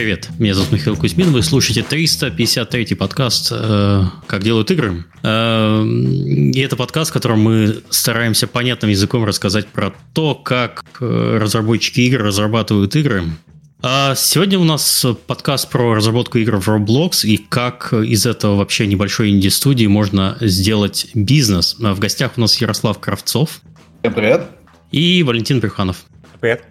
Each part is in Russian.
Привет, меня зовут Михаил Кузьмин, вы слушаете 353 подкаст э, «Как делают игры». Э, и это подкаст, в котором мы стараемся понятным языком рассказать про то, как э, разработчики игр разрабатывают игры. А сегодня у нас подкаст про разработку игр в Roblox и как из этого вообще небольшой инди-студии можно сделать бизнес. В гостях у нас Ярослав Кравцов. Всем привет. И Валентин Брюханов. Привет.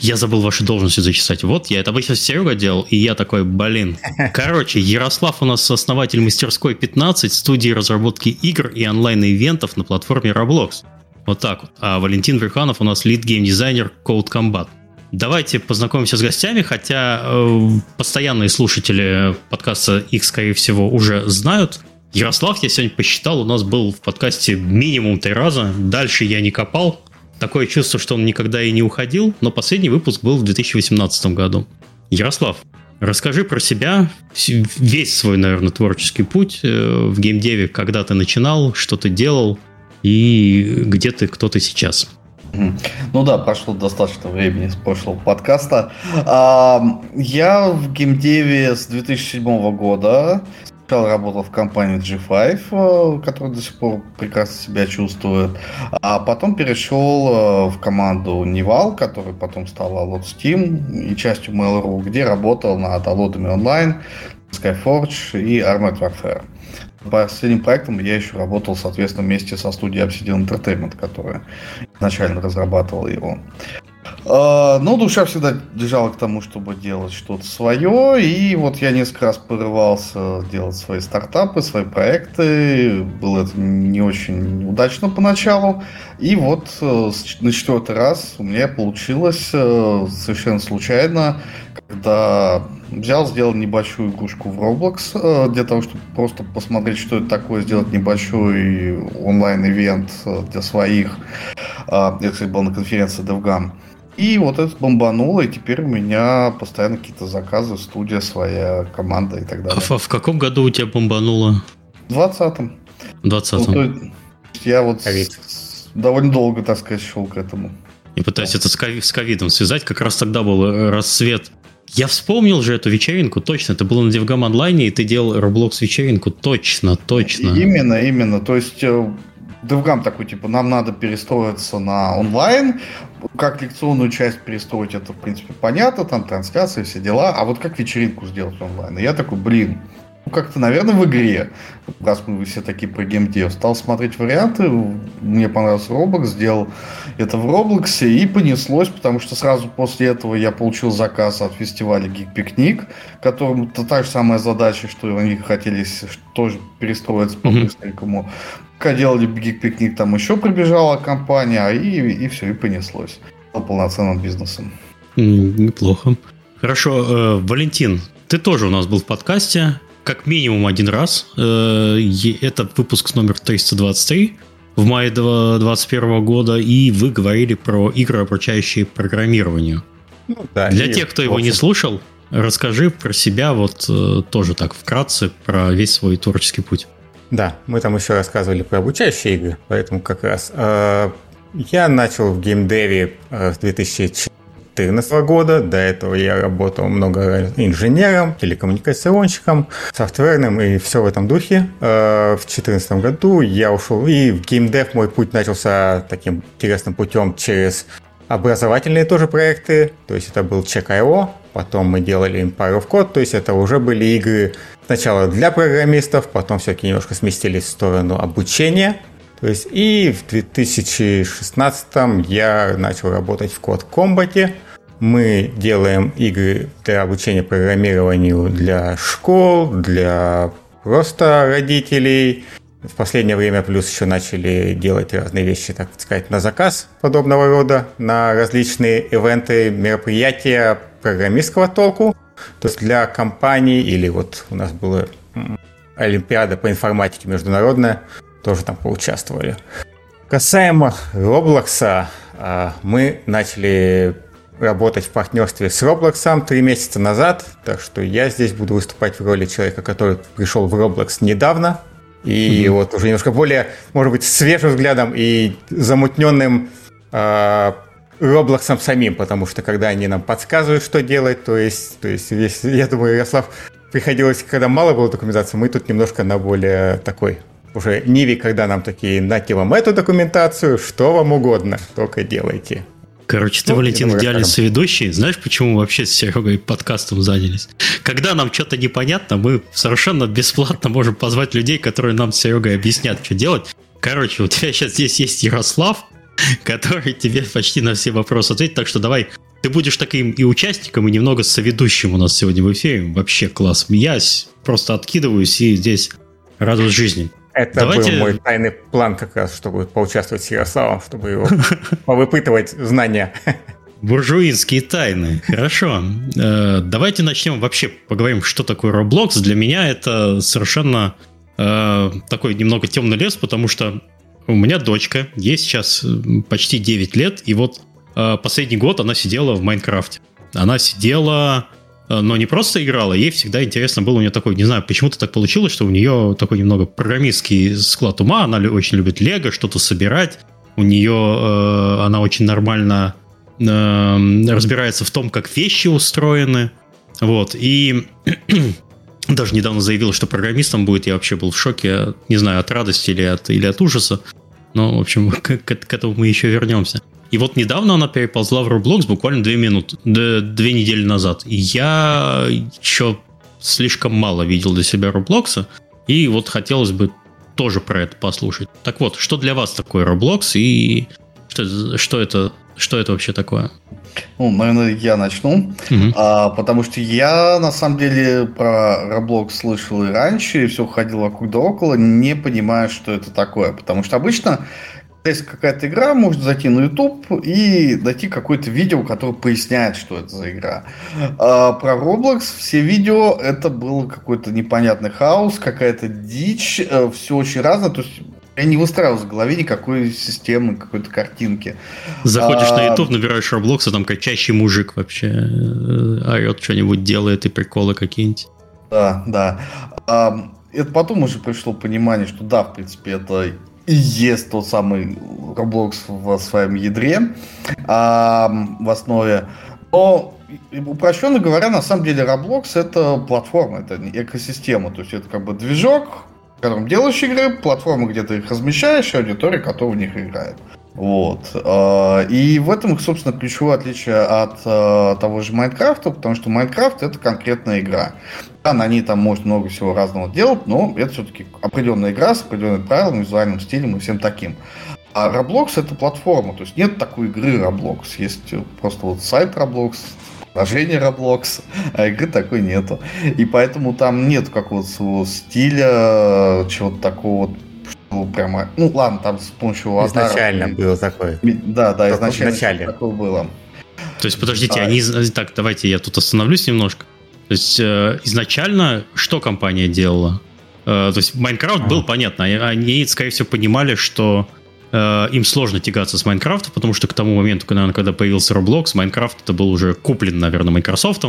Я забыл ваши должности зачесать. Вот, я это обычно Серега делал, и я такой, блин. Короче, Ярослав у нас основатель мастерской 15, студии разработки игр и онлайн-ивентов на платформе Roblox. Вот так вот. А Валентин Верханов у нас лид-гейм-дизайнер Code Combat. Давайте познакомимся с гостями, хотя э, постоянные слушатели подкаста их, скорее всего, уже знают. Ярослав, я сегодня посчитал, у нас был в подкасте минимум три раза. Дальше я не копал, Такое чувство, что он никогда и не уходил, но последний выпуск был в 2018 году. Ярослав, расскажи про себя, весь свой, наверное, творческий путь э, в геймдеве, когда ты начинал, что ты делал и где ты, кто ты сейчас. Ну да, прошло достаточно времени с прошлого подкаста. Я в геймдеве с 2007 года. Сначала работал в компании G5, э, которая до сих пор прекрасно себя чувствует, а потом перешел э, в команду Nival, которая потом стала Alot Steam и частью Mail.ru, где работал над Alotами онлайн, Skyforge и Armored Warfare. Последним проектом я еще работал, соответственно, вместе со студией Obsidian Entertainment, которая изначально разрабатывала его. А, ну, душа всегда лежала к тому, чтобы делать что-то свое. И вот я несколько раз порывался делать свои стартапы, свои проекты. Было это не очень удачно поначалу. И вот э, на четвертый раз у меня получилось э, совершенно случайно, когда взял, сделал небольшую игрушку в Roblox э, для того, чтобы просто посмотреть, что это такое, сделать небольшой онлайн-ивент для своих. А, я, кстати, был на конференции DevGam. И вот это бомбануло, и теперь у меня постоянно какие-то заказы, студия своя, команда и так далее. А в, каком году у тебя бомбануло? В 20-м. В 20-м. Ну, я вот с, довольно долго, так сказать, шел к этому. И пытаюсь это с ковидом связать. Как раз тогда был э, рассвет. Я вспомнил же эту вечеринку, точно. Это было на DevGam онлайне, и ты делал Roblox вечеринку. Точно, точно. Именно, именно. То есть э, DevGam такой, типа, нам надо перестроиться на онлайн, как лекционную часть перестроить, это, в принципе, понятно, там трансляции, все дела, а вот как вечеринку сделать онлайн? И я такой, блин, как-то, наверное, в игре, раз мы все такие про геймдев, стал смотреть варианты, мне понравился Roblox, сделал это в Roblox, и понеслось, потому что сразу после этого я получил заказ от фестиваля Geek Picnic, которому то та же самая задача, что они хотели тоже перестроиться по-быстренькому. Mm-hmm. Когда делали Geek Picnic, там еще прибежала компания, и, и все, и понеслось. Стал полноценным бизнесом. Неплохо. Хорошо, э, Валентин, ты тоже у нас был в подкасте как минимум один раз. Э, это выпуск номер 323 в мае 2021 года, и вы говорили про игры, обучающие программированию. Ну, да, Для тех, кто его не слушал, расскажи про себя вот э, тоже так вкратце, про весь свой творческий путь. Да, мы там еще рассказывали про обучающие игры, поэтому как раз э, я начал в геймдеве с 2004 2014 года. До этого я работал много инженером, телекоммуникационщиком, софтверным и все в этом духе. Э, в 2014 году я ушел и в геймдев мой путь начался таким интересным путем через образовательные тоже проекты, то есть это был Check.io, потом мы делали Empire of Code, то есть это уже были игры сначала для программистов, потом все-таки немножко сместились в сторону обучения, то есть и в 2016 я начал работать в Code Combat, мы делаем игры для обучения программированию для школ, для просто родителей. В последнее время плюс еще начали делать разные вещи, так сказать, на заказ подобного рода, на различные ивенты, мероприятия программистского толку. То есть для компаний или вот у нас была Олимпиада по информатике международная, тоже там поучаствовали. Касаемо Роблокса, мы начали работать в партнерстве с Roblox три месяца назад, так что я здесь буду выступать в роли человека, который пришел в Roblox недавно, и mm-hmm. вот уже немножко более, может быть, свежим взглядом и замутненным э, Роблоксом самим, потому что когда они нам подсказывают, что делать, то есть, то есть я думаю, Ярослав, приходилось, когда мало было документации, мы тут немножко на более такой уже Ниве, когда нам такие, нате вам эту документацию, что вам угодно, только делайте. Короче, ты, ну, Валентин, идеальный соведущий. Знаешь, почему мы вообще с Серегой подкастом занялись? Когда нам что-то непонятно, мы совершенно бесплатно можем позвать людей, которые нам с Серегой объяснят, что делать. Короче, у тебя сейчас здесь есть Ярослав, который тебе почти на все вопросы ответит. Так что давай, ты будешь таким и участником, и немного соведущим у нас сегодня в эфире. Вообще класс. Я просто откидываюсь и здесь радуюсь жизни. Это Давайте... был мой тайный план как раз, чтобы поучаствовать с Ярославом, чтобы его повыпытывать знания. Буржуинские тайны. Хорошо. Э, давайте начнем вообще поговорим, что такое Roblox. Для меня это совершенно э, такой немного темный лес, потому что у меня дочка, ей сейчас почти 9 лет, и вот э, последний год она сидела в Майнкрафте. Она сидела Э, но не просто играла, ей всегда интересно было, у нее такой, не знаю, почему-то так получилось, что у нее такой немного программистский склад ума, она очень любит лего, что-то собирать, у нее э, она очень нормально э, разбирается в том, как вещи устроены, вот, и даже недавно заявила, что программистом будет, я вообще был в шоке, не знаю, от радости или от, или от ужаса, но, в общем, к, к, к этому мы еще вернемся. И вот недавно она переползла в Roblox буквально две минуты, две недели назад. И я еще слишком мало видел для себя Roblox, и вот хотелось бы тоже про это послушать. Так вот, что для вас такое Roblox и что, что это что это вообще такое? Ну, наверное, я начну. Угу. А, потому что я, на самом деле, про Roblox слышал и раньше, и все ходил вокруг да около, не понимая, что это такое. Потому что обычно есть какая-то игра, можно зайти на YouTube и найти какое-то видео, которое поясняет, что это за игра. А про Roblox все видео это был какой-то непонятный хаос, какая-то дичь, э, все очень разное. То есть я не выстраивал в голове никакой системы, какой-то картинки. Заходишь а... на YouTube, набираешь Roblox, а там качащий мужик вообще э, орет, что-нибудь делает и приколы какие-нибудь. Да, да. А, это потом уже пришло понимание, что да, в принципе, это и есть тот самый Roblox в своем ядре, а, в основе. Но упрощенно говоря, на самом деле Roblox это платформа, это экосистема, то есть это как бы движок, в котором делаешь игры, платформа, где ты их размещаешь, и аудитория, которая в них играет. Вот. А, и в этом, собственно, ключевое отличие от а, того же Майнкрафта, потому что Майнкрафт это конкретная игра. Да, на ней там может много всего разного делать, но это все-таки определенная игра с определенными правилами, визуальным стилем и всем таким. А Roblox это платформа, то есть нет такой игры Roblox. Есть просто вот сайт Roblox, приложение Roblox, а игры такой нету. И поэтому там нет какого-то своего стиля, чего-то такого что прямо... Ну ладно, там с помощью Изначально Адара, было такое. Да, да, изначально такое было. То есть, подождите, а, они... Так, давайте я тут остановлюсь немножко. То есть э, изначально что компания делала? Э, то есть Майнкрафт был понятно, они, скорее всего, понимали, что э, им сложно тягаться с Майнкрафтом, потому что к тому моменту, когда, когда появился Roblox, Майнкрафт это был уже куплен, наверное, Microsoft,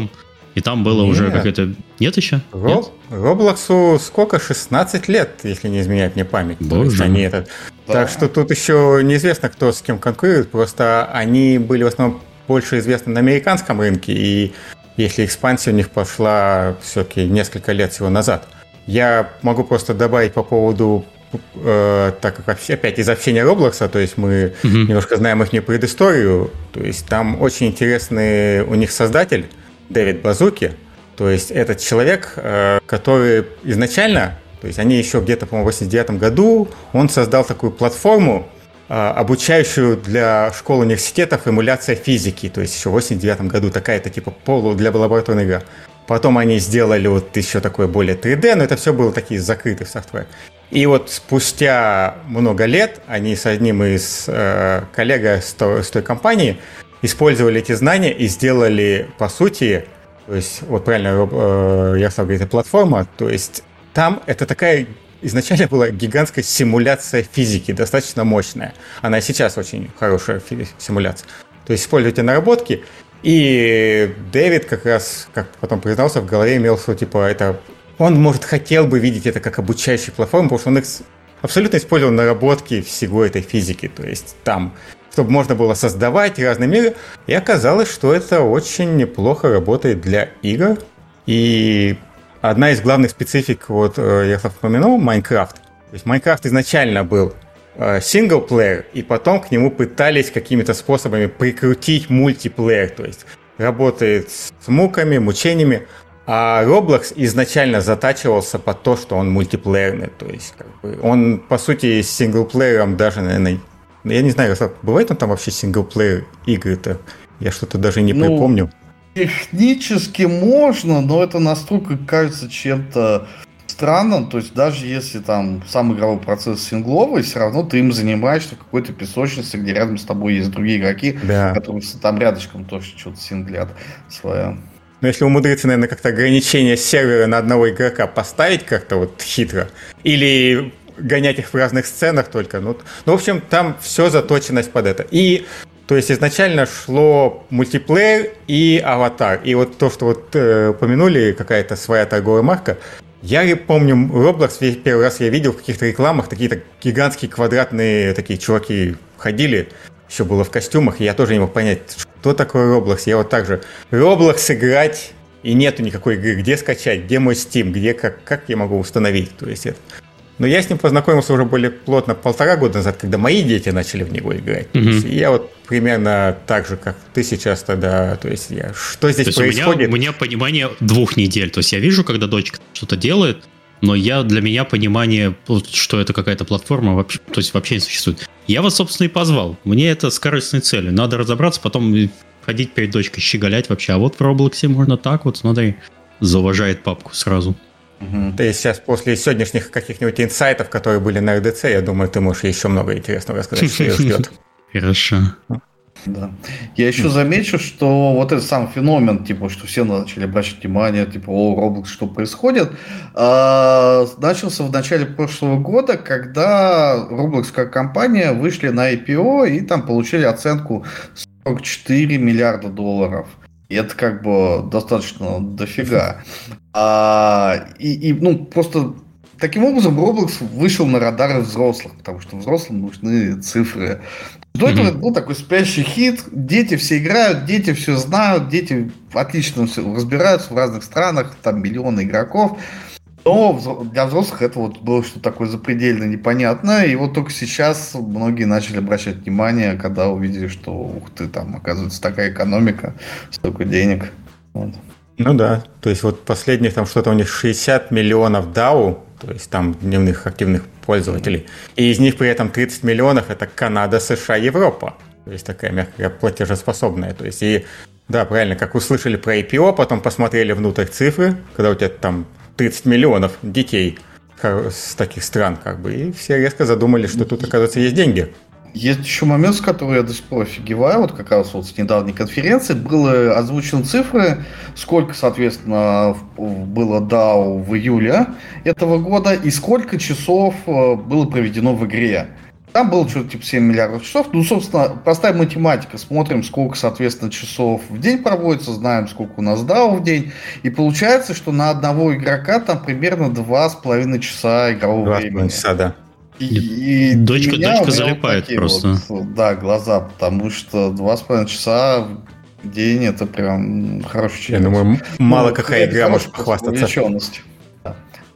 и там было Нет. уже какая-то... Нет еще? Роб... Нет? Роблоксу сколько? 16 лет, если не изменяет мне память. Боже. Они этот... да. Так что тут еще неизвестно, кто с кем конкурирует, просто они были в основном больше известны на американском рынке, и если экспансия у них пошла все-таки несколько лет всего назад. Я могу просто добавить по поводу э, так как опять из общения Роблокса, то есть мы угу. немножко знаем их предысторию, то есть там очень интересный у них создатель Дэвид Базуки, то есть этот человек, э, который изначально, то есть они еще где-то, по-моему, в 89 году, он создал такую платформу, а, обучающую для школ университетов эмуляция физики. То есть еще в 89 году такая-то типа полу для лабораторной игры. Потом они сделали вот еще такое более 3D, но это все было такие закрытые софтвер. И вот спустя много лет они с одним из э, коллег с той, с той компании использовали эти знания и сделали, по сути, то есть, вот правильно э, Ярослав говорит, это платформа, то есть там это такая изначально была гигантская симуляция физики, достаточно мощная. Она и сейчас очень хорошая симуляция. То есть используйте наработки, и Дэвид как раз, как потом признался, в голове имел, что типа это... Он, может, хотел бы видеть это как обучающий платформу, потому что он их абсолютно использовал наработки всего этой физики. То есть там чтобы можно было создавать разные миры. И оказалось, что это очень неплохо работает для игр. И одна из главных специфик, вот э, я упомянул, Майнкрафт. То есть Майнкрафт изначально был э, синглплеер, и потом к нему пытались какими-то способами прикрутить мультиплеер. То есть работает с муками, мучениями. А Roblox изначально затачивался под то, что он мультиплеерный. То есть, как бы, он, по сути, с синглплеером даже, наверное, я не знаю, бывает он там вообще синглплеер игры-то? Я что-то даже не ну, припомню. Технически можно, но это настолько кажется чем-то странным. То есть даже если там сам игровой процесс сингловый, все равно ты им занимаешься в какой-то песочнице, где рядом с тобой есть другие игроки, да. которые там рядышком тоже что-то синглят свое. Но если умудриться, наверное, как-то ограничение сервера на одного игрока поставить как-то вот хитро, или гонять их в разных сценах только. Ну, ну в общем, там все заточенность под это. И то есть изначально шло мультиплеер и аватар. И вот то, что вот э, упомянули, какая-то своя торговая марка, я помню, Roblox первый раз я видел в каких-то рекламах, такие-то гигантские квадратные такие чуваки ходили, еще было в костюмах, и я тоже не мог понять, что такое Roblox. Я вот так же, Roblox играть, и нету никакой игры, где скачать, где мой Steam, где как, как я могу установить. То есть это но я с ним познакомился уже более плотно полтора года назад, когда мои дети начали в него играть. Mm-hmm. есть, я вот примерно так же, как ты сейчас тогда, то есть я, что здесь то происходит? У меня, у меня понимание двух недель, то есть я вижу, когда дочка что-то делает, но я для меня понимание, что это какая-то платформа, вообще, то есть вообще не существует. Я вас, собственно, и позвал. Мне это с корыстной целью. Надо разобраться, потом ходить перед дочкой, щеголять вообще. А вот в Роблоксе можно так вот, смотри, зауважает папку сразу. Угу. Ты сейчас после сегодняшних каких-нибудь инсайтов, которые были на РДЦ, я думаю, ты можешь еще много интересного рассказать, что ее ждет. Хорошо. Да. Я еще замечу, что вот этот сам феномен, типа, что все начали обращать внимание, типа, о, Roblox, что происходит, э, начался в начале прошлого года, когда Roblox как компания вышли на IPO и там получили оценку 44 миллиарда долларов. И это как бы достаточно дофига. А, и, и, ну, просто таким образом Roblox вышел на радары взрослых, потому что взрослым нужны цифры. До этого это был такой спящий хит. Дети все играют, дети все знают, дети отлично все разбираются в разных странах, там миллионы игроков. Но для взрослых это вот было что-то такое запредельно непонятное. И вот только сейчас многие начали обращать внимание, когда увидели, что ух ты, там оказывается такая экономика, столько денег. Вот. Ну да, то есть вот последних там что-то у них 60 миллионов DAO, то есть там дневных активных пользователей. И из них при этом 30 миллионов это Канада, США, Европа. То есть такая мягкая платежеспособная. То есть и да, правильно, как услышали про IPO, потом посмотрели внутрь цифры, когда у тебя там 30 миллионов детей с таких стран, как бы, и все резко задумали, что тут, оказывается, есть деньги. Есть еще момент, с которым я до сих пор офигеваю, вот как раз вот с недавней конференции были озвучены цифры, сколько, соответственно, было DAO в июле этого года и сколько часов э, было проведено в игре. Там было что-то типа 7 миллиардов часов. Ну, собственно, простая математика. Смотрим, сколько, соответственно, часов в день проводится, знаем, сколько у нас DAO в день. И получается, что на одного игрока там примерно 2,5 часа игрового 2,5 времени. часа, да. И, и дочка, меня, дочка залипает вот просто. Вот, да, глаза, потому что 2,5 часа в день это прям хороший челлендж. Я думаю, мало ну, какая игра может похвастаться.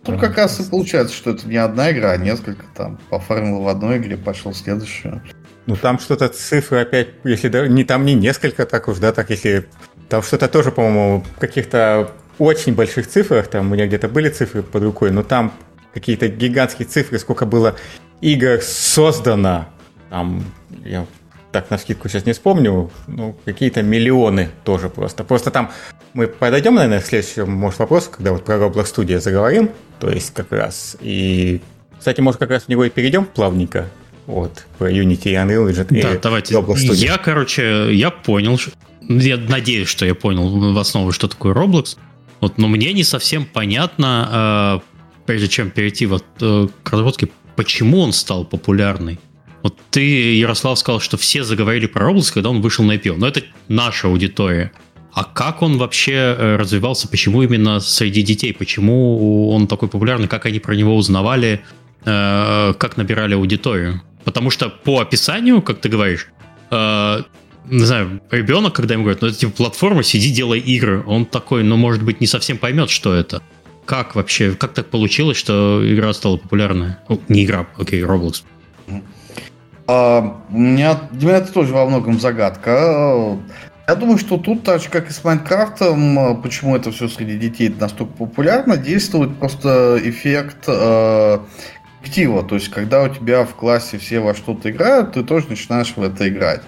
Тут как раз и получается, что это не одна игра, а несколько там. Пофармил в одной игре, пошел в следующую. Ну там что-то цифры опять, если да, не там не несколько, так уж, да, так если там что-то тоже, по-моему, в каких-то очень больших цифрах, там у меня где-то были цифры под рукой, но там какие-то гигантские цифры, сколько было игр создано, там, я так на скидку сейчас не вспомню, ну, какие-то миллионы тоже просто. Просто там мы подойдем, наверное, к следующему, может, вопросу, когда вот про Roblox Studio заговорим, то есть как раз. И, кстати, может, как раз в него и перейдем плавненько, вот, про Unity и Unreal Engine да, и давайте. Roblox Studio. Я, короче, я понял, я надеюсь, что я понял в основу, что такое Roblox, вот, но мне не совсем понятно, э, прежде чем перейти вот э, к разработке, почему он стал популярный. Вот ты, Ярослав, сказал, что все заговорили про Roblox, когда он вышел на IPO. Но это наша аудитория. А как он вообще э, развивался? Почему именно среди детей? Почему он такой популярный? Как они про него узнавали? э, как набирали аудиторию. Потому что по описанию, как ты говоришь, э, не знаю, ребенок, когда ему говорят, ну это типа платформа, сиди, делай игры, он такой, ну может быть, не совсем поймет, что это. Как вообще, как так получилось, что игра стала популярной? О, не игра, окей, Roblox. А, у меня, для меня это тоже во многом загадка. Я думаю, что тут, так же как и с Майнкрафтом, почему это все среди детей настолько популярно, действует просто эффект э, коллектива. То есть, когда у тебя в классе все во что-то играют, ты тоже начинаешь в это играть.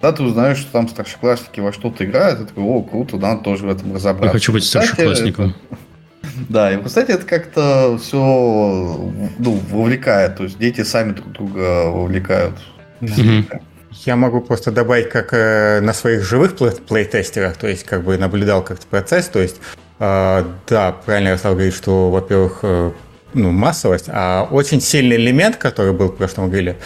Когда ты узнаешь, что там старшеклассники во что-то играют, ты такой, о, круто, надо тоже в этом разобраться. Я хочу быть старшеклассником. Да, и, кстати, это как-то все ну, вовлекает. То есть дети сами друг друга вовлекают. Я могу просто добавить, как э, на своих живых плейтестерах, то есть как бы наблюдал как-то процесс, то есть э, да, правильно Ярослав говорит, что, во-первых, э, ну, массовость, а очень сильный элемент, который был в прошлом гриле,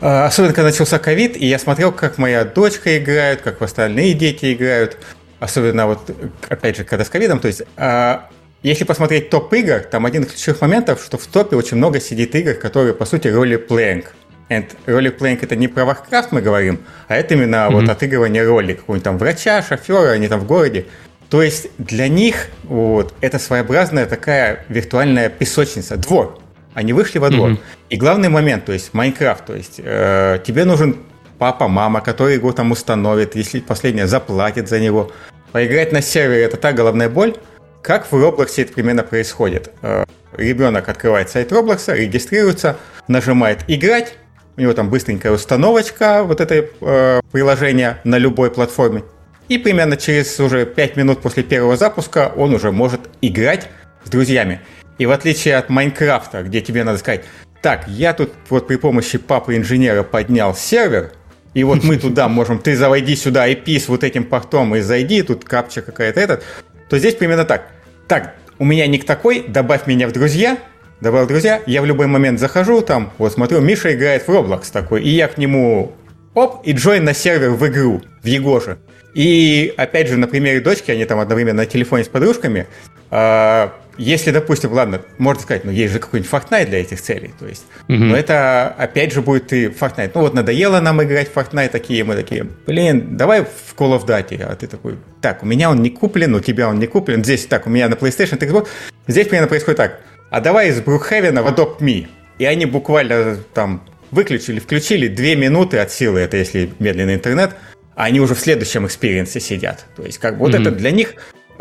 э, особенно когда начался ковид, и я смотрел, как моя дочка играет, как остальные дети играют, особенно вот, опять же, когда с ковидом, то есть э, если посмотреть топ игр, там один из ключевых моментов, что в топе очень много сидит игр, которые, по сути, ролеплеинг. And ролеплеинг это не про Warcraft мы говорим, а это именно mm-hmm. вот отыгрывание роли, какого-нибудь там врача, шофера, они там в городе. То есть для них вот, это своеобразная такая виртуальная песочница, двор. Они вышли во двор. Mm-hmm. И главный момент, то есть Майнкрафт, то есть э, тебе нужен папа, мама, который его там установит, если последняя заплатит за него. Поиграть на сервере это та головная боль, как в Roblox это примерно происходит? Э, ребенок открывает сайт Roblox, регистрируется, нажимает «Играть», у него там быстренькая установочка вот этой э, приложения на любой платформе. И примерно через уже 5 минут после первого запуска он уже может играть с друзьями. И в отличие от Майнкрафта, где тебе надо сказать, так, я тут вот при помощи папы-инженера поднял сервер, и вот мы туда можем, ты заводи сюда IP с вот этим портом и зайди, тут капча какая-то этот то здесь примерно так. Так, у меня ник такой, добавь меня в друзья, добавил друзья, я в любой момент захожу там, вот смотрю, Миша играет в Roblox такой, и я к нему оп, и джойн на сервер в игру, в Егоже. И опять же, на примере дочки, они там одновременно на телефоне с подружками, а, если, допустим, ладно, можно сказать, ну, есть же какой-нибудь Fortnite для этих целей, то есть, mm-hmm. но это, опять же, будет и Fortnite. Ну, вот надоело нам играть в Fortnite такие, мы такие, блин, давай в Call of Duty, а ты такой, так, у меня он не куплен, у тебя он не куплен, здесь так, у меня на PlayStation, Xbox, здесь примерно происходит так, а давай из Brookhaven а в Adopt Me, и они буквально там выключили, включили две минуты от силы, это если медленный интернет, а они уже в следующем experience е сидят. То есть, как бы вот mm-hmm. это для них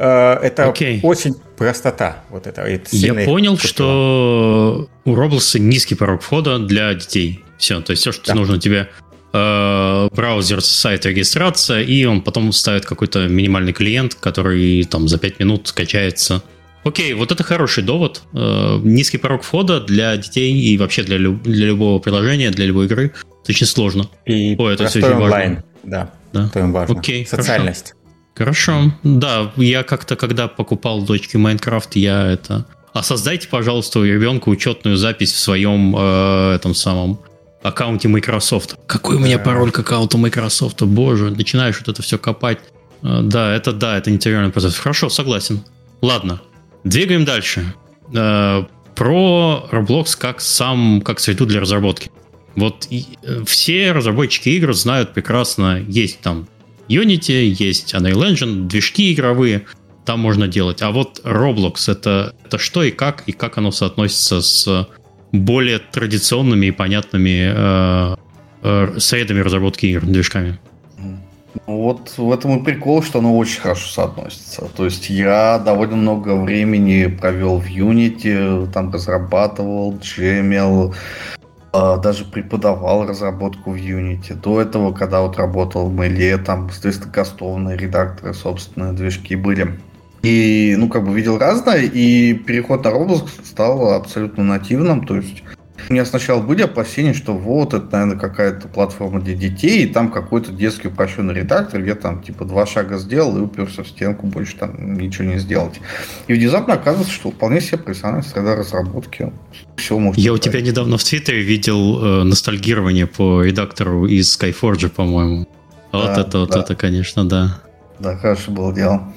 это okay. очень простота. Вот это, это Я понял, купила. что у Roblox низкий порог входа для детей. Все, то есть все, что да. нужно тебе э, браузер, сайт, регистрация, и он потом ставит какой-то минимальный клиент, который там за 5 минут скачается. Окей, вот это хороший довод. Э, низкий порог входа для детей и вообще для, люб- для любого приложения, для любой игры. Это очень сложно. И О, это все очень онлайн. важно. Да, да. это важно. Окей, Социальность. Хорошо. Хорошо. Да, я как-то, когда покупал дочке Майнкрафт, я это... А создайте, пожалуйста, у ребенка учетную запись в своем э, этом самом аккаунте Microsoft. Какой у меня пароль к аккаунту Microsoft? Боже, начинаешь вот это все копать. Э, да, это да, это нетериальный процесс. Хорошо, согласен. Ладно, двигаем дальше. Э, про Roblox как сам, как среду для разработки. Вот и, э, все разработчики игр знают прекрасно, есть там Unity, есть Unreal Engine, движки игровые, там можно делать. А вот Roblox это, это что и как, и как оно соотносится с более традиционными и понятными э, э, средами разработки игр, движками? Ну, вот в этом и прикол, что оно очень хорошо соотносится. То есть я довольно много времени провел в Unity, там разрабатывал, джемил, даже преподавал разработку в Unity. До этого, когда вот работал в Mail, там, соответственно, кастованные редакторы, собственные движки были. И, ну, как бы видел разное, и переход на Roblox стал абсолютно нативным, то есть у меня сначала были опасения, что вот, это, наверное, какая-то платформа для детей, и там какой-то детский упрощенный редактор, где там, типа, два шага сделал и уперся в стенку, больше там ничего не сделать. И внезапно оказывается, что вполне себе профессиональная среда разработки. Все может Я у тебя недавно в Твиттере видел э, ностальгирование по редактору из Skyforge, по-моему. Вот да, это, вот да. это, конечно, да. Да, хорошо было дело.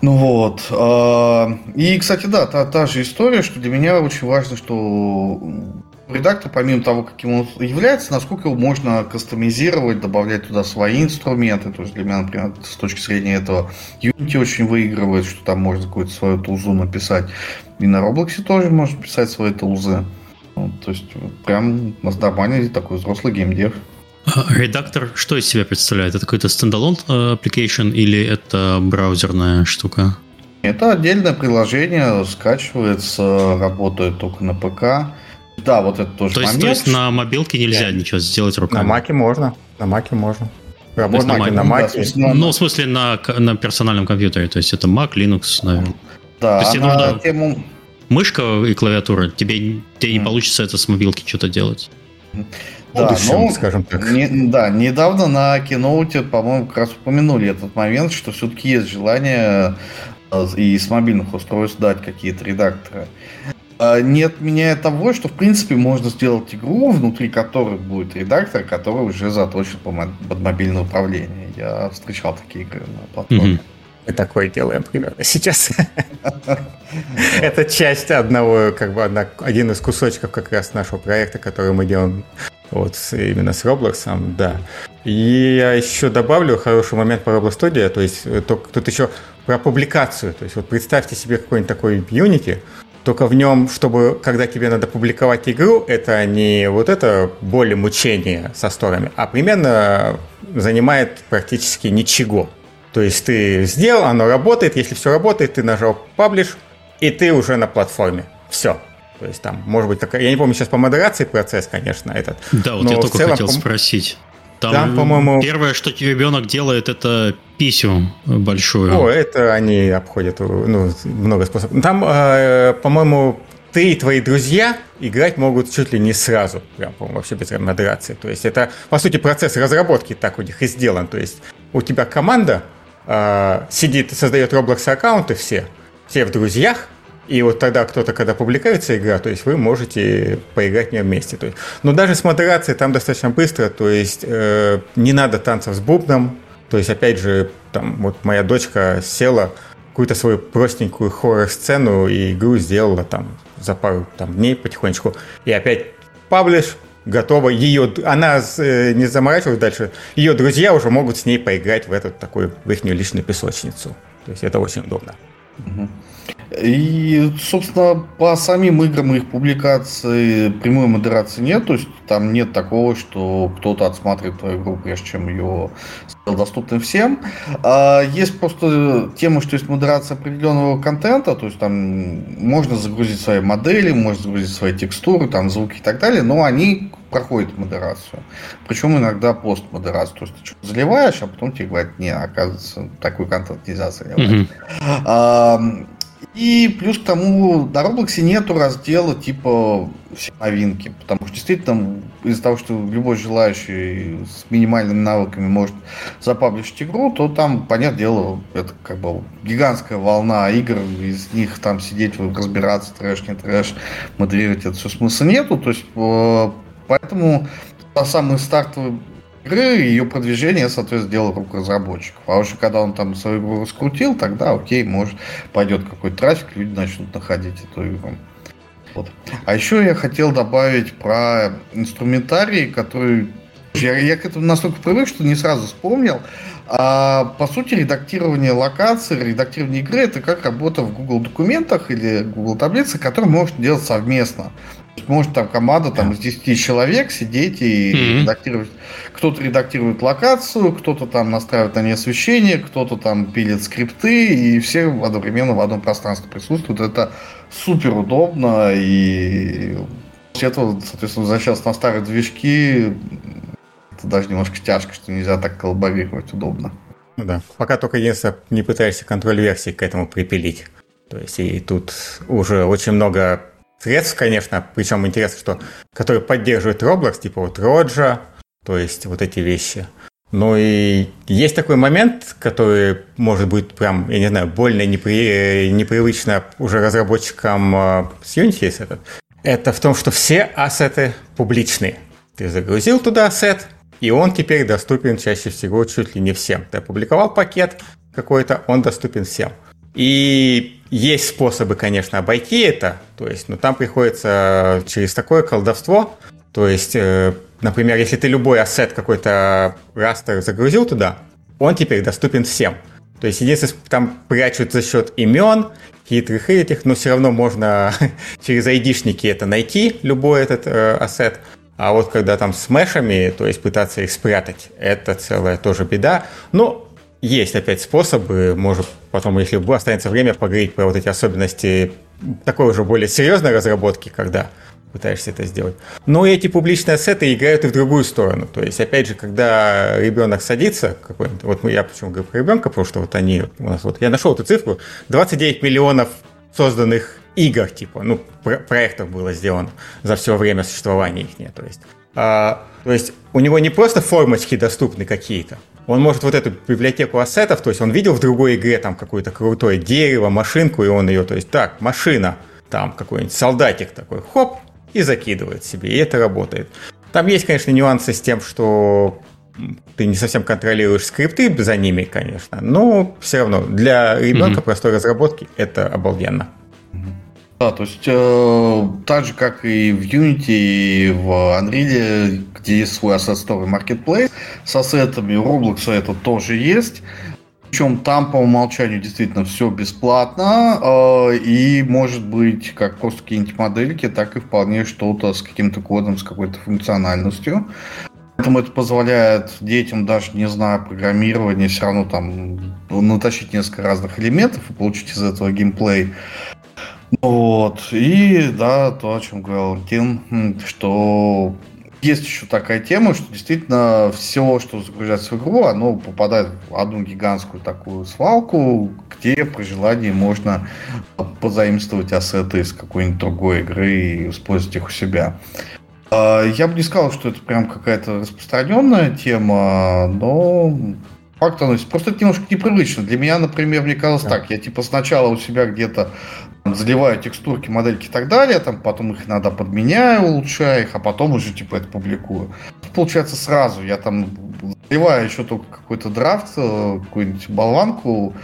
Ну вот. А, и, кстати, да, та, та же история, что для меня очень важно, что редактор, помимо того, каким он является, насколько его можно кастомизировать, добавлять туда свои инструменты. То есть для меня, например, с точки зрения этого Unity очень выигрывает, что там можно какую-то свою тулзу написать. И на Roblox тоже можно писать свои тулзы. То есть прям у нас нормальный такой взрослый геймдев. А редактор что из себя представляет? Это какой-то стендалон э, application или это браузерная штука? Это отдельное приложение, скачивается, работает только на ПК. Да, вот это тоже то есть, момент. То есть на мобилке нельзя yeah. ничего сделать руками? На маке можно. На маке можно. Работать на, маке, на маке. Да, ну, в смысле, на, на персональном компьютере. То есть это Mac, Linux, наверное. Да, то есть нужно... тему... Мышка и клавиатура. Тебе, тебе не получится это с мобилки что-то делать. Да, ну, скажем так. Не, да, недавно на Keynote, по-моему, как раз упомянули этот момент, что все-таки есть желание э, и с мобильных устройств дать какие-то редакторы. А, не отменяя того, что в принципе можно сделать игру, внутри которой будет редактор, который уже заточен под мобильное управление. Я встречал такие игры на платформе. Мы такое делаем примерно сейчас. Это часть одного, как бы один из кусочков как раз нашего проекта, который мы делаем вот именно с Roblox, да. И я еще добавлю хороший момент по Roblox Studio, то есть э, тут еще про публикацию. То есть вот представьте себе какой-нибудь такой Unity, только в нем, чтобы, когда тебе надо публиковать игру, это не вот это боль и мучение со сторами, а примерно занимает практически ничего. То есть ты сделал, оно работает, если все работает, ты нажал паблиш, и ты уже на платформе. Все. То есть там, может быть, такая... Я не помню сейчас по модерации процесс, конечно, этот. Да, вот я только целом, хотел спросить. Там, там, по-моему... Первое, что ребенок делает, это писю большую. О, это они обходят ну, много способов. Там, э, по-моему, ты и твои друзья играть могут чуть ли не сразу, прям, по-моему, вообще без модерации. То есть это, по сути, процесс разработки так у них и сделан. То есть у тебя команда э, сидит, создает Roblox аккаунты все, все в друзьях, и вот тогда кто-то, когда публикуется игра, то есть вы можете поиграть в нее вместе. То есть, но даже с модерацией там достаточно быстро, то есть э, не надо танцев с бубном. То есть, опять же, там вот моя дочка села какую-то свою простенькую хоррор-сцену и игру сделала там за пару там, дней потихонечку. И опять паблиш, готова. Ее, она э, не заморачивалась дальше. Ее друзья уже могут с ней поиграть в эту такую в их личную песочницу. То есть это очень удобно. Угу. И, собственно, по самим играм и их публикации прямой модерации нет. То есть там нет такого, что кто-то отсматривает твою игру, прежде чем ее сделал доступным всем. А есть просто тема, что есть модерация определенного контента. То есть там можно загрузить свои модели, можно загрузить свои текстуры, там звуки и так далее, но они проходят модерацию. Причем иногда постмодерацию. То есть ты что-то заливаешь, а потом тебе говорят, не, оказывается, такой контент нельзя заливать. Mm-hmm. А, и плюс к тому, на Роблоксе нету раздела типа все новинки, потому что действительно из-за того, что любой желающий с минимальными навыками может запаблишить игру, то там, понятное дело, это как бы гигантская волна игр, из них там сидеть, разбираться, трэш, не трэш, модерировать это все смысла нету, то есть э, поэтому самый стартовый игры, ее продвижение, соответственно, делал рук разработчиков. А уже когда он там свою игру раскрутил, тогда окей, может, пойдет какой-то трафик, люди начнут находить эту игру. Вот. А еще я хотел добавить про инструментарий, который я, я к этому настолько привык, что не сразу вспомнил. А, по сути, редактирование локаций, редактирование игры это как работа в Google документах или Google таблице, которую можно делать совместно. Может там команда там, из 10 человек сидеть и mm-hmm. редактировать. Кто-то редактирует локацию, кто-то там настраивает на ней освещение, кто-то там пилит скрипты, и все одновременно в одном пространстве присутствуют. Это супер удобно, и после этого, соответственно, возвращаться на старые движки, это даже немножко тяжко, что нельзя так коллаборировать удобно. Ну да, пока только если не пытаешься контроль версии к этому припилить. То есть и тут уже очень много средств, конечно, причем интересно, что которые поддерживают Roblox, типа вот Роджа, то есть вот эти вещи. Ну и есть такой момент, который может быть прям, я не знаю, больно непри... непривычно уже разработчикам э, с Unity есть этот. Это в том, что все ассеты публичные. Ты загрузил туда ассет, и он теперь доступен чаще всего чуть ли не всем. Ты опубликовал пакет какой-то, он доступен всем. И есть способы, конечно, обойти это, то есть, но там приходится через такое колдовство, то есть, э, например, если ты любой ассет какой-то растер загрузил туда, он теперь доступен всем. То есть, единственное, там прячут за счет имен, хитрых этих, но все равно можно через айдишники это найти, любой этот э, ассет. А вот когда там с мэшами, то есть пытаться их спрятать, это целая тоже беда. Но есть опять способы, может потом, если останется время, поговорить про вот эти особенности такой уже более серьезной разработки, когда пытаешься это сделать. Но эти публичные ассеты играют и в другую сторону. То есть, опять же, когда ребенок садится, какой-нибудь, вот я почему говорю про ребенка, потому что вот они у нас вот, я нашел эту цифру, 29 миллионов созданных игр, типа, ну, про- проектов было сделано за все время существования их. То есть, а, то есть у него не просто формочки доступны какие-то, он может вот эту библиотеку ассетов, то есть он видел в другой игре там какое-то крутое дерево, машинку, и он ее, то есть так, машина, там какой-нибудь солдатик такой, хоп, и закидывает себе, и это работает. Там есть, конечно, нюансы с тем, что ты не совсем контролируешь скрипты за ними, конечно, но все равно для ребенка mm-hmm. простой разработки это обалденно. Да, то есть э, так же, как и в Unity, и в Unreal, где есть свой Asset Store и Marketplace, с ассетами у Roblox это тоже есть. Причем там по умолчанию действительно все бесплатно, э, и может быть как просто какие-нибудь модельки, так и вполне что-то с каким-то кодом, с какой-то функциональностью. Поэтому это позволяет детям, даже не зная программирования, все равно там натащить несколько разных элементов и получить из этого геймплей. Вот. И да, то, о чем говорил Тин, что есть еще такая тема, что действительно все, что загружается в игру, оно попадает в одну гигантскую такую свалку, где при желании можно позаимствовать ассеты из какой-нибудь другой игры и использовать их у себя. А, я бы не сказал, что это прям какая-то распространенная тема, но факт оно есть. Просто это немножко непривычно. Для меня, например, мне казалось да. так. Я типа сначала у себя где-то заливаю текстурки, модельки и так далее, там потом их иногда подменяю, улучшаю их, а потом уже типа это публикую. Получается сразу, я там заливаю еще только какой-то драфт, э, какую-нибудь болванку,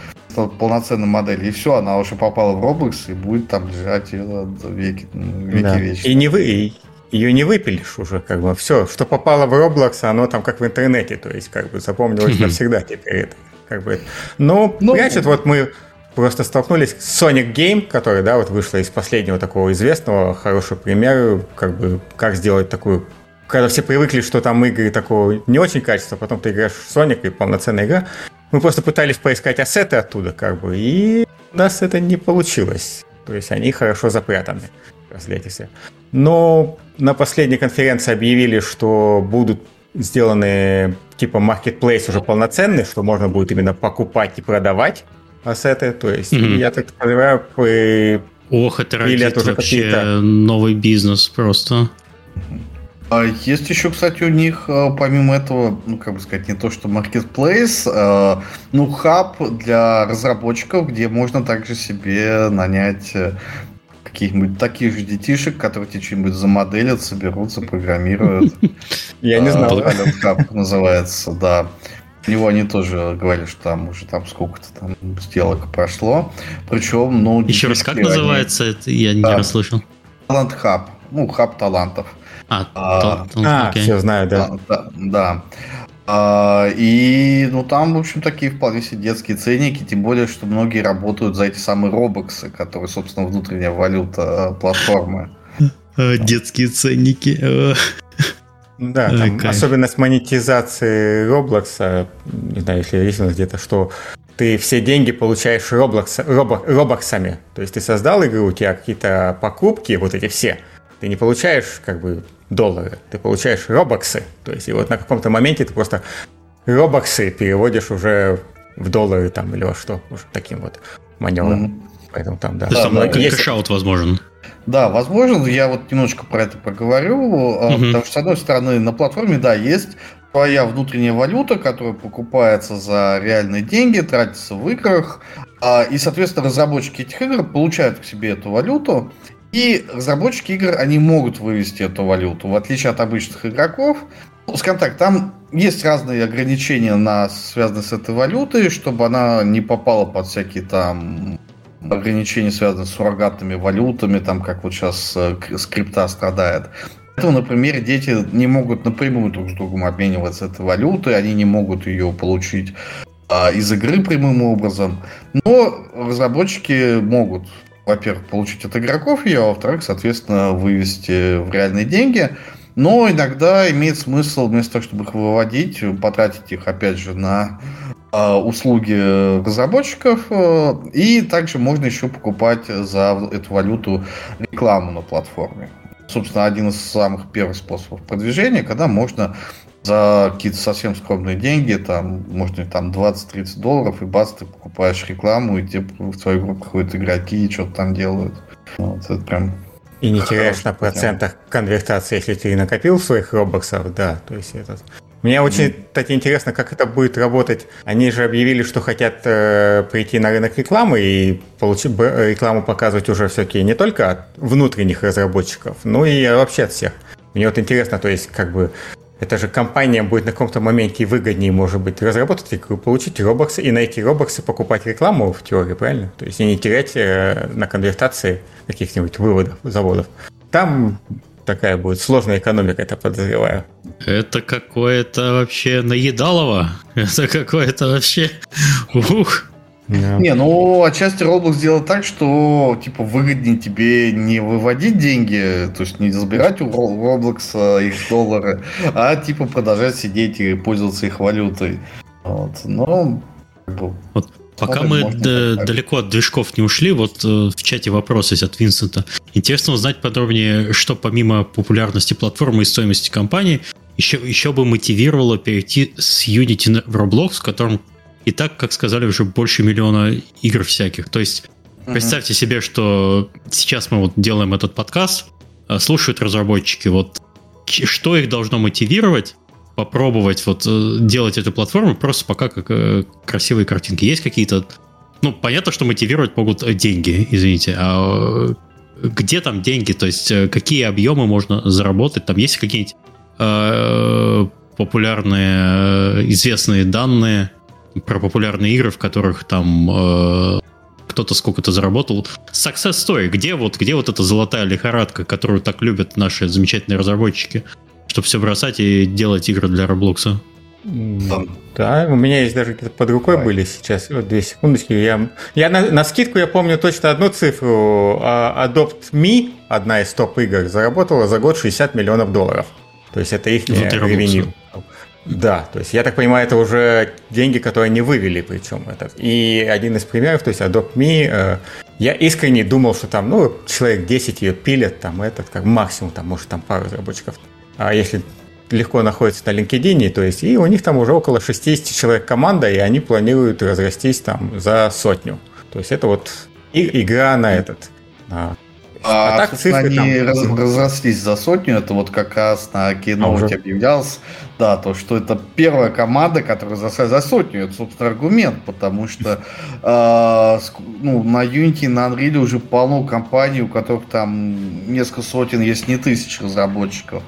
полноценной модели, и все, она уже попала в Roblox и будет там лежать веки, веки да. вечные. И не вы, ее не выпилишь уже, как бы все, что попало в Roblox, оно там как в интернете, то есть как бы запомнилось навсегда теперь это. Как бы. Но, ну, значит, вот мы просто столкнулись Sonic Game, который, да, вот вышла из последнего такого известного, хороший пример, как бы, как сделать такую когда все привыкли, что там игры такого не очень качества, потом ты играешь в Sonic и полноценная игра. Мы просто пытались поискать ассеты оттуда, как бы, и у нас это не получилось. То есть они хорошо запрятаны, всех. Но на последней конференции объявили, что будут сделаны типа marketplace уже полноценный, что можно будет именно покупать и продавать ассеты. То есть, mm-hmm. я так понимаю, при... Ох, это родит вообще новый бизнес просто. А есть еще, кстати, у них, э, помимо этого, ну, как бы сказать, не то, что marketplace, э, ну, хаб для разработчиков, где можно также себе нанять э, каких-нибудь таких же детишек, которые тебе что-нибудь замоделят, соберутся, программируют. Я не знал. Хаб называется, да. У него они тоже говорили, что там уже там сколько-то там сделок прошло. Причем, ну... Еще раз, как они... называется это? Я не расслышал. Талант Хаб. Ну, хаб талантов. А, а, а окей. все знаю, да. Да, да. А, и, ну, там, в общем, такие вполне себе детские ценники, тем более, что многие работают за эти самые робоксы, которые, собственно, внутренняя валюта э, платформы. Э, детские ценники. Э. Да, там особенность монетизации Roblox, не знаю, если есть у нас где-то, что ты все деньги получаешь Roblox, робоксами. То есть ты создал игру, у тебя какие-то покупки, вот эти все, ты не получаешь как бы доллары, ты получаешь робоксы. То есть и вот на каком-то моменте ты просто робоксы переводишь уже в доллары там или во что, уже таким вот маневром. Mm-hmm. Поэтому там, да. То есть там да, есть... кэшаут возможен. Да, возможно, я вот немножко про это поговорю, угу. потому что, с одной стороны, на платформе, да, есть своя внутренняя валюта, которая покупается за реальные деньги, тратится в играх, а, и, соответственно, разработчики этих игр получают к себе эту валюту, и разработчики игр, они могут вывести эту валюту, в отличие от обычных игроков. Ну, скажем так, там есть разные ограничения, на, связанные с этой валютой, чтобы она не попала под всякие там ограничения связаны с суррогатными валютами, там как вот сейчас э, скрипта страдает. Поэтому, например, дети не могут напрямую друг с другом обмениваться этой валютой, они не могут ее получить а, из игры прямым образом. Но разработчики могут, во-первых, получить от игроков ее, а во-вторых, соответственно, вывести в реальные деньги. Но иногда имеет смысл вместо того, чтобы их выводить, потратить их, опять же, на а, услуги разработчиков. Э, и также можно еще покупать за эту валюту рекламу на платформе. Собственно, один из самых первых способов продвижения, когда можно за какие-то совсем скромные деньги, там, можно там 20-30 долларов, и бац, ты покупаешь рекламу, и тебе в твою группу приходят игроки и что-то там делают. Вот, это прям и не теряешь на процентах конвертации, если ты накопил своих робоксов, да, то есть это мне очень, кстати, интересно, как это будет работать. Они же объявили, что хотят э, прийти на рынок рекламы и получить рекламу показывать уже все-таки не только от внутренних разработчиков, но и вообще от всех. Мне вот интересно, то есть как бы это же компания будет на каком-то моменте выгоднее, может быть, разработать игру, получить робоксы и на эти робоксы покупать рекламу в теории, правильно? То есть и не терять э, на конвертации каких-нибудь выводов, заводов. Там такая будет сложная экономика, это подозреваю. Это какое-то вообще наедалово. Это какое-то вообще... Ух. Yeah. Не, ну отчасти Roblox сделал так, что типа выгоднее тебе не выводить деньги, то есть не забирать у Roblox их доллары, а типа продолжать сидеть и пользоваться их валютой. Вот. Но как бы, вот Пока мы д- далеко от движков не ушли, вот э, в чате вопрос есть от Винсента. Интересно узнать подробнее, что помимо популярности платформы и стоимости компании, еще, еще бы мотивировало перейти с Unity в Roblox, в котором и так, как сказали, уже больше миллиона игр всяких. То есть uh-huh. представьте себе, что сейчас мы вот делаем этот подкаст, э, слушают разработчики, вот что их должно мотивировать попробовать вот э, делать эту платформу просто пока как э, красивые картинки. Есть какие-то... Ну, понятно, что мотивировать могут деньги, извините. А где там деньги? То есть какие объемы можно заработать? Там есть какие-нибудь э, популярные, известные данные про популярные игры, в которых там э, кто-то сколько-то заработал. Success Story, где вот, где вот эта золотая лихорадка, которую так любят наши замечательные разработчики, чтобы все бросать и делать игры для Роблокса? Да, у меня есть даже где-то под рукой Давай. были сейчас. Вот две секундочки. Я, я на, на скидку я помню точно одну цифру. А, Adopt Me, одна из топ игр, заработала за год 60 миллионов долларов. То есть это их ревеню. Да, то есть я так понимаю, это уже деньги, которые они вывели, причем этот. И один из примеров, то есть Adopt Me, э, я искренне думал, что там, ну, человек 10 ее пилят, там этот, как максимум, там, может, там пару разработчиков. А если легко находится на LinkedIn, то есть, и у них там уже около 60 человек команда, и они планируют разрастись там за сотню. То есть это вот игра на этот, на а, а так цифры они там... раз, разрослись за сотню, это вот как раз на кино а объявлялось, да, то, что это первая команда, которая разрослась за сотню, это, собственно, аргумент, потому что э, ну, на Unity, на Unreal уже полно компаний, у которых там несколько сотен, если не тысяч разработчиков.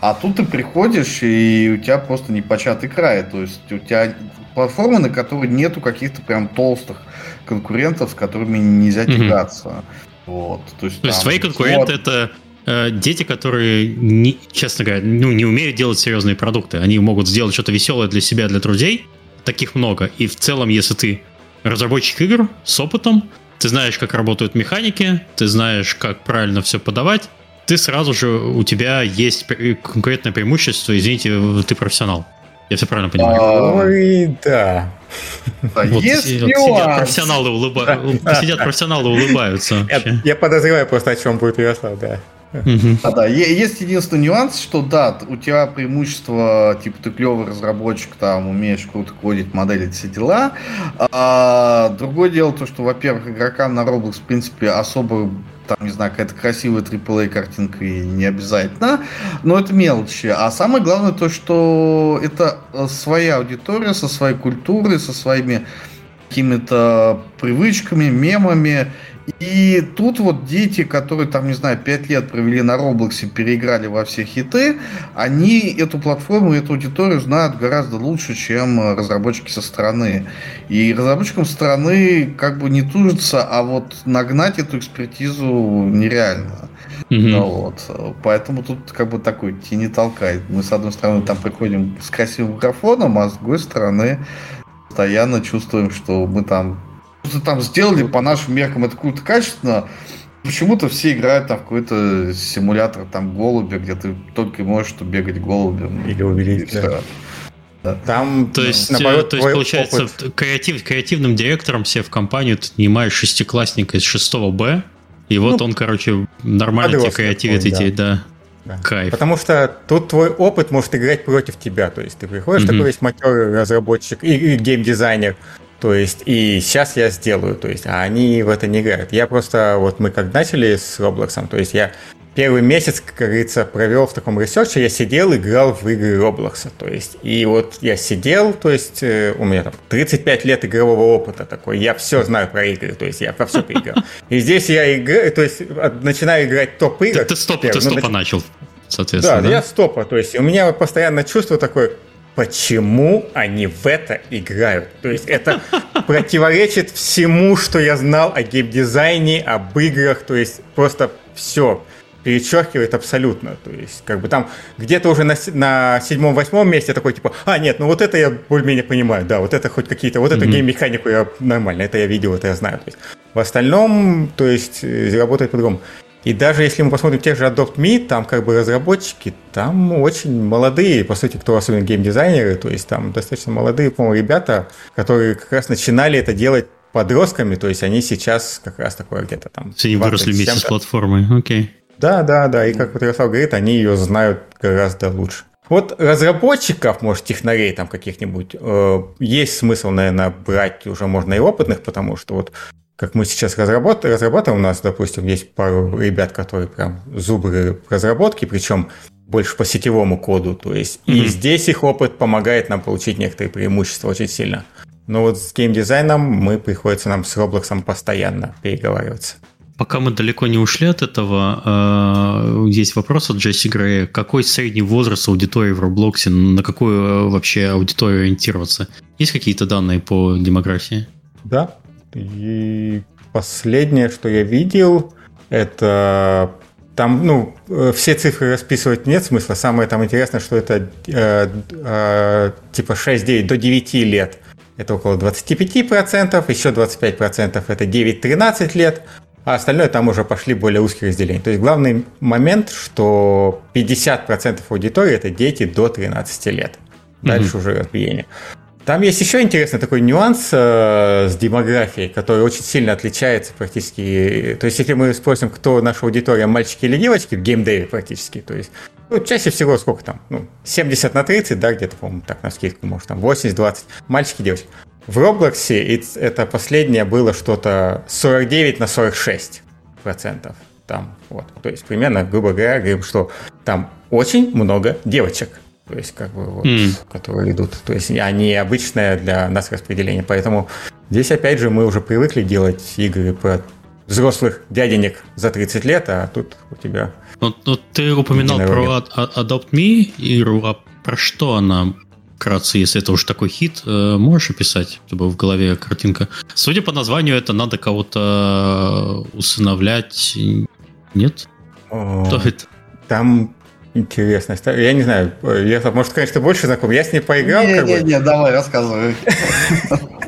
А тут ты приходишь, и у тебя просто непочатый край, то есть у тебя платформы, на которой нету каких-то прям толстых конкурентов, с которыми нельзя тягаться. Mm-hmm. Вот, то есть, то есть твои конкуренты вот... это дети, которые, не, честно говоря, ну, не умеют делать серьезные продукты. Они могут сделать что-то веселое для себя, для друзей. Таких много. И в целом, если ты разработчик игр с опытом, ты знаешь, как работают механики, ты знаешь, как правильно все подавать, ты сразу же, у тебя есть конкурентное преимущество, извините, ты профессионал. Я все правильно понимаю? Ой, да. А вот сидят профессионалы, улыба... сидят профессионалы улыбаются. Я, я подозреваю просто, о чем будет Ярослав, да. Угу. А, да, есть единственный нюанс, что да, у тебя преимущество, типа ты клевый разработчик, там умеешь круто кодить, моделить все дела. А, другое дело то, что, во-первых, игрокам на Roblox, в принципе, особо там, не знаю, какая-то красивая AAA картинка и не обязательно, но это мелочи. А самое главное то, что это своя аудитория со своей культурой, со своими какими-то привычками, мемами. И тут вот дети, которые там, не знаю, 5 лет провели на Роблоксе, переиграли во все хиты, они эту платформу, эту аудиторию знают гораздо лучше, чем разработчики со стороны. И разработчикам со стороны как бы не тужится, а вот нагнать эту экспертизу нереально. Mm-hmm. Ну, вот. Поэтому тут как бы такой тени толкает. Мы, с одной стороны, там приходим с красивым графоном, а с другой стороны, постоянно чувствуем, что мы там там сделали по нашим меркам это круто качественно. Почему-то все играют там в какой-то симулятор там голубя, где ты только можешь что бегать голубем. Или увеличить. Да. Да. Там, то есть, наоборот, то есть получается, опыт... креатив, креативным директором себе в компанию ты нанимаешь шестиклассника из 6 Б, и вот ну, он, короче, нормально тебе креативит эти, да. да. Кайф. Потому что тут твой опыт может играть против тебя. То есть ты приходишь, mm-hmm. такой весь матерый разработчик и, и геймдизайнер, то есть, и сейчас я сделаю, то есть, а они в это не играют. Я просто, вот мы как начали с Roblox, то есть я первый месяц, как говорится, провел в таком research е, я сидел, играл в игры Roblox. То есть, и вот я сидел, то есть, э, у меня там 35 лет игрового опыта такой, я все знаю про игры, то есть, я про все поиграл. И здесь я играю, то есть, начинаю играть топ-игр. Ты, ты, стоп, ты стопа ну, начал, соответственно. Да, да, я стопа, то есть, у меня постоянно чувство такое, почему они в это играют. То есть это противоречит всему, что я знал о геймдизайне, об играх, то есть просто все перечеркивает абсолютно. То есть, как бы там где-то уже на, на седьмом-восьмом месте такой, типа, а, нет, ну вот это я более-менее понимаю, да, вот это хоть какие-то, вот mm-hmm. эту гейм-механику я нормально, это я видел, это я знаю. То есть, в остальном, то есть, э, работает по-другому. И даже если мы посмотрим тех же Adopt Me, там как бы разработчики, там очень молодые, по сути, кто особенно геймдизайнеры, то есть там достаточно молодые, по-моему, ребята, которые как раз начинали это делать подростками, то есть они сейчас как раз такое где-то там... Все они выросли вместе с платформой, окей. Да, да, да, и как вот Ярослав говорит, они ее знают гораздо лучше. Вот разработчиков, может, технарей там каких-нибудь, э, есть смысл, наверное, брать уже можно и опытных, потому что вот как мы сейчас разработ... разрабатываем, у нас, допустим, есть пару ребят, которые прям зубры разработки, причем больше по сетевому коду, то есть mm-hmm. и здесь их опыт помогает нам получить некоторые преимущества очень сильно. Но вот с геймдизайном мы приходится нам с Роблоксом постоянно переговариваться. Пока мы далеко не ушли от этого, э, есть вопрос от Джесси Грея. Какой средний возраст аудитории в Роблоксе? На какую э, вообще аудиторию ориентироваться? Есть какие-то данные по демографии? Да, и последнее, что я видел, это там, ну, э, все цифры расписывать нет смысла. Самое там интересное, что это э, э, типа 6-9 до 9 лет. Это около 25%, еще 25% это 9-13 лет, а остальное там уже пошли более узкие разделения. То есть главный момент, что 50% аудитории это дети до 13 лет. Дальше mm-hmm. уже разбиение. Там есть еще интересный такой нюанс э, с демографией, который очень сильно отличается практически. То есть, если мы спросим, кто наша аудитория, мальчики или девочки, в геймдеве практически, то есть, ну, чаще всего сколько там? Ну, 70 на 30, да, где-то, по-моему, так на скидку, может, там 80-20. Мальчики, девочки. В Роблоксе это последнее было что-то 49 на 46 процентов. Там, вот. То есть, примерно, грубо говоря, говорим, что там очень много девочек то есть как бы вот, mm. которые идут. То есть они обычное для нас распределение. Поэтому здесь опять же мы уже привыкли делать игры про взрослых дяденек за 30 лет, а тут у тебя... Ну, ну ты упоминал про Adopt Me игру, а про что она вкратце, если это уж такой хит, э, можешь описать, чтобы в голове картинка? Судя по названию, это надо кого-то усыновлять. Нет? О, Кто это? Там Интересно. Я не знаю, я, может, конечно, больше знаком. Я с ней поиграл. Не, как не, бы. не, давай, рассказывай.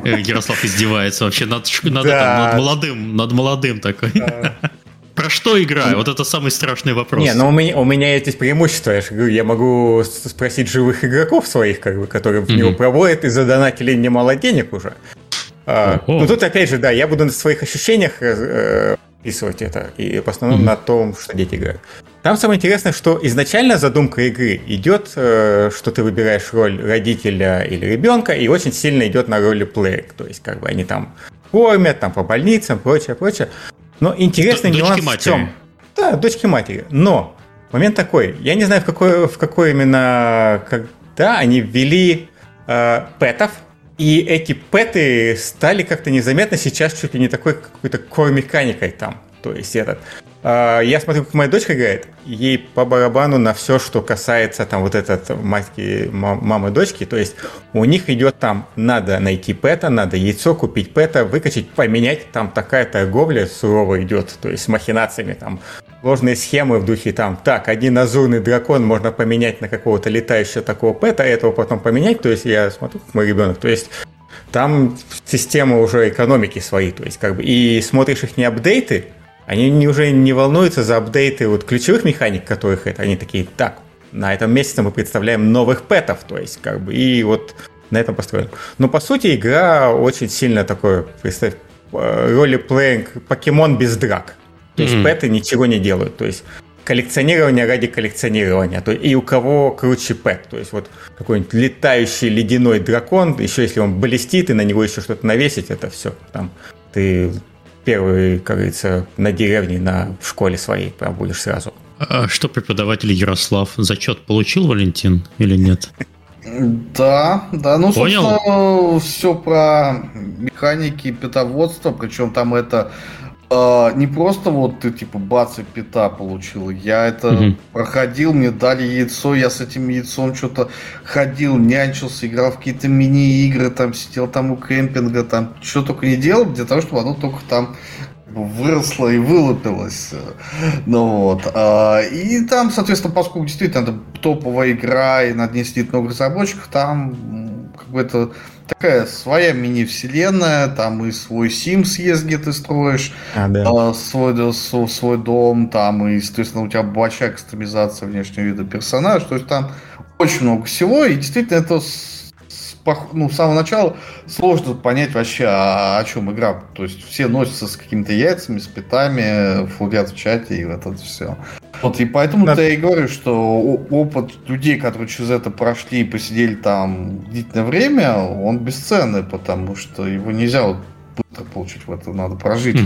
Э, Ярослав издевается вообще над, над, да. над молодым, над молодым такой. Да. Про что играю? Вот это самый страшный вопрос. Не, ну у меня, у меня есть преимущество. Я же говорю, я могу спросить живых игроков своих, как бы, которые в него проводят и задонатили немало денег уже. А, ну тут опять же, да, я буду на своих ощущениях э, описывать это, и в основном mm-hmm. на том, что дети играют. Там самое интересное, что изначально задумка игры идет, э, что ты выбираешь роль родителя или ребенка, и очень сильно идет на роли плея. То есть, как бы они там кормят, там по больницам, прочее, прочее. Но интересный Д- нюанс матери. в чем? Да, дочки матери. Но момент такой, я не знаю, в какой, в какой именно, когда они ввели э, пэтов, И эти пэты стали как-то незаметно сейчас чуть ли не такой какой-то core-механикой там. То есть этот... А, я смотрю, как моя дочка играет, ей по барабану на все, что касается там вот этот матки мамы дочки, то есть у них идет там, надо найти пэта, надо яйцо купить пэта, выкачать, поменять, там такая торговля суровая идет, то есть с махинациями там, ложные схемы в духе там, так, один азурный дракон можно поменять на какого-то летающего такого пэта, этого потом поменять, то есть я смотрю, мой ребенок, то есть там система уже экономики свои, то есть как бы, и смотришь их не апдейты, они уже не волнуются за апдейты вот ключевых механик, которых это. Они такие, так, на этом месяце мы представляем новых пэтов, то есть как бы, и вот на этом построен. Но по сути игра очень сильно такое, представь, ролеплеинг покемон без драк. То есть mm-hmm. пэты ничего не делают. То есть коллекционирование ради коллекционирования. То, и у кого круче пэт. То есть вот какой-нибудь летающий ледяной дракон, еще если он блестит, и на него еще что-то навесить, это все. Там ты первый, как говорится, на деревне, на в школе своей прям будешь сразу. А что преподаватель Ярослав? Зачет получил Валентин или нет? Да, да, ну, Понял? собственно, все про механики питоводства, причем там это э, не просто вот ты типа бац и пита получил. Я это угу. проходил, мне дали яйцо, я с этим яйцом что-то ходил, нянчился, играл в какие-то мини-игры, там сидел там у кемпинга, там что только не делал, для того, чтобы оно только там выросло и вылупилось. Ну вот. А, и там, соответственно, поскольку действительно это топовая игра, и над ней сидит много разработчиков, там как бы это такая своя мини-вселенная, там и свой Sims есть, где ты строишь а, да. э, свой, свой дом, там и, соответственно, у тебя большая кастомизация внешнего вида персонажа, то есть там очень много всего, и действительно это ну, с самого начала сложно понять вообще, о, о чем игра. То есть все носятся с какими-то яйцами, с питами, флудят в чате и вот это все. Вот и поэтому да. я и говорю, что опыт людей, которые через это прошли и посидели там длительное время, он бесценный, потому что его нельзя вот быстро получить в это, надо прожить.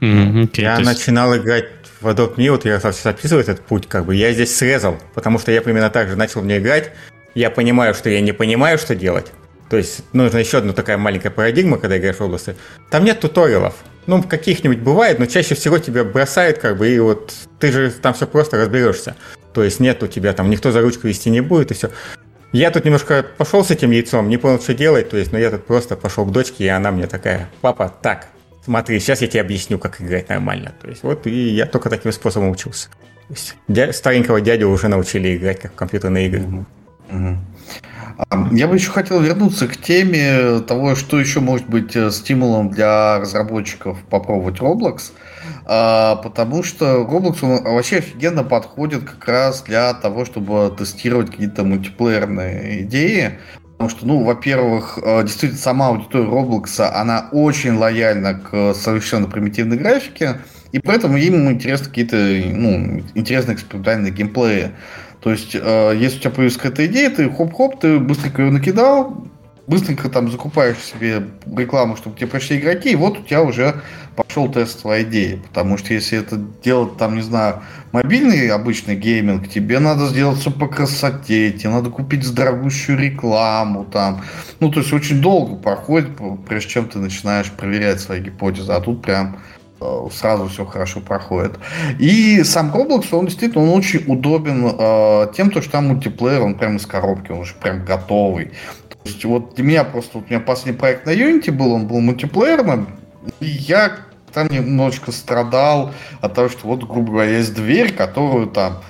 Mm-hmm. Okay, я есть... начинал играть в Adopt Me, вот я сейчас описываю этот путь, как бы я здесь срезал, потому что я примерно так же начал в нее играть. Я понимаю, что я не понимаю, что делать. То есть нужна еще одна такая маленькая парадигма, когда играешь в области. Там нет туториалов. Ну, каких-нибудь бывает, но чаще всего тебя бросает, как бы, и вот ты же там все просто разберешься. То есть нет у тебя там, никто за ручку вести не будет, и все. Я тут немножко пошел с этим яйцом, не понял, что делать, то есть, но я тут просто пошел к дочке, и она мне такая, папа, так, смотри, сейчас я тебе объясню, как играть нормально. То есть, вот, и я только таким способом учился. То есть, дя- старенького дядю уже научили играть как в компьютерные игры. Mm-hmm. Я бы еще хотел вернуться к теме того, что еще может быть э, стимулом для разработчиков попробовать Roblox. А, потому что Roblox он вообще офигенно подходит как раз для того, чтобы тестировать какие-то мультиплеерные идеи. Потому что, ну, во-первых, э, действительно, сама аудитория Roblox, она очень лояльна к совершенно примитивной графике, и поэтому им интересны какие-то, ну, интересные экспериментальные геймплеи. То есть, э, если у тебя появилась какая-то идея, ты хоп-хоп, ты быстренько ее накидал, быстренько там закупаешь себе рекламу, чтобы тебе пришли игроки, и вот у тебя уже пошел тест твоей идеи. Потому что если это делать, там, не знаю, мобильный обычный гейминг, тебе надо сделать все по красоте, тебе надо купить дорогущую рекламу там. Ну, то есть очень долго проходит, прежде чем ты начинаешь проверять свои гипотезы. А тут прям сразу все хорошо проходит. И сам Roblox, он действительно он очень удобен э, тем, то, что там мультиплеер, он прям из коробки, он уже прям готовый. То есть вот для меня просто, вот у меня последний проект на Unity был, он был мультиплеерным, и я там немножечко страдал от того, что вот, грубо говоря, есть дверь, которую там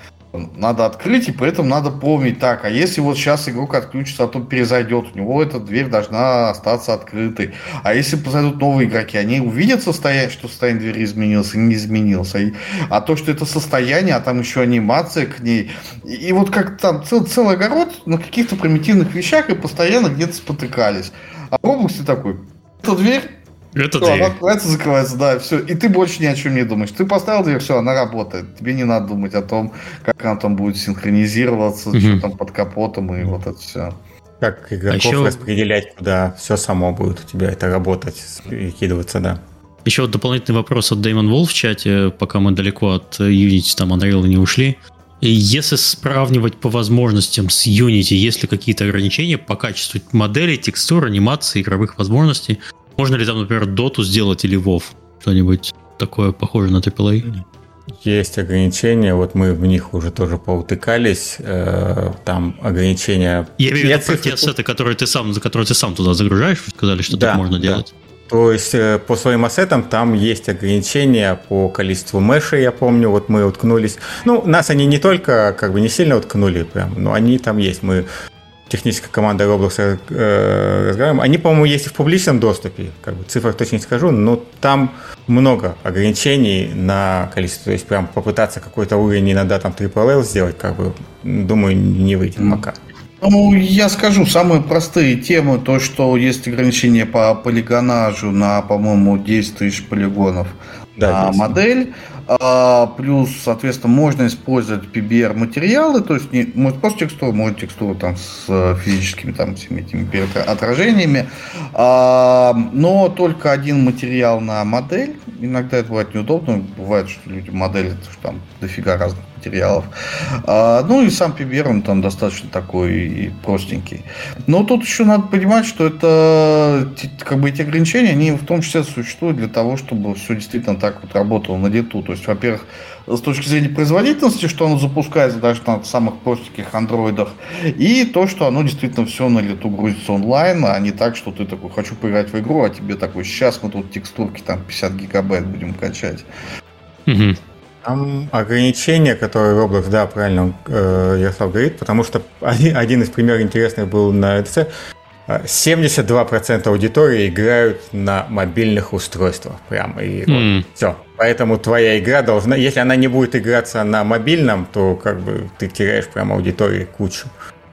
надо открыть, и при этом надо помнить, так, а если вот сейчас игрок отключится, а то перезайдет, у него эта дверь должна остаться открытой. А если позайдут новые игроки, они увидят состояние, что состояние двери изменилось и не изменился. И, а то, что это состояние, а там еще анимация к ней. И, и вот как там цел, целый огород на каких-то примитивных вещах и постоянно где-то спотыкались. А области такой, эта дверь это все, она открывается, закрывается, да, все. И ты больше ни о чем не думаешь. Ты поставил дверь, все, она работает. Тебе не надо думать о том, как она там будет синхронизироваться, угу. что там под капотом и вот это все. Как игроков а еще... распределять, куда все само будет у тебя это работать, перекидываться, да. Еще вот дополнительный вопрос от Дэймон Волф в чате, пока мы далеко от Unity, там Unreal не ушли. И если сравнивать по возможностям с Unity, есть ли какие-то ограничения по качеству моделей, текстур, анимации, игровых возможностей? Можно ли там, например, Доту сделать или WoW? Что-нибудь такое похоже на AAA? Есть ограничения, вот мы в них уже тоже поутыкались. Э, там ограничения. Я имею в виду про те ассеты, которые ты сам, за которые ты сам туда загружаешь, сказали, что да, так можно да. делать. То есть э, по своим ассетам там есть ограничения по количеству мэша, я помню, вот мы уткнулись. Ну, нас они не только, как бы не сильно уткнули прям, но они там есть. Мы техническая команда Roblox э, разговариваем. Они, по-моему, есть и в публичном доступе. Как бы цифр точно не скажу, но там много ограничений на количество. То есть прям попытаться какой-то уровень иногда там Triple сделать, как бы, думаю, не выйдет mm. пока. Ну, я скажу, самые простые темы, то, что есть ограничения по полигонажу на, по-моему, 10 тысяч полигонов да, на модель. А, плюс, соответственно, можно использовать PBR материалы, то есть не может просто текстуру, может текстуру там с э, физическими там всеми этими отражениями, а, но только один материал на модель. Иногда это бывает неудобно, бывает, что люди моделят что там дофига разных материалов. А, ну и сам PBR, он там достаточно такой и простенький. Но тут еще надо понимать, что это как бы эти ограничения, они в том числе существуют для того, чтобы все действительно так вот работало на лету. То есть, во-первых, с точки зрения производительности, что оно запускается даже на самых простеньких андроидах, и то, что оно действительно все на лету грузится онлайн, а не так, что ты такой, хочу поиграть в игру, а тебе такой, сейчас мы тут текстурки там 50 гигабайт будем качать. Угу. Там ограничения, которые Roblox, да, правильно э, Ярослав говорит, потому что один, один из примеров интересных был на ETC. 72% аудитории играют на мобильных устройствах прямо. И mm. вот, все. Поэтому твоя игра должна... Если она не будет играться на мобильном, то как бы ты теряешь прямо аудитории кучу.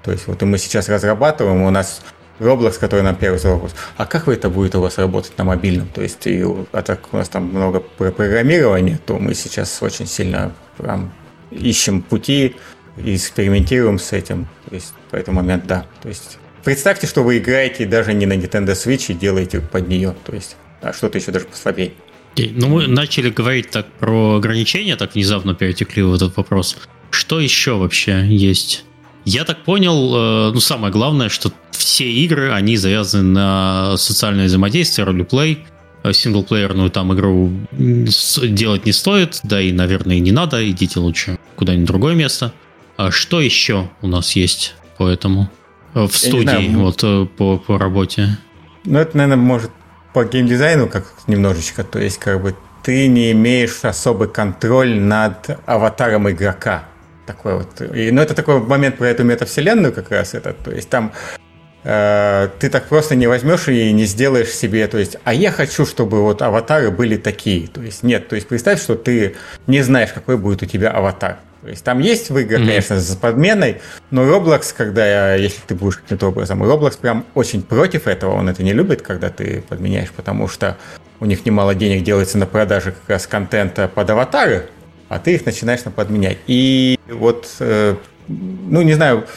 То есть вот и мы сейчас разрабатываем, у нас Roblox, который нам первый вопрос, а как вы это будет у вас работать на мобильном? То есть, и, а так у нас там много про программирования, то мы сейчас очень сильно прям ищем пути и экспериментируем с этим. То есть, по этому момент, да. То есть, представьте, что вы играете даже не на Nintendo Switch и делаете под нее. То есть, а что-то еще даже послабее. Ну, мы начали говорить так про ограничения, так внезапно перетекли в этот вопрос. Что еще вообще есть? Я так понял, э, ну, самое главное, что все игры, они завязаны на социальное взаимодействие, ролеплей, э, синглплеерную там игру делать не стоит, да и, наверное, не надо, идите лучше куда-нибудь другое место. А что еще у нас есть по этому? Э, в студии, знаю, вот по, по работе. Ну, это, наверное, может по геймдизайну как немножечко, то есть как бы ты не имеешь особый контроль над аватаром игрока такой вот. И, ну, это такой момент про эту метавселенную как раз это. То есть там э, ты так просто не возьмешь и не сделаешь себе, то есть, а я хочу, чтобы вот аватары были такие. То есть нет, то есть представь, что ты не знаешь, какой будет у тебя аватар. То есть там есть в играх, mm-hmm. конечно, с подменой, но Roblox, когда, если ты будешь каким-то образом, Roblox прям очень против этого, он это не любит, когда ты подменяешь, потому что у них немало денег делается на продаже как раз контента под аватары, а ты их начинаешь подменять. И вот, э, ну, не знаю,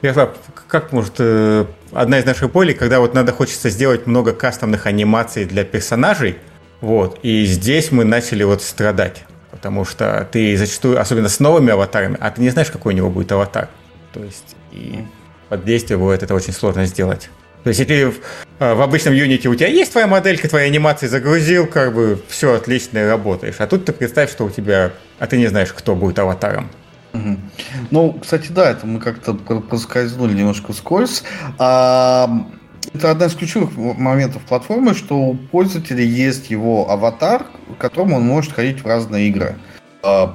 Ярослав, как может э, одна из наших болей, когда вот надо хочется сделать много кастомных анимаций для персонажей, вот, и здесь мы начали вот страдать, потому что ты зачастую, особенно с новыми аватарами, а ты не знаешь, какой у него будет аватар. То есть, и под действие будет это очень сложно сделать. То есть, в, э, в обычном Unity у тебя есть твоя моделька, твоя анимация загрузил, как бы все отлично работаешь. А тут ты представь, что у тебя, а ты не знаешь, кто будет аватаром. Ну, кстати, да, это мы как-то проскользнули немножко вскользь. А, это одна из ключевых моментов платформы, что у пользователя есть его аватар, к которому он может ходить в разные игры. А,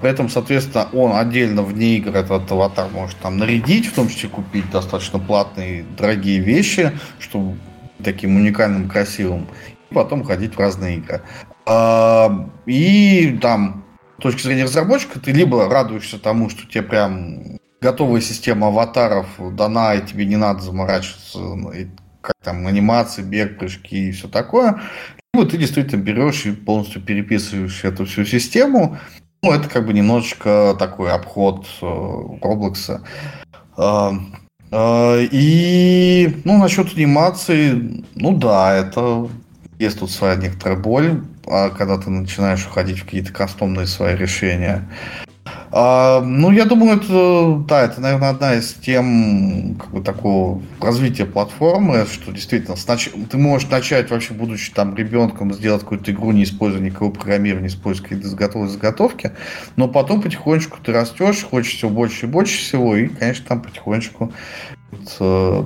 при этом, соответственно, он отдельно вне игр этот аватар может там нарядить, в том числе купить достаточно платные, дорогие вещи, чтобы таким уникальным, красивым, и потом ходить в разные игры. А, и там, с точки зрения разработчика, ты либо радуешься тому, что тебе прям готовая система аватаров дана, и тебе не надо заморачиваться, как там анимации, бег, прыжки и все такое, либо ты действительно берешь и полностью переписываешь эту всю систему, ну, это как бы немножечко такой обход Roblox. Э, э, и, ну, насчет анимации, ну да, это есть тут своя некоторая боль, а когда ты начинаешь уходить в какие-то кастомные свои решения. А, ну, я думаю, это, да, это, наверное, одна из тем как бы, такого развития платформы, что действительно снач... ты можешь начать вообще, будучи там ребенком, сделать какую-то игру, не используя никакого программирования, не используя какие-то готовые заготовки, но потом потихонечку ты растешь, хочешь все больше и больше всего, и, конечно, там потихонечку вот, э,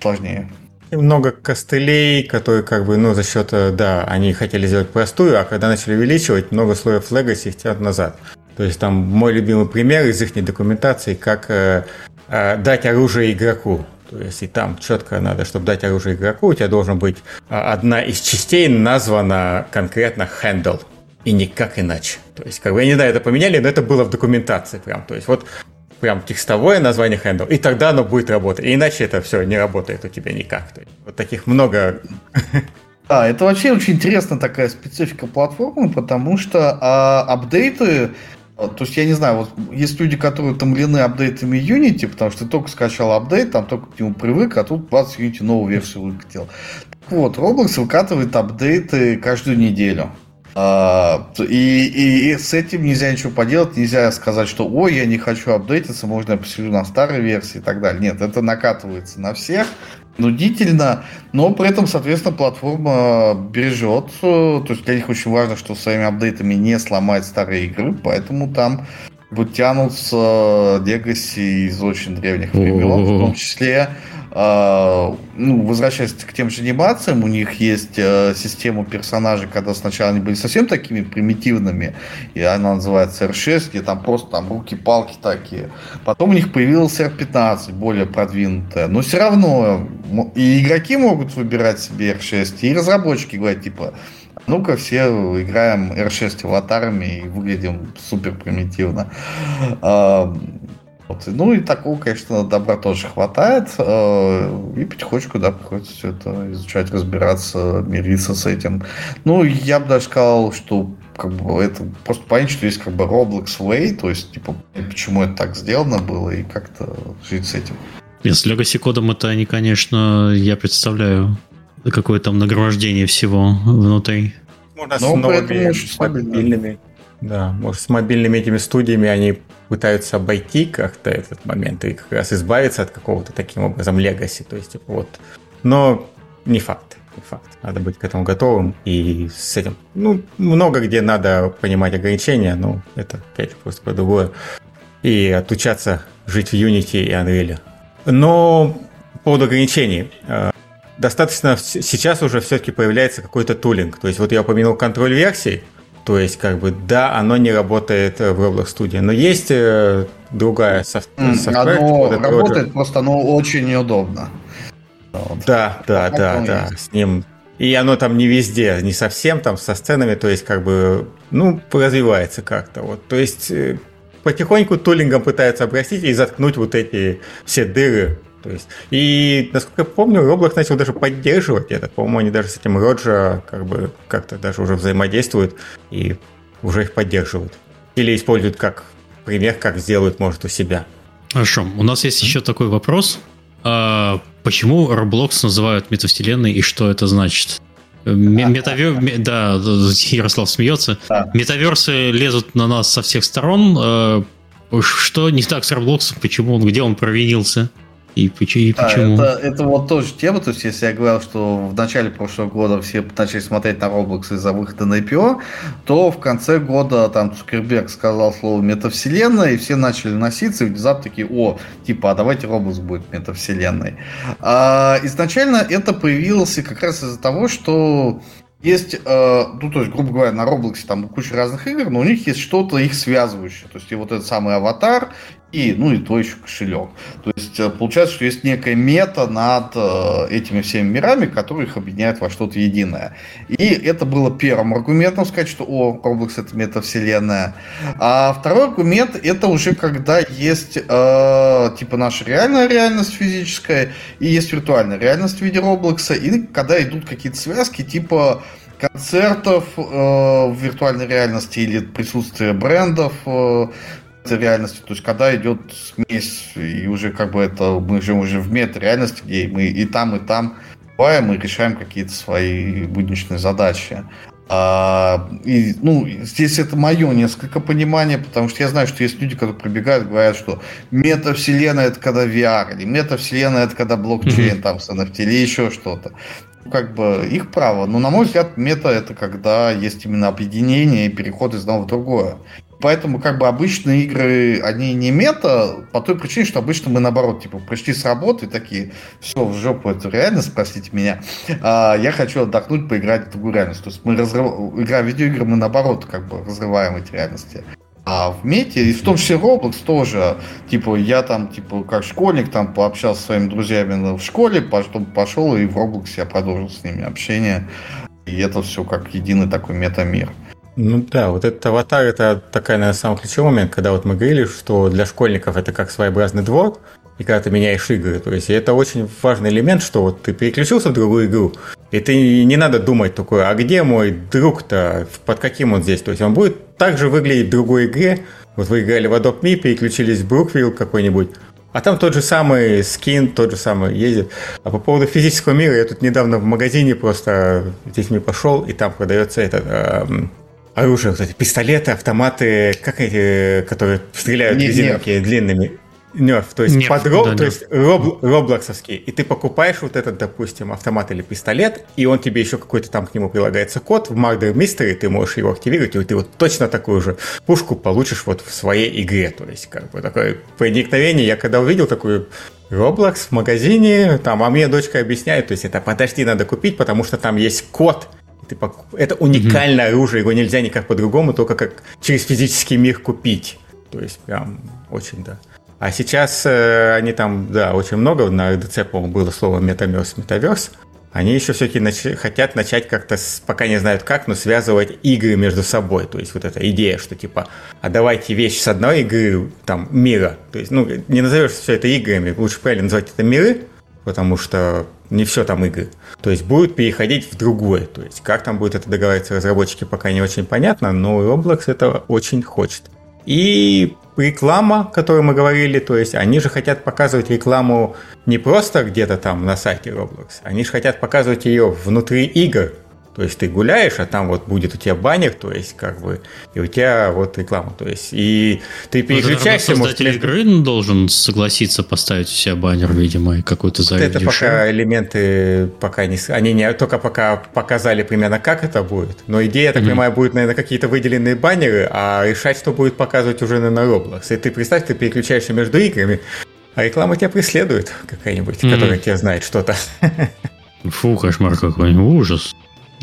сложнее. И много костылей, которые как бы, ну, за счет, э, да, они хотели сделать простую, а когда начали увеличивать, много слоев их тянут назад. То есть там мой любимый пример из их документации, как э, э, дать оружие игроку. То есть и там четко надо, чтобы дать оружие игроку, у тебя должен быть э, одна из частей названа конкретно handle. И никак иначе. То есть, как бы, я не знаю, это поменяли, но это было в документации прям. То есть, вот прям текстовое название handle, и тогда оно будет работать. И иначе это все не работает у тебя никак. То есть, вот таких много. Да, это вообще очень интересная такая специфика платформы, потому что а, апдейты то есть, я не знаю, вот есть люди, которые утомлены апдейтами Unity, потому что ты только скачал апдейт, там только к нему привык, а тут 20 Unity новую версию выкатил. Так вот, Roblox выкатывает апдейты каждую неделю. А, и, и, и с этим нельзя ничего поделать, нельзя сказать, что ой, я не хочу апдейтиться, можно я посижу на старой версии и так далее. Нет, это накатывается на всех, нудительно, но при этом, соответственно, платформа бережет. То есть для них очень важно, что своими апдейтами не сломать старые игры, поэтому там тянутся Legacy из очень древних времен, в том числе ну, возвращаясь к тем же анимациям, у них есть э, система персонажей, когда сначала они были совсем такими примитивными, и она называется R6, где там просто там руки-палки такие. Потом у них появилась R15, более продвинутая. Но все равно и игроки могут выбирать себе R6, и разработчики говорят, типа, ну-ка все играем R6 аватарами и выглядим супер примитивно. Вот. Ну и такого, конечно, добра тоже хватает. Э, и потихонечку, да, приходится все это изучать, разбираться, мириться с этим. Ну, я бы даже сказал, что как бы это просто понять, что есть как бы Roblox Way, то есть, типа, почему это так сделано было, и как-то жить с этим. С Legacy кодом это они, конечно, я представляю, какое там нагромождение всего внутри. Можно Но с новыми, с мобильными. Да, может, с мобильными этими студиями они пытаются обойти как-то этот момент и как раз избавиться от какого-то таким образом легаси. То есть, типа, вот. Но не факт. Не факт. Надо быть к этому готовым. И с этим, ну, много где надо понимать ограничения, но это, опять просто про другое. И отучаться жить в Unity и Unreal. Но по поводу ограничений. Э, достаточно сейчас уже все-таки появляется какой-то тулинг. То есть вот я упомянул контроль версий, то есть, как бы, да, оно не работает в Roblox Studio, но есть э, другая софт- mm, Оно работает, просто оно очень неудобно. Да, да, да, да, с ним. И оно там не везде, не совсем там со сценами, то есть, как бы, ну, развивается как-то. Вот. То есть, э, потихоньку тулингом пытаются обрастить и заткнуть вот эти все дыры то есть, и, насколько я помню, Roblox начал даже поддерживать это. По-моему, они даже с этим Роджа как бы как-то даже уже взаимодействуют и уже их поддерживают. Или используют как пример, как сделают, может, у себя. Хорошо. У нас есть еще такой вопрос. А почему Roblox называют метавселенной и что это значит? Метавер... Да, Ярослав смеется. Метаверсы лезут на нас со всех сторон. А что не так с Roblox? Почему он, где он провинился? И, и почему? А, это, это вот тоже тема, то есть если я говорил, что в начале прошлого года все начали смотреть на Roblox из-за выхода на IPO, то в конце года там Цукерберг сказал слово метавселенная, и все начали носиться, и внезапно такие, о, типа, а давайте Roblox будет метавселенной. А, изначально это появилось как раз из-за того, что есть, э, ну, то есть, грубо говоря, на Roblox там куча разных игр, но у них есть что-то их связывающее. То есть, и вот этот самый аватар, и, ну, и твой еще кошелек. То есть, э, получается, что есть некая мета над э, этими всеми мирами, которые их объединяют во что-то единое. И это было первым аргументом сказать, что, о, Roblox это метавселенная. А второй аргумент, это уже когда есть, э, типа, наша реальная реальность физическая, и есть виртуальная реальность в виде Roblox, и когда идут какие-то связки, типа, концертов э, в виртуальной реальности или присутствие брендов э, реальности, то есть когда идет смесь, и уже как бы это мы живем уже в мета-реальности, где мы и там, и там бываем и решаем какие-то свои будничные задачи. А, и, ну, здесь это мое несколько понимание, потому что я знаю, что есть люди, которые пробегают, говорят, что метавселенная это когда VR, или метавселенная это когда блокчейн mm-hmm. там с NFT, или еще что-то. Ну, как бы их право. Но, на мой взгляд, мета это когда есть именно объединение и переход из одного в другое. Поэтому как бы обычные игры, они не мета, по той причине, что обычно мы наоборот, типа, пришли с работы, такие, все, в жопу, это реальность, простите меня, а, я хочу отдохнуть, поиграть в другую реальность. То есть мы разрыв... игра в видеоигры, мы наоборот как бы разрываем эти реальности. А в мете, и в том числе Roblox тоже, типа, я там, типа, как школьник, там, пообщался со своими друзьями в школе, потом пошел и в Roblox я продолжил с ними общение. И это все как единый такой метамир. Ну да, вот этот аватар это такая, наверное, самый ключевой момент, когда вот мы говорили, что для школьников это как своеобразный двор, и когда ты меняешь игры. То есть это очень важный элемент, что вот ты переключился в другую игру, и ты не надо думать такое, а где мой друг-то, под каким он здесь? То есть он будет также выглядеть в другой игре. Вот вы играли в Adopt Me, переключились в Бруквилл какой-нибудь, а там тот же самый скин, тот же самый ездит. А по поводу физического мира, я тут недавно в магазине просто здесь не пошел, и там продается этот эм, оружие, кстати, пистолеты, автоматы, как эти, которые стреляют не, резинки длинными. Нерф, то есть Нерф, подроб, да, то есть роб, роблоксовский. И ты покупаешь вот этот, допустим, автомат или пистолет, и он тебе еще какой-то там к нему прилагается код. В Murder Mystery ты можешь его активировать, и ты вот точно такую же пушку получишь вот в своей игре. То есть, как бы такое проникновение. Я когда увидел такую Roblox в магазине, там, а мне дочка объясняет, то есть это подожди, надо купить, потому что там есть код, ты пок... Это уникальное mm-hmm. оружие, его нельзя никак по-другому, только как через физический мир купить. То есть прям очень, да. А сейчас э, они там, да, очень много, на RDC, по-моему, было слово метаверс, метаверс. Они еще все-таки нач- хотят начать как-то, пока не знают как, но связывать игры между собой. То есть вот эта идея, что типа, а давайте вещи с одной игры, там, мира. То есть, ну, не назовешь все это играми, лучше правильно назвать это миры, потому что не все там игры. То есть будет переходить в другое. То есть как там будет это договариваться разработчики, пока не очень понятно, но Roblox это очень хочет. И реклама, о которой мы говорили, то есть они же хотят показывать рекламу не просто где-то там на сайте Roblox, они же хотят показывать ее внутри игр. То есть ты гуляешь, а там вот будет у тебя баннер, то есть как бы, и у тебя вот реклама, то есть и ты переключаешься. Вот создатель может, игры должен согласиться поставить у себя баннер, видимо, и какой-то вот Это пока элементы пока не, они не только пока показали примерно как это будет, но идея, я так mm-hmm. понимаю, будет, наверное, какие-то выделенные баннеры, а решать, что будет показывать уже на Roblox. И ты представь, ты переключаешься между играми, а реклама тебя преследует какая-нибудь, mm-hmm. которая тебя знает что-то. Фу, кошмар какой, ужас.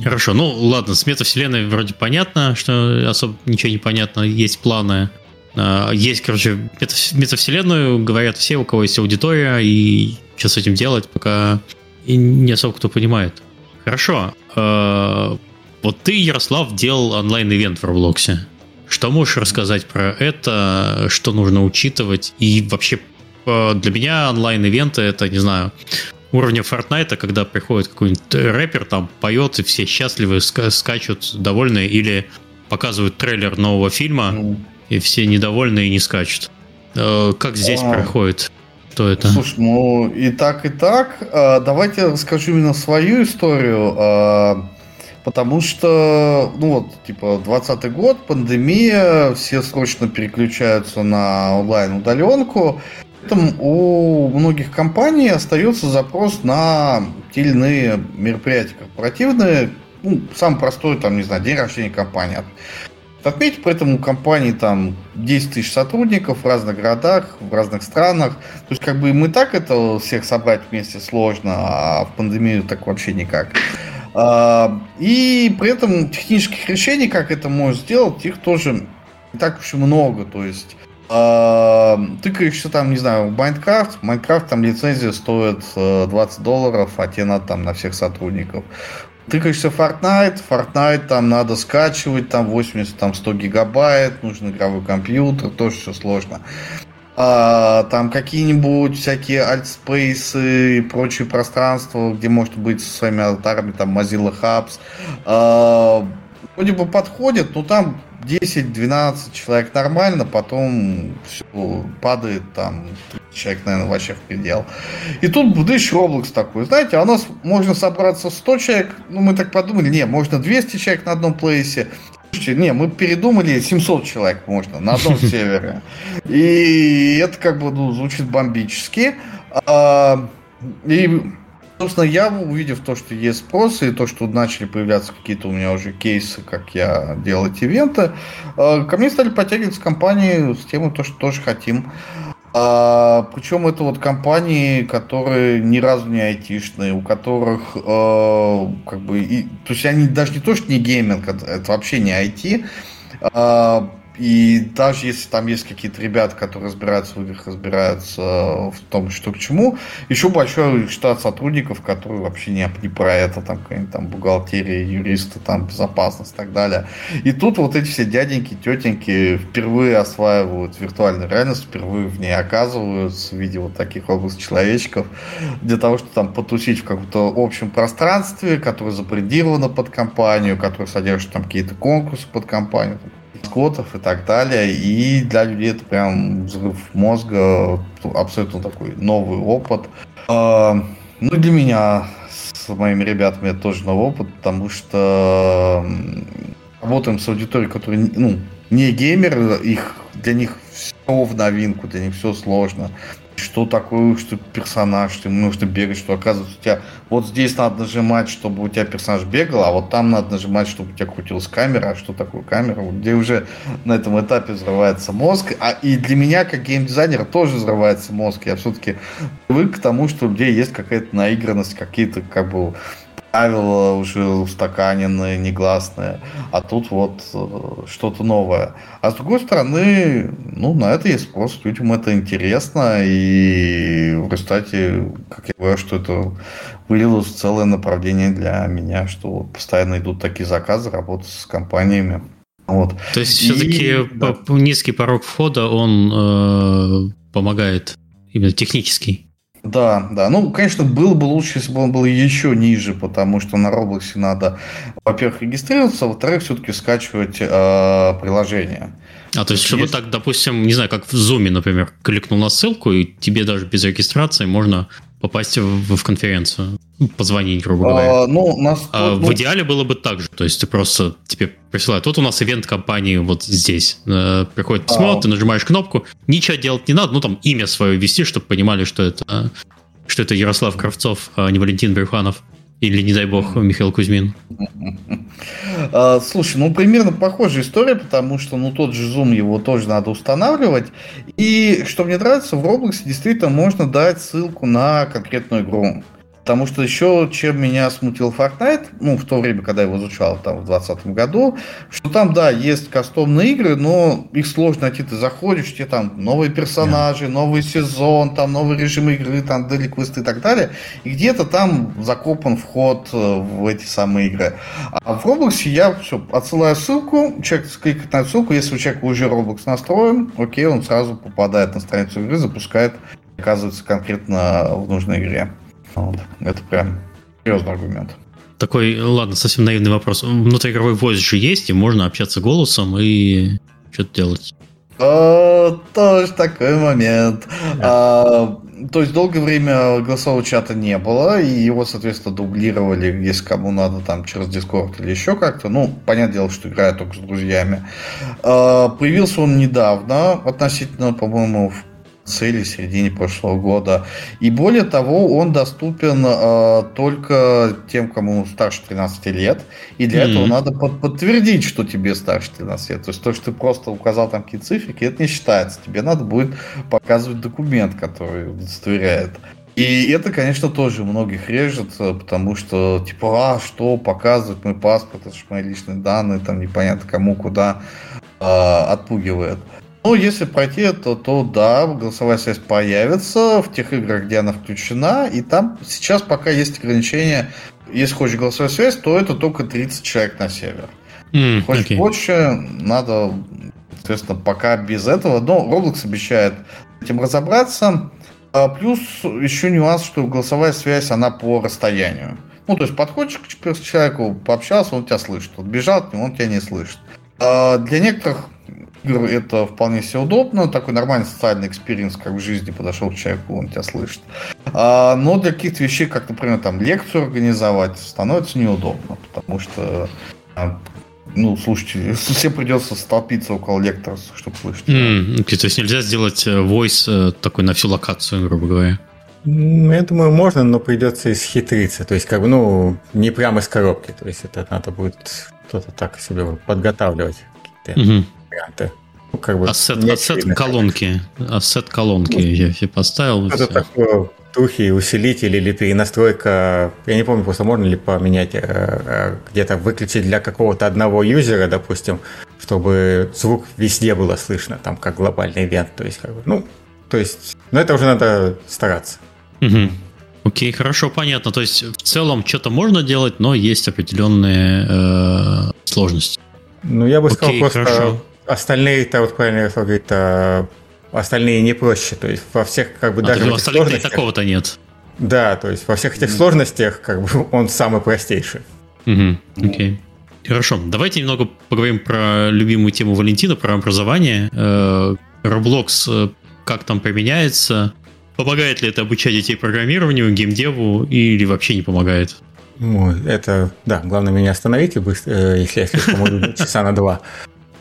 Хорошо, ну ладно, с метавселенной вроде понятно, что особо ничего не понятно, есть планы. А, есть, короче, метавселенную, говорят все, у кого есть аудитория, и что с этим делать, пока и не особо кто понимает. Хорошо. А, вот ты, Ярослав, делал онлайн-ивент в Роблоксе. Что можешь рассказать про это, что нужно учитывать? И вообще а, для меня онлайн-ивенты это, не знаю, уровня Fortnite, когда приходит какой-нибудь рэпер, там поет, и все счастливы, ска- скачут, довольны, или показывают трейлер нового фильма, mm. и все недовольны и не скачут. Э, как здесь а, происходит? Что это? Слушай, ну и так, и так. А, давайте расскажу именно свою историю. А, потому что, ну вот, типа, 20 год, пандемия, все срочно переключаются на онлайн-удаленку. При у многих компаний остается запрос на те или иные мероприятия корпоративные. Ну, самый простой, там, не знаю, день рождения компании. Отметьте, поэтому у компании там 10 тысяч сотрудников в разных городах, в разных странах. То есть, как бы мы так это всех собрать вместе сложно, а в пандемию так вообще никак. А, и при этом технических решений, как это можно сделать, их тоже не так уж и много. То есть тыкаешься там, не знаю, Майнкрафт. Майнкрафт там лицензия стоит 20 э, долларов, а тебе надо там на всех сотрудников. Тыкаешься в Fortnite, Fortnite там надо скачивать, там 80, там 100 гигабайт, нужен игровой компьютер, тоже все сложно. А, там какие-нибудь всякие альтспейсы и прочие пространства, где может быть со своими алтарами, там Mozilla Hubs. А, вроде бы подходит, но там 10-12 человек нормально, потом все падает там человек, наверное, вообще в предел. И тут бдыщ Roblox такой, знаете, а у нас можно собраться 100 человек, ну мы так подумали, не, можно 200 человек на одном плейсе, Слушайте, не, мы передумали, 700 человек можно на одном сервере. И это как бы ну, звучит бомбически. А, и Собственно, я, увидев то, что есть спрос, и то, что начали появляться какие-то у меня уже кейсы, как я делать ивенты, э, ко мне стали подтягиваться компании с темой то, что тоже хотим. А, причем это вот компании, которые ни разу не айтишные, у которых э, как бы, и, то есть они даже не то, что не гейминг, это, это вообще не IT, а, и даже если там есть какие-то ребята, которые разбираются в играх, разбираются в том, что к чему, еще большой штат сотрудников, которые вообще не, не про это, там какая-нибудь там бухгалтерия, юристы, там безопасность и так далее. И тут вот эти все дяденьки, тетеньки впервые осваивают виртуальную реальность, впервые в ней оказываются в виде вот таких область человечков, для того, чтобы там потусить в каком-то общем пространстве, которое забрендировано под компанию, которое содержит там какие-то конкурсы под компанию, скотов и так далее. И для людей это прям взрыв мозга, абсолютно такой новый опыт. А, ну для меня с моими ребятами это тоже новый опыт, потому что работаем с аудиторией, которая ну, не геймер, их, для них все в новинку, для них все сложно что такое, что персонаж, что нужно бегать, что оказывается у тебя вот здесь надо нажимать, чтобы у тебя персонаж бегал, а вот там надо нажимать, чтобы у тебя крутилась камера, а что такое камера, где уже на этом этапе взрывается мозг, а и для меня, как геймдизайнера, тоже взрывается мозг, я все-таки привык к тому, что у людей есть какая-то наигранность, какие-то как бы правила уже устаканенные, негласные, а тут вот э, что-то новое. А с другой стороны, ну, на это есть спрос, людям это интересно, и в результате, как я говорю, что это вылилось в целое направление для меня, что постоянно идут такие заказы, работать с компаниями. Вот. То есть все-таки да. низкий порог входа, он э, помогает именно технический? Да, да. Ну, конечно, было бы лучше, если бы он был еще ниже, потому что на Roblox надо, во-первых, регистрироваться, а во-вторых, все-таки скачивать э, приложение. А то есть, чтобы есть... так, допустим, не знаю, как в Zoom, например, кликнул на ссылку, и тебе даже без регистрации можно попасть в, в конференцию, ну, позвонить, грубо говоря. А, ну, нас, а, ну, в идеале было бы так же, то есть ты просто тебе присылают, вот у нас ивент компании вот здесь, э, приходит письмо, а, ты нажимаешь кнопку, ничего делать не надо, ну там имя свое ввести, чтобы понимали, что это, что это Ярослав Кравцов, а не Валентин Брюханов. Или, не дай бог, Михаил Кузьмин? А, слушай, ну примерно похожая история, потому что ну тот же Zoom его тоже надо устанавливать. И что мне нравится, в Roblox действительно можно дать ссылку на конкретную игру. Потому что еще, чем меня смутил Fortnite, ну, в то время, когда я его изучал, там, в 2020 году, что там, да, есть кастомные игры, но их сложно найти. Ты заходишь, тебе там новые персонажи, yeah. новый сезон, там новый режим игры, там дели квесты и так далее. И где-то там закопан вход э, в эти самые игры. А в Roblox я все, отсылаю ссылку, человек кликает на ссылку, если у человека уже Roblox настроен, окей, он сразу попадает на страницу игры, запускает, оказывается конкретно в нужной игре. Вот. Это прям серьезный аргумент. Такой, ладно, совсем наивный вопрос. Внутриигровой voice же есть, и можно общаться голосом и что-то делать. О, тоже такой момент. А, то есть долгое время голосового чата не было, и его, соответственно, дублировали, если кому надо, там, через Discord или еще как-то. Ну, понятное дело, что играю только с друзьями. А, появился он недавно, относительно, по-моему, в цели в середине прошлого года. И более того, он доступен э, только тем, кому старше 13 лет. И для mm-hmm. этого надо под, подтвердить, что тебе старше 13 лет. То есть то, что ты просто указал там какие цифрики, это не считается. Тебе надо будет показывать документ, который удостоверяет. И это, конечно, тоже многих режет, э, потому что, типа, а, что показывать мой паспорт, это же мои личные данные, там непонятно кому, куда, э, отпугивает. Ну, если пройти это, то да, голосовая связь появится в тех играх, где она включена, и там сейчас пока есть ограничение, если хочешь голосовая связь, то это только 30 человек на сервер. Mm, хочешь okay. больше, надо, соответственно, пока без этого, но Roblox обещает этим разобраться. А плюс еще нюанс, что голосовая связь, она по расстоянию. Ну, то есть подходишь к человеку, пообщался, он тебя слышит. Вот бежал он тебя не слышит. А для некоторых игр это вполне себе удобно, такой нормальный социальный experience, как в жизни подошел к человеку, он тебя слышит. А, но для каких-то вещей, как, например, там лекцию организовать, становится неудобно, потому что а, ну, слушайте, всем придется столпиться около лектора, чтобы слышать. Mm, okay, то есть нельзя сделать э, voice э, такой на всю локацию, грубо говоря? Я думаю, можно, но придется исхитриться. То есть, как бы, ну, не прямо из коробки. То есть, это надо будет что-то так себе подготавливать. Какие-то варианты. Ну, как бы ассет, ассет колонки. Ассет колонки ну, я себе поставил. Что-то такое тухи, усилитель или перенастройка. Я не помню, просто можно ли поменять, э, э, где-то выключить для какого-то одного юзера, допустим, чтобы звук везде было слышно, там как глобальный ивент. То есть, как бы, ну, то есть, ну это уже надо стараться. Угу. Окей, хорошо, понятно. То есть в целом что-то можно делать, но есть определенные э, сложности. Ну, я бы Окей, сказал, просто хорошо. Остальные, это вот правильно говорит, а, остальные не проще. То есть во всех, как бы, а, даже этих сложностях... такого-то нет. Да, то есть во всех этих mm. сложностях, как бы, он самый простейший. Угу, окей. Хорошо, давайте немного поговорим про любимую тему Валентина, про образование. Э, Roblox, э, как там применяется? Помогает ли это обучать детей программированию, геймдеву или вообще не помогает? Ну, это, да, главное меня остановить, э, если я слишком часа на два.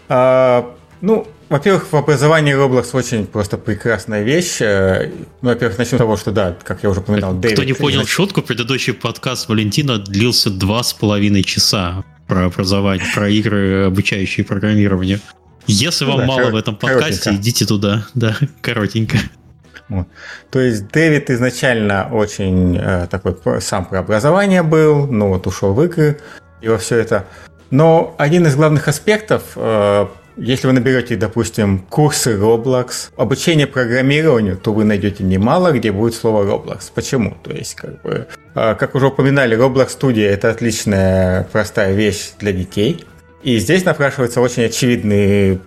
А, ну, во-первых, в образовании Roblox очень просто прекрасная вещь. Э, ну, во-первых, начнем с того, что да, как я уже упоминал, Дэвид... Кто не понял значит... шутку, предыдущий подкаст Валентина длился два с половиной часа про образование, про игры, обучающие программированию. Если ну, вам да, мало в этом подкасте, идите туда, да, коротенько. Вот. То есть Дэвид изначально очень э, такой сам про образование был, ну вот ушел в игры и во все это. Но один из главных аспектов, э, если вы наберете, допустим, курсы Roblox, обучение программированию, то вы найдете немало, где будет слово Roblox. Почему? То есть, как бы, э, как уже упоминали, Roblox студия это отличная простая вещь для детей. И здесь напрашивается очень очевидный э,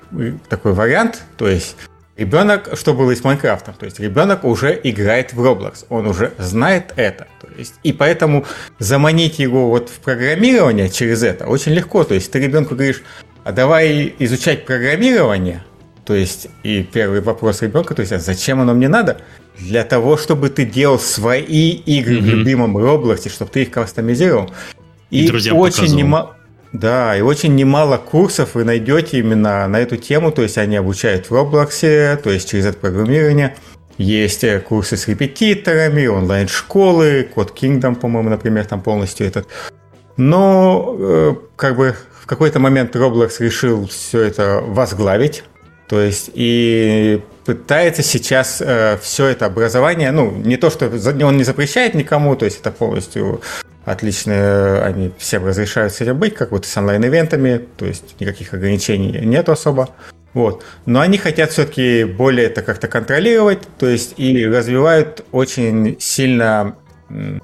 такой вариант, то есть Ребенок, что было и с Майнкрафтом, то есть ребенок уже играет в Roblox, он уже знает это. То есть, и поэтому заманить его вот в программирование через это очень легко. То есть ты ребенку говоришь, а давай изучать программирование, то есть, и первый вопрос ребенка, то есть, а зачем оно мне надо? Для того, чтобы ты делал свои игры mm-hmm. в любимом Roblox, чтобы ты их кастомизировал. И, и очень немало да, и очень немало курсов вы найдете именно на эту тему, то есть они обучают в Roblox, то есть через это программирование. Есть э, курсы с репетиторами, онлайн-школы, Code Kingdom, по-моему, например, там полностью этот. Но э, как бы в какой-то момент Roblox решил все это возглавить, то есть и пытается сейчас э, все это образование, ну, не то, что он не запрещает никому, то есть это полностью отлично, они всем разрешают с этим быть, как вот с онлайн-ивентами, то есть никаких ограничений нет особо. Вот. Но они хотят все-таки более это как-то контролировать, то есть и развивают очень сильно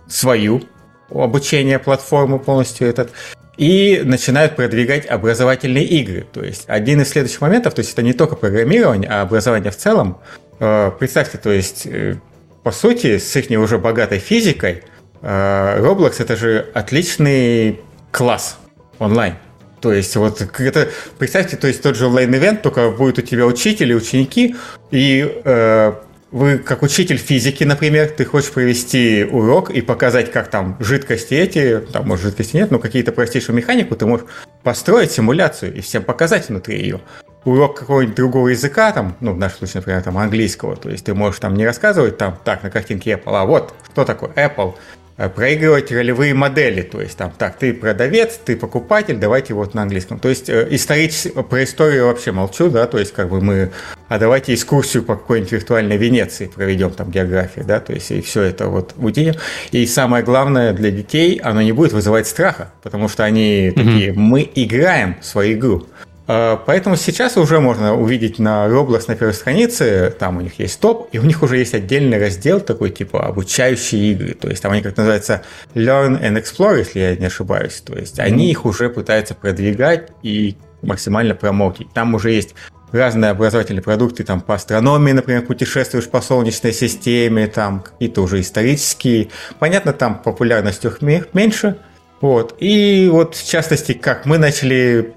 свою обучение платформу полностью этот и начинают продвигать образовательные игры. То есть один из следующих моментов, то есть это не только программирование, а образование в целом. Э, представьте, то есть э, по сути с их уже богатой физикой Roblox это же отличный класс онлайн. То есть, вот это, представьте, то есть тот же онлайн-ивент, только будет у тебя учитель и ученики, и э, вы, как учитель физики, например, ты хочешь провести урок и показать, как там жидкости эти, там, может, жидкости нет, но какие-то простейшую механику, ты можешь построить симуляцию и всем показать внутри ее. Урок какого-нибудь другого языка, там, ну, в нашем случае, например, там, английского, то есть ты можешь там не рассказывать там, так, на картинке Apple, а вот, что такое Apple, Э, проигрывать ролевые модели. То есть там, так, ты продавец, ты покупатель, давайте вот на английском. То есть э, историч... про историю вообще молчу, да, то есть как бы мы, а давайте экскурсию по какой-нибудь виртуальной Венеции проведем, там география, да, то есть и все это вот удивим. И самое главное для детей, оно не будет вызывать страха, потому что они mm-hmm. такие, мы играем в свою игру. А, поэтому сейчас уже можно увидеть на Roblox на первой странице, там у них есть топ, и у них уже есть отдельный раздел такой типа обучающие игры. То есть там они как называется Learn and Explore, если я не ошибаюсь. То есть mm-hmm. они их уже пытаются продвигать и максимально промоутить. Там уже есть разные образовательные продукты там по астрономии, например, путешествуешь по Солнечной системе, там какие-то уже исторические. Понятно, там популярность их меньше. Вот. И вот в частности, как мы начали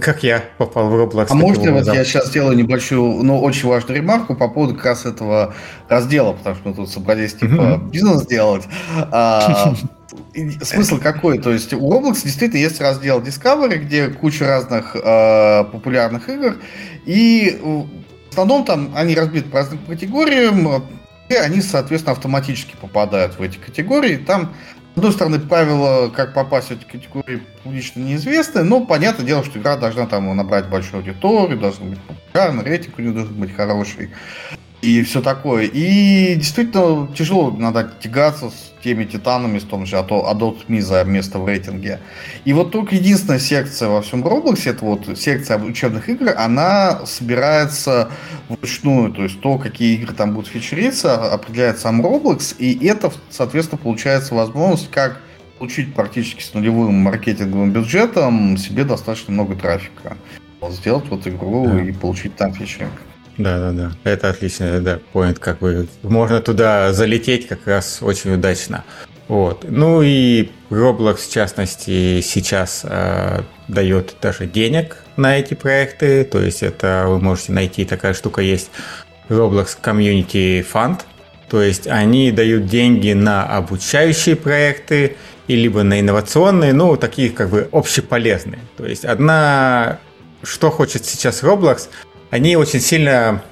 как я попал в Roblox. А можно вот я сейчас сделаю небольшую, но очень важную ремарку по поводу как раз этого раздела, потому что мы тут собрались типа бизнес делать. А, смысл какой? То есть у Roblox действительно есть раздел Discovery, где куча разных э, популярных игр, и в основном там они разбиты по разным категориям, и они, соответственно, автоматически попадают в эти категории. Там с одной стороны, правила, как попасть в эти категории, публично неизвестны, но понятное дело, что игра должна там набрать большую аудиторию, должна быть популярна, рейтинг у нее должен быть хороший и все такое. И действительно тяжело надо тягаться с теми титанами, с том же Adult Me за место в рейтинге. И вот только единственная секция во всем Roblox, это вот секция учебных игр, она собирается вручную, то есть то, какие игры там будут фичериться, определяет сам Roblox, и это, соответственно, получается возможность как получить практически с нулевым маркетинговым бюджетом себе достаточно много трафика. Сделать вот игру да. и получить там фичеринг. Да, да, да. Это отлично, да, point, как бы можно туда залететь как раз очень удачно. Вот. Ну и Roblox, в частности, сейчас э, дает даже денег на эти проекты. То есть это вы можете найти, такая штука есть Roblox Community Fund. То есть они дают деньги на обучающие проекты и либо на инновационные, ну, такие как бы общеполезные. То есть одна, что хочет сейчас Roblox – они очень сильно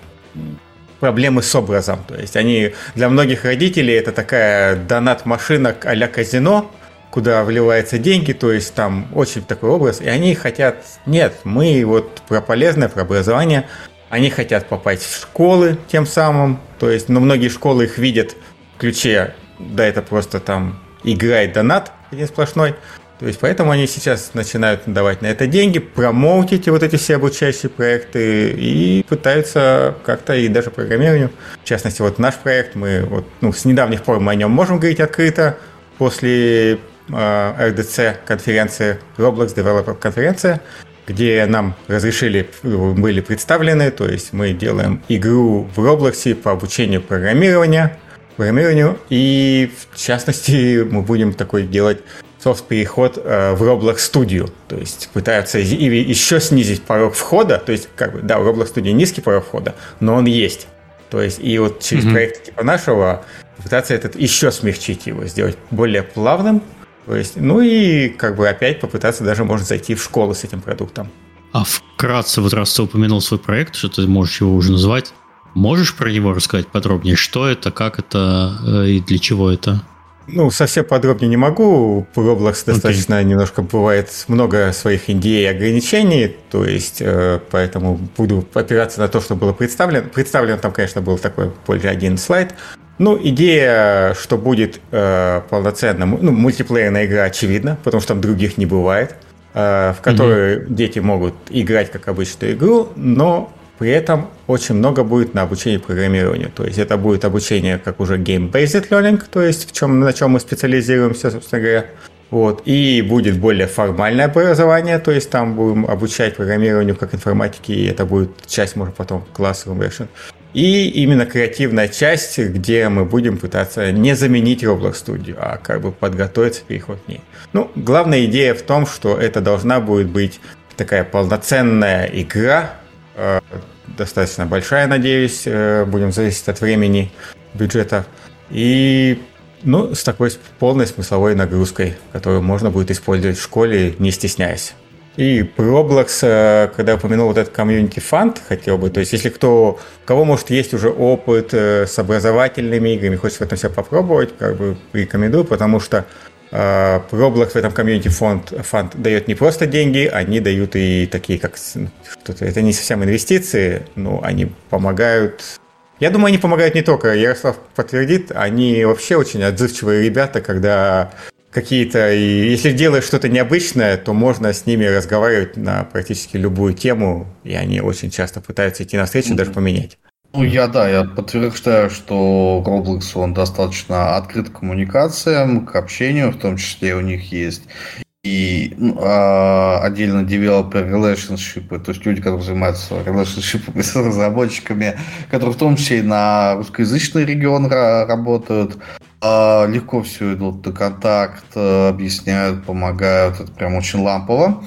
проблемы с образом. То есть они для многих родителей это такая донат-машина а-ля казино, куда вливаются деньги, то есть там очень такой образ, и они хотят, нет, мы вот про полезное, про образование, они хотят попасть в школы тем самым, то есть, но многие школы их видят в ключе, да, это просто там играет донат один сплошной, то есть поэтому они сейчас начинают давать на это деньги, промоутить вот эти все обучающие проекты и пытаются как-то и даже программированию. В частности, вот наш проект, мы вот, ну, с недавних пор мы о нем можем говорить открыто. После э, RDC конференции, Roblox Developer конференция, где нам разрешили, были представлены, то есть мы делаем игру в Roblox по обучению программирования, программированию, и в частности мы будем такой делать софт-переход э, в Roblox Studio. То есть пытаются или еще снизить порог входа. То есть, как бы, да, у Roblox Studio низкий порог входа, но он есть. То есть, и вот через mm-hmm. проект типа нашего пытаться этот еще смягчить его, сделать более плавным. То есть, ну и как бы опять попытаться даже, может, зайти в школу с этим продуктом. А вкратце, вот раз ты упомянул свой проект, что ты можешь его уже назвать, можешь про него рассказать подробнее, что это, как это э, и для чего это? Ну, совсем подробнее не могу. Roblox okay. достаточно немножко бывает много своих идей и ограничений, то есть э, поэтому буду опираться на то, что было представлено. Представлен там, конечно, был такой более один слайд. Ну, идея, что будет э, полноценно, ну, мультиплеерная игра, очевидно, потому что там других не бывает, э, в которой mm-hmm. дети могут играть как обычную игру, но при этом очень много будет на обучении программированию. То есть это будет обучение как уже game-based learning, то есть в чем, на чем мы специализируемся, собственно говоря. Вот. И будет более формальное образование, то есть там будем обучать программированию как информатики, и это будет часть, может, потом classroom version. И именно креативная часть, где мы будем пытаться не заменить Roblox Studio, а как бы подготовиться переход к ней. Ну, главная идея в том, что это должна будет быть такая полноценная игра, достаточно большая, надеюсь, э, будем зависеть от времени, бюджета. И ну, с такой полной смысловой нагрузкой, которую можно будет использовать в школе, не стесняясь. И про Roblox, э, когда я упомянул вот этот комьюнити фанд, хотел бы, то есть если кто, у кого, может, есть уже опыт э, с образовательными играми, хочет в этом себя попробовать, как бы рекомендую, потому что Roblox в этом комьюнити фонд, фонд дает не просто деньги, они дают и такие, как что-то. Это не совсем инвестиции, но они помогают. Я думаю, они помогают не только. Ярослав подтвердит, они вообще очень отзывчивые ребята, когда какие-то... И если делаешь что-то необычное, то можно с ними разговаривать на практически любую тему, и они очень часто пытаются идти навстречу, mm-hmm. даже поменять. Ну, я, да, я подтверждаю, что Roblox, он достаточно открыт к коммуникациям, к общению, в том числе у них есть. И э, отдельно developer relationship, то есть люди, которые занимаются relationship с разработчиками, которые в том числе и на русскоязычный регион работают, а, легко все идут на контакт, э, объясняют, помогают. Это прям очень лампово.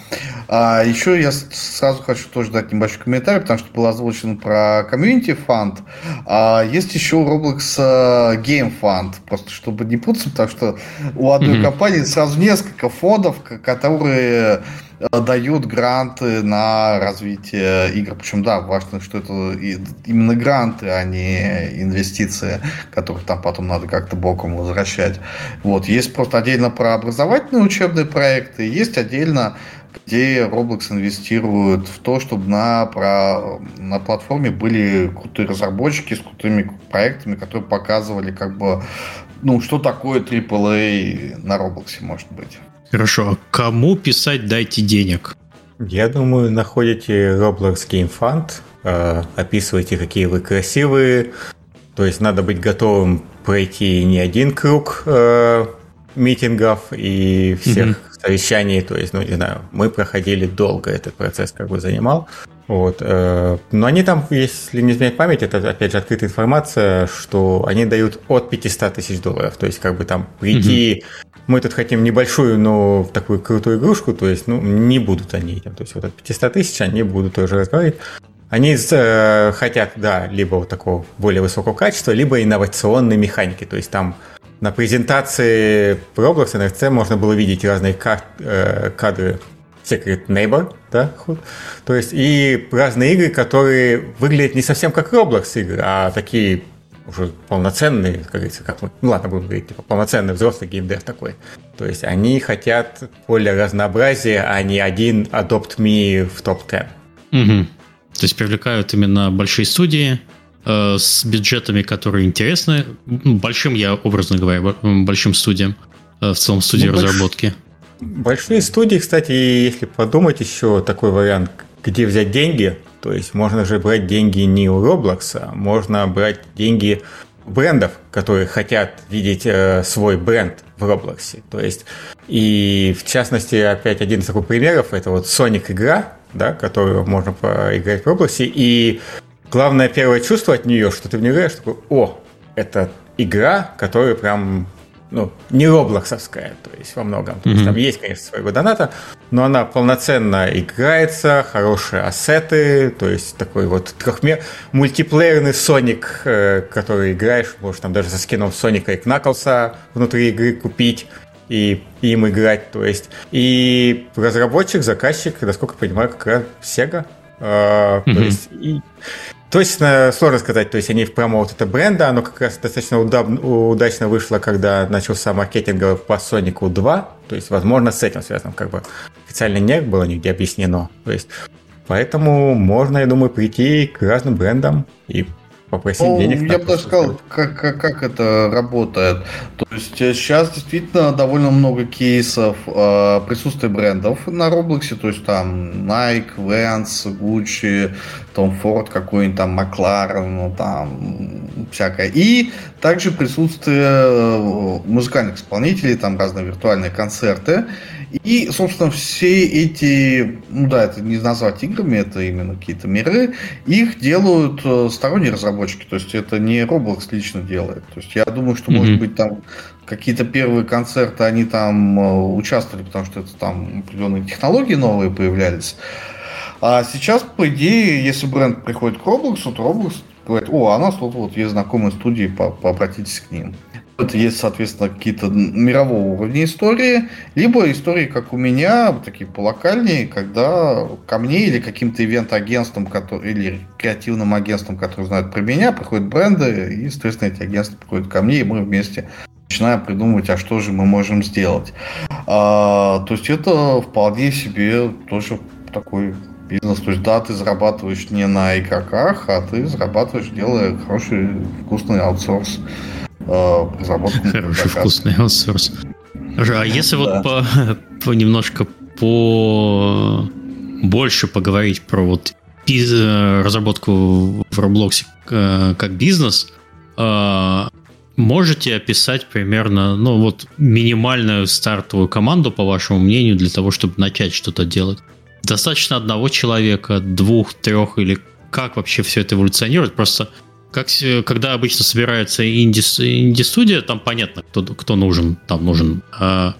А еще я сразу хочу тоже дать небольшой комментарий, потому что был озвучен про комьюнити фонд. А есть еще у Roblox э, Game Fund, просто чтобы не путаться, потому что у одной mm-hmm. компании сразу несколько фондов, которые дают гранты на развитие игр. Причем, да, важно, что это именно гранты, а не инвестиции, которых там потом надо как-то боком возвращать. Вот. Есть просто отдельно про образовательные учебные проекты, есть отдельно где Roblox инвестирует в то, чтобы на, про, на платформе были крутые разработчики с крутыми проектами, которые показывали, как бы, ну, что такое AAA на Roblox может быть. Хорошо, а кому писать «дайте денег»? Я думаю, находите Roblox Game Fund, э, описываете, какие вы красивые. То есть надо быть готовым пройти не один круг э, митингов и всех mm-hmm. совещаний. То есть, ну, не знаю, мы проходили долго этот процесс, как бы занимал. Вот. Э, но они там, если не изменять память, это опять же открытая информация, что они дают от 500 тысяч долларов. То есть, как бы там прийти mm-hmm мы тут хотим небольшую, но такую крутую игрушку, то есть, ну, не будут они этим. То есть, вот от 500 тысяч они будут тоже разговаривать. Они э, хотят, да, либо вот такого более высокого качества, либо инновационной механики. То есть, там на презентации Roblox NFC можно было видеть разные кар- э, кадры Secret Neighbor, да, то есть и разные игры, которые выглядят не совсем как Roblox игры, а такие уже полноценный, как говорится, как мы, ну ладно, будем говорить, типа полноценный взрослый геймдев такой. То есть они хотят более разнообразия, а не один Adopt Me в топ-10. Угу. То есть привлекают именно большие студии э, с бюджетами, которые интересны. Ну, большим, я образно говоря, большим студиям, э, в целом студии ну, разработки. Большие студии, кстати, если подумать еще такой вариант, где взять деньги – то есть можно же брать деньги не у Roblox, а можно брать деньги брендов, которые хотят видеть э, свой бренд в Roblox. То есть, и в частности, опять один из таких примеров, это вот Sonic игра, да, которую можно поиграть в Roblox, и главное первое чувство от нее, что ты в нее играешь, такой, о, это игра, которая прям ну, не роблоксовская, то есть во многом. То mm-hmm. есть там есть, конечно, своего доната, но она полноценно играется, хорошие ассеты, то есть такой вот трехмер... мультиплеерный Соник, э, который играешь, можешь там даже со скином Соника и Кнаклса внутри игры купить и им играть, то есть. И разработчик, заказчик, насколько я понимаю, как раз Sega. Uh, mm-hmm. То есть и Точно сложно сказать, то есть они в промо вот это бренда, оно как раз достаточно удобно, удачно вышло, когда начался маркетинг по Сонику 2, то есть, возможно, с этим связано, как бы официально не было нигде объяснено, то есть, поэтому можно, я думаю, прийти к разным брендам и попросить ну, денег. Я бы даже сказал, как, как, как это работает. То есть сейчас э, действительно довольно много кейсов э, присутствия брендов на Роблоксе, то есть там Nike, Vans, Gucci, Tom Ford, какой-нибудь там McLaren, ну там всякое. И также присутствие э, музыкальных исполнителей, там разные виртуальные концерты. И, собственно, все эти, ну да, это не назвать играми, это именно какие-то миры, их делают э, сторонние разработчики, то есть это не Roblox лично делает. То есть я думаю, что, mm-hmm. может быть, там какие-то первые концерты, они там э, участвовали, потому что это там определенные технологии новые появлялись. А сейчас, по идее, если бренд приходит к Roblox, то Roblox говорит, о, а у нас тут вот есть знакомые студии, обратитесь к ним. Это есть, соответственно, какие-то мирового уровня истории, либо истории, как у меня, такие полокальные, когда ко мне или каким-то ивент-агентством, или креативным агентством, которые знают про меня, приходят бренды, и, соответственно, эти агентства приходят ко мне, и мы вместе начинаем придумывать, а что же мы можем сделать. А, то есть это вполне себе тоже такой бизнес. То есть да, ты зарабатываешь не на игроках, а ты зарабатываешь, делая хороший вкусный аутсорс э. Хороший вкусный аутсорс. А если вот по, по немножко по больше поговорить про вот разработку в Roblox э, как бизнес, э, можете описать примерно, ну вот, минимальную стартовую команду, по вашему мнению, для того, чтобы начать что-то делать? Достаточно одного человека, двух, трех или как вообще все это эволюционирует? Просто как, когда обычно собирается инди-студия, там понятно, кто, кто нужен. Там нужен, э,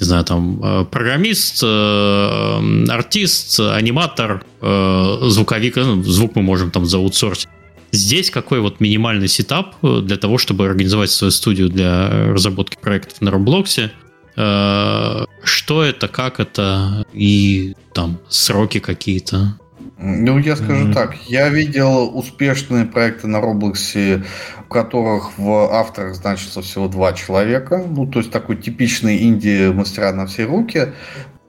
не знаю, там э, программист, э, артист, аниматор, э, звуковик. Ну, звук мы можем там заутсорсить. Здесь какой вот минимальный setup э, для того, чтобы организовать свою студию для разработки проектов на Роблоксе? Э, что это, как это и там сроки какие-то? Ну, я скажу mm-hmm. так, я видел успешные проекты на Роблоксе, в которых в авторах значится всего два человека. Ну, то есть такой типичный инди-мастера на все руки.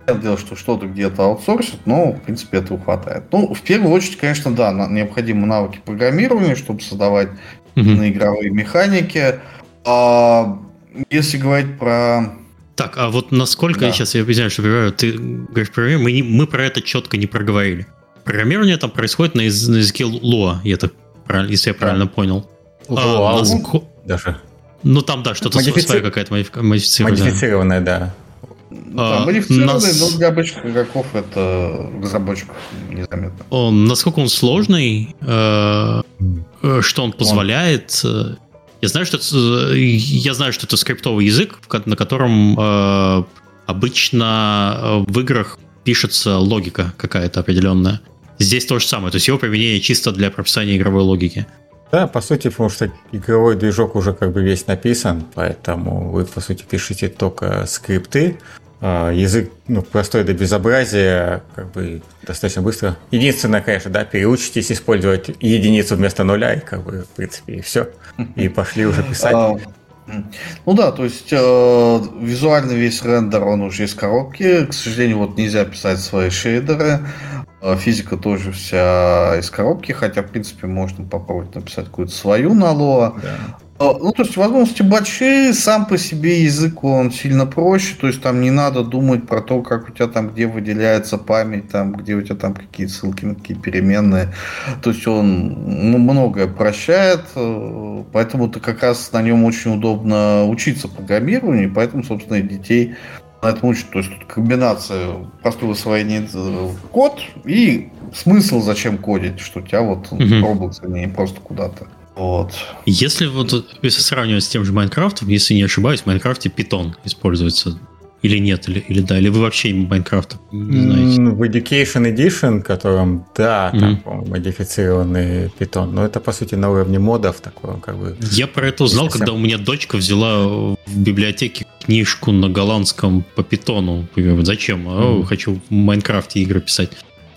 Дело, что что-то где-то аутсорсят, но, в принципе, этого хватает. Ну, в первую очередь, конечно, да, необходимы навыки программирования, чтобы создавать mm-hmm. на игровые механики. А если говорить про так, а вот насколько, да. я сейчас я объясняю, что ты говоришь про мы, не, мы про это четко не проговорили. Программирование там происходит на, на языке Lua, я так, если я правильно да. понял. Lua, а, наско... даже. Ну там, да, что-то Модифици... своя какая-то модифицированная. Модифицированная, да. Да, модифицированный, нас... но для обычных игроков это разработчиков незаметно. Он, насколько он сложный, э, э что он позволяет. Он... Э, я знаю, что это, э, я знаю, что это скриптовый язык, на котором э, обычно в играх пишется логика какая-то определенная. Здесь то же самое, то есть его применение чисто для прописания игровой логики. Да, по сути, потому что игровой движок уже как бы весь написан, поэтому вы, по сути, пишете только скрипты. А, язык ну, простой до безобразия, как бы достаточно быстро. Единственное, конечно, да, переучитесь использовать единицу вместо нуля, и как бы, в принципе, и все. И пошли уже писать. А, ну да, то есть э, визуальный весь рендер, он уже из коробки. К сожалению, вот нельзя писать свои шейдеры. Э, физика тоже вся из коробки, хотя, в принципе, можно попробовать написать какую-то свою на Lua. Да. А, ну, то есть возможности большие, сам по себе язык он сильно проще, то есть там не надо думать про то, как у тебя там, где выделяется память, там, где у тебя там какие ссылки какие переменные. То есть он многое прощает, э, поэтому ты как раз на нем очень удобно учиться программированию, поэтому, собственно, и детей на этом учат. То есть тут комбинация простого освоения э, код и смысл, зачем кодить, что у тебя вот угу. Roblox, а не просто куда-то. Вот. Если вот если сравнивать с тем же Майнкрафтом, если не ошибаюсь, в Майнкрафте питон используется или нет, или, или да, или вы вообще Майнкрафта не знаете? В Education Edition, котором, да, mm-hmm. там, по-моему, модифицированный питон, но это, по сути, на уровне модов такой, как бы... Я про это узнал, совсем... когда у меня дочка взяла в библиотеке книжку на голландском по питону. Зачем? Mm-hmm. О, хочу в Майнкрафте игры писать.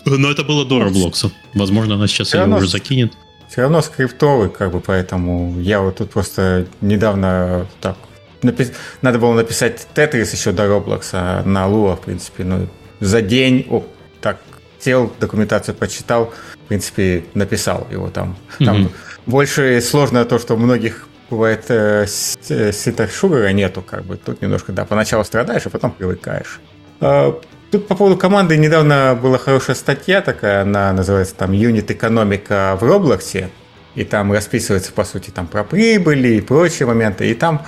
Но это было до Роблокса. Возможно, она сейчас ее уже закинет все равно скриптовый, как бы, поэтому я вот тут просто недавно так напис... надо было написать Тетрис еще до Роблокса на Луа, в принципе, ну, за день, о, так, сел, документацию почитал, в принципе, написал его там. Mm-hmm. Там больше сложно то, что многих бывает э, синтакс-шугара нету, как бы, тут немножко, да, поначалу страдаешь, а потом привыкаешь. Тут по поводу команды недавно была хорошая статья такая, она называется там «Юнит экономика в Роблоксе», и там расписывается, по сути, там про прибыли и прочие моменты, и там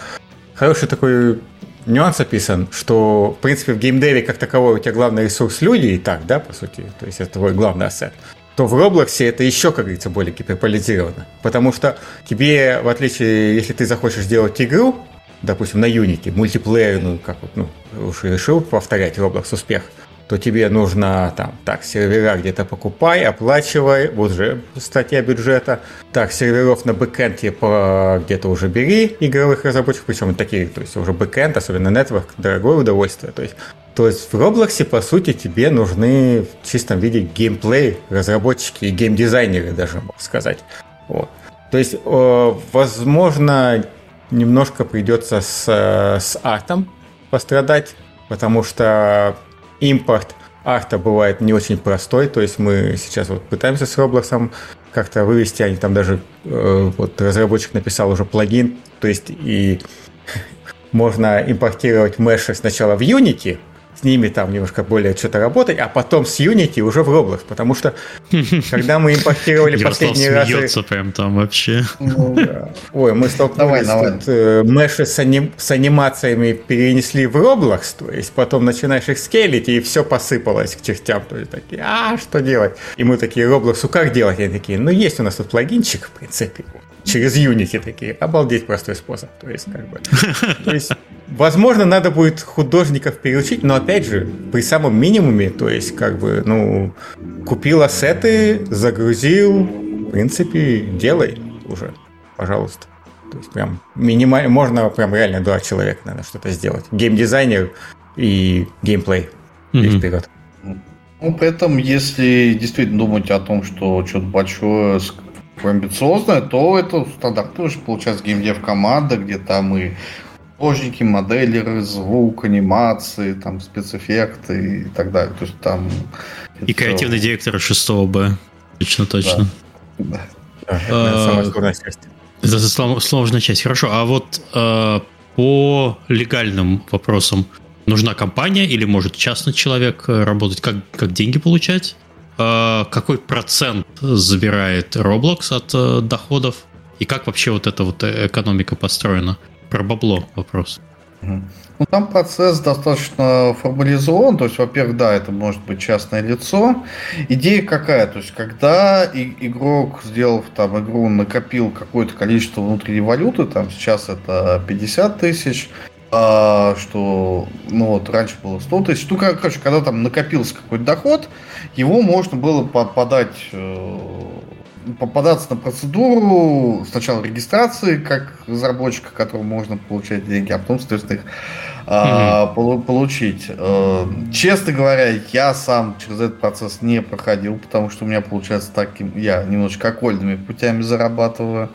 хороший такой нюанс описан, что, в принципе, в геймдеве как таковой у тебя главный ресурс люди и так, да, по сути, то есть это твой главный ассет, то в Роблоксе это еще, как говорится, более гиперполизировано. Потому что тебе, в отличие, если ты захочешь сделать игру, допустим, на Unity, мультиплеерную, как вот, ну, уж решил повторять Roblox успех, то тебе нужно там, так, сервера где-то покупай, оплачивай, вот же статья бюджета. Так, серверов на бэкэнде по где-то уже бери игровых разработчиков, причем такие, то есть уже бэкэнд, особенно network, дорогое удовольствие. То есть, то есть в Роблоксе, по сути, тебе нужны в чистом виде геймплей, разработчики и геймдизайнеры даже, можно сказать. Вот. То есть, возможно, немножко придется с, с артом пострадать, потому что импорт арта бывает не очень простой, то есть мы сейчас вот пытаемся с Roblox как-то вывести, они там даже, э, вот разработчик написал уже плагин, то есть и можно импортировать меши сначала в Unity, с ними там немножко более что-то работать, а потом с Unity уже в Roblox, потому что когда мы импортировали последний раз... смеется прям там вообще. Ну Ой, мы столкнулись тут, э, меши с, аним... с анимациями перенесли в Roblox, то есть потом начинаешь их скейлить, и все посыпалось к чертям, то есть такие, а, что делать? И мы такие, Roblox, как делать? И они такие, ну, есть у нас тут плагинчик, в принципе, через Unity такие, обалдеть простой способ, то есть как бы... То есть Возможно, надо будет художников переучить, но опять же, при самом минимуме, то есть, как бы, ну, купил ассеты, загрузил, в принципе, делай уже, пожалуйста. То есть, прям минимально, можно прям реально два человека, надо что-то сделать. Геймдизайнер и геймплей. Mm-hmm. И вперед. Ну, при этом, если действительно думать о том, что что-то большое, амбициозное, то это стандартно уже получается геймдев команда, где там и художники, моделеры, звук, анимации, там спецэффекты и так далее. То есть там... И креативный все... директор 6 Б. Точно, точно. Да. да. Самая сложная часть. Это сложная часть. Хорошо, а вот э, по легальным вопросам нужна компания или может частный человек работать? Как, как деньги получать? Э, какой процент забирает Roblox от э, доходов? И как вообще вот эта вот экономика построена? Про бабло вопрос. Ну, там процесс достаточно формализован. То есть, во-первых, да, это может быть частное лицо. Идея какая? То есть, когда игрок, сделав там игру, накопил какое-то количество внутренней валюты, там сейчас это 50 тысяч, а, что, ну вот, раньше было 100 тысяч. Ну, короче, когда там накопился какой-то доход, его можно было подать э, попадаться на процедуру сначала регистрации как разработчика, которому можно получать деньги, а потом, соответственно, их а, получить. А, честно говоря, я сам через этот процесс не проходил, потому что у меня получается таким, я немножечко окольными путями зарабатываю,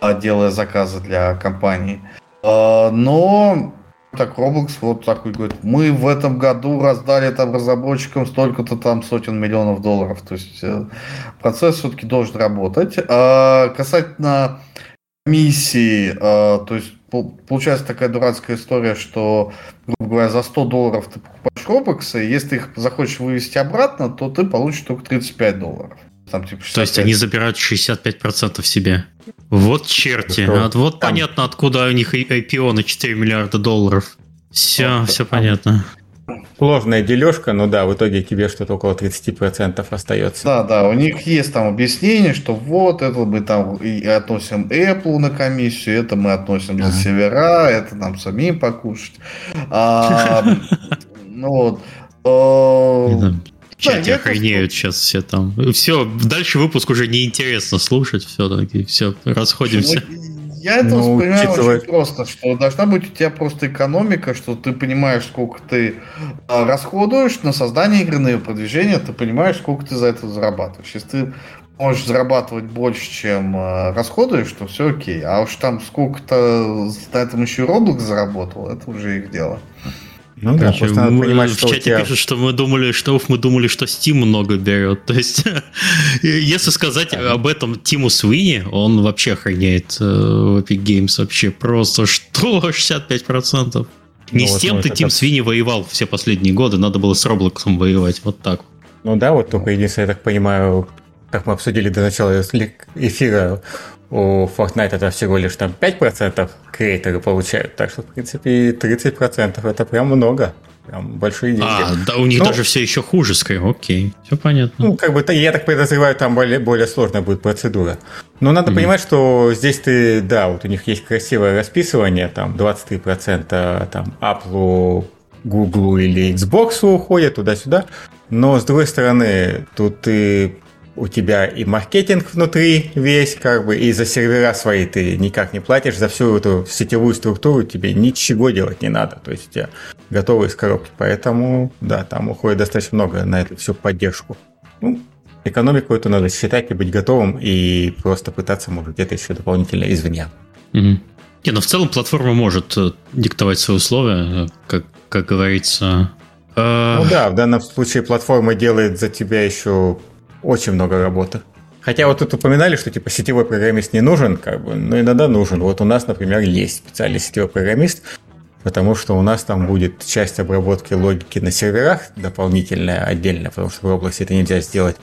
а, делая заказы для компаний. А, но так Roblox вот такой говорит, мы в этом году раздали там разработчикам столько-то там сотен миллионов долларов. То есть э, процесс все-таки должен работать. А касательно миссии, а, то есть получается такая дурацкая история, что, грубо говоря, за 100 долларов ты покупаешь робоксы, и если ты их захочешь вывести обратно, то ты получишь только 35 долларов. Там, типа, 65. То есть они забирают 65% себе. Вот черти. Вот, вот там... понятно, откуда у них IPO на 4 миллиарда долларов. Все, вот, все там... понятно. Сложная дележка, но да, в итоге тебе что-то около 30% остается. Да, да, у них есть там объяснение, что вот это мы там и относим Apple на комиссию, это мы относим за сервера, это нам самим покушать. А, ну вот. В чате да, охренеют сейчас все там. Все, дальше выпуск уже неинтересно слушать все-таки. Все, расходимся. Я это ну, воспринимаю учитывая... очень просто, что должна быть у тебя просто экономика, что ты понимаешь, сколько ты а, расходуешь на создание игры, на ее продвижение, ты понимаешь, сколько ты за это зарабатываешь. Если ты можешь зарабатывать больше, чем э, расходуешь, то все окей. А уж там сколько-то на этом еще и Roblox заработал, это уже их дело. Ну да, Короче, просто надо понимать, в что чате тебя... пишут, что мы думали, что мы думали, что Steam много берет. То есть, если сказать об этом Тиму Свини, он вообще охраняет э, в Epic Games вообще просто что 65%. Не ну, с тем ты Тим Свини воевал все последние годы, надо было с Роблоксом воевать, вот так. Ну да, вот только единственное, я так понимаю, как мы обсудили до начала эфира, у Fortnite это всего лишь там 5% креаторы получают, так что, в принципе, 30% это прям много. Прям большие деньги. А, да у них ну, даже все еще хуже, скорее, окей, все понятно. Ну, как бы, я так подозреваю, там более, более сложная будет процедура. Но надо mm-hmm. понимать, что здесь ты, да, вот у них есть красивое расписывание, там 23% там Apple, Google или Xbox уходят туда-сюда. Но, с другой стороны, тут ты у тебя и маркетинг внутри весь, как бы, и за сервера свои ты никак не платишь, за всю эту сетевую структуру тебе ничего делать не надо. То есть у тебя готовы из коробки. Поэтому, да, там уходит достаточно много на эту всю поддержку. Ну, экономику эту надо считать и быть готовым, и просто пытаться, может, где-то еще дополнительно извне. Угу. Не, но в целом платформа может э, диктовать свои условия, э, как, как говорится. Э, ну да, в данном случае платформа делает за тебя еще очень много работы. Хотя вот тут упоминали, что типа сетевой программист не нужен, как бы, но иногда нужен. Вот у нас, например, есть специальный сетевой программист. потому что у нас там будет часть обработки логики на серверах дополнительная, отдельно, потому что в Roblox это нельзя сделать.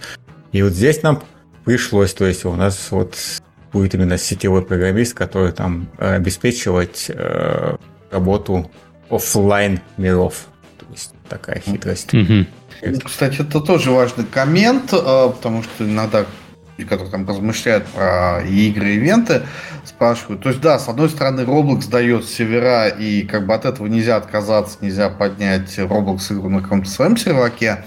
И вот здесь нам пришлось, то есть у нас вот будет именно сетевой программист, который там обеспечивать э, работу офлайн миров. То есть такая хитрость. Mm-hmm. Кстати, это тоже важный коммент, э, потому что иногда которые там размышляют про игры, ивенты, спрашивают. То есть, да, с одной стороны, Roblox дает сервера, и как бы от этого нельзя отказаться, нельзя поднять Roblox игру на каком-то своем серваке.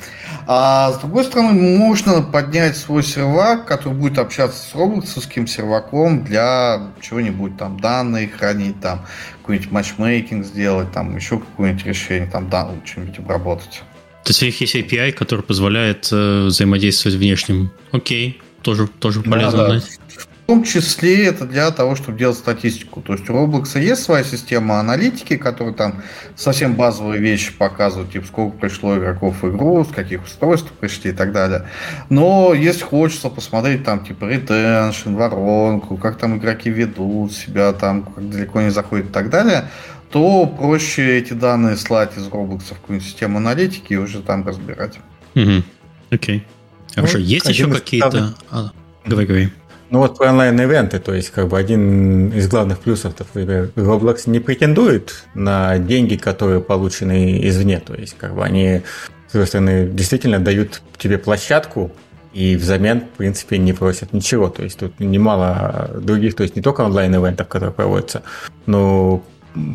А с другой стороны, можно поднять свой сервак, который будет общаться с роблоксовским серваком для чего-нибудь, там, данные хранить, там, какой-нибудь матчмейкинг сделать, там, еще какое-нибудь решение, там, да, что-нибудь обработать. То есть у них есть API, который позволяет э, взаимодействовать внешним. Окей, тоже, тоже полезно да, знать. В том числе это для того, чтобы делать статистику. То есть у Roblox есть своя система аналитики, которая там совсем базовые вещи показывает, типа сколько пришло игроков в игру, с каких устройств пришли и так далее. Но если хочется посмотреть там типа ретеншн, воронку, как там игроки ведут себя, там как далеко не заходят и так далее, то проще эти данные слать из Roblox в какую-нибудь систему аналитики и уже там разбирать. Угу. Окей. Хорошо, ну, есть еще какие-то... А, говори, говори. Ну вот про онлайн-ивенты, то есть как бы один из главных плюсов, например, Roblox не претендует на деньги, которые получены извне, то есть как бы они, с другой стороны, действительно дают тебе площадку, и взамен, в принципе, не просят ничего. То есть тут немало других, то есть не только онлайн-ивентов, которые проводятся, но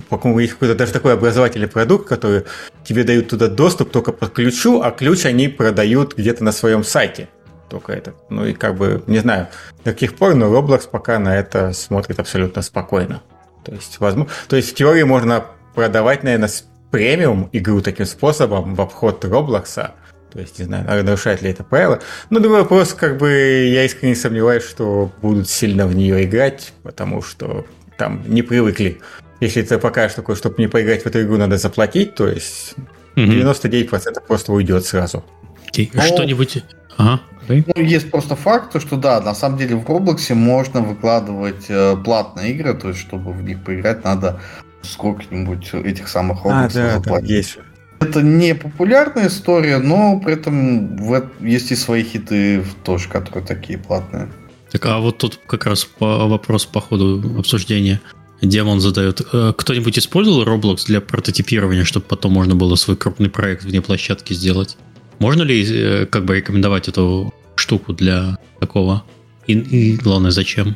по-моему, есть какой-то даже такой образовательный продукт, который тебе дают туда доступ только по ключу, а ключ они продают где-то на своем сайте только этот. Ну и как бы, не знаю, до каких пор, но Roblox пока на это смотрит абсолютно спокойно. То есть, возможно, то есть в теории можно продавать, наверное, премиум игру таким способом в обход Роблокса. То есть, не знаю, нарушает ли это правило. Но другой вопрос, как бы, я искренне сомневаюсь, что будут сильно в нее играть, потому что там не привыкли. Если ты покажешь такое, чтобы не поиграть в эту игру, надо заплатить, то есть 99% просто уйдет сразу. Okay. Но... Что-нибудь... Ага. Ну, есть просто факт, что да, на самом деле в Роблоксе можно выкладывать э, платные игры, то есть чтобы в них поиграть, надо сколько-нибудь этих самых Роблоксов а, да, заплатить. Да, есть. Это не популярная история, но при этом в, есть и свои хиты тоже, которые такие платные. Так, а вот тут как раз по, вопрос по ходу обсуждения. Демон задает. Э, кто-нибудь использовал Roblox для прототипирования, чтобы потом можно было свой крупный проект вне площадки сделать? Можно ли э, как бы рекомендовать эту штуку для такого? И, и главное, зачем?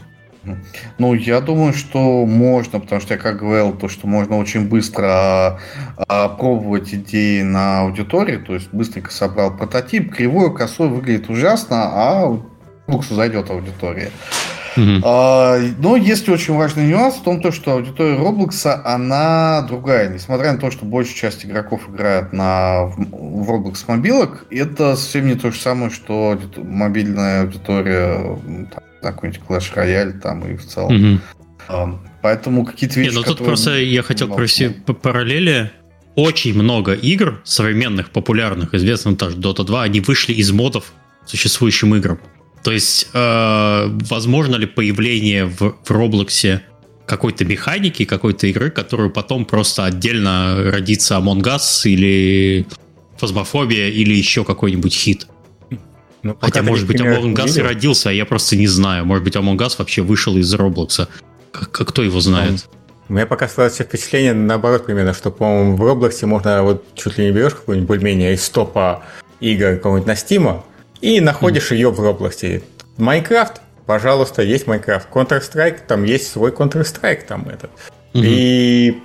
Ну, я думаю, что можно, потому что я как говорил, то, что можно очень быстро а, пробовать идеи на аудитории, то есть быстренько собрал прототип, кривой, косой выглядит ужасно, а Буксу зайдет аудитория. А, но есть очень важный нюанс в том, то, что аудитория Roblox, она другая. Несмотря на то, что большая часть игроков играет на, в Roblox мобилок, это совсем не то же самое, что мобильная аудитория какой-нибудь Clash Royale там и в целом. Угу. Поэтому какие-то вещи... Не, ну тут просто я хотел провести параллели. Очень много игр современных, популярных, известных даже Dota 2, они вышли из модов существующим играм. То есть, э, возможно ли появление в, в Роблоксе какой-то механики, какой-то игры, которую потом просто отдельно родится Among Us или Фазмофобия или еще какой-нибудь хит? Ну, Хотя, может быть, Among Us и родился, а я просто не знаю. Может быть, Among Us вообще вышел из Роблокса. Кто его знает? У меня пока складывается впечатление, наоборот, примерно, что, по-моему, в Роблоксе можно вот чуть ли не берешь какую-нибудь более-менее из топа игр какого-нибудь на Steam, и находишь mm. ее в Роблоксе. Майнкрафт, пожалуйста, есть Майнкрафт. Counter-Strike, там есть свой Counter-Strike, там этот. Mm-hmm. И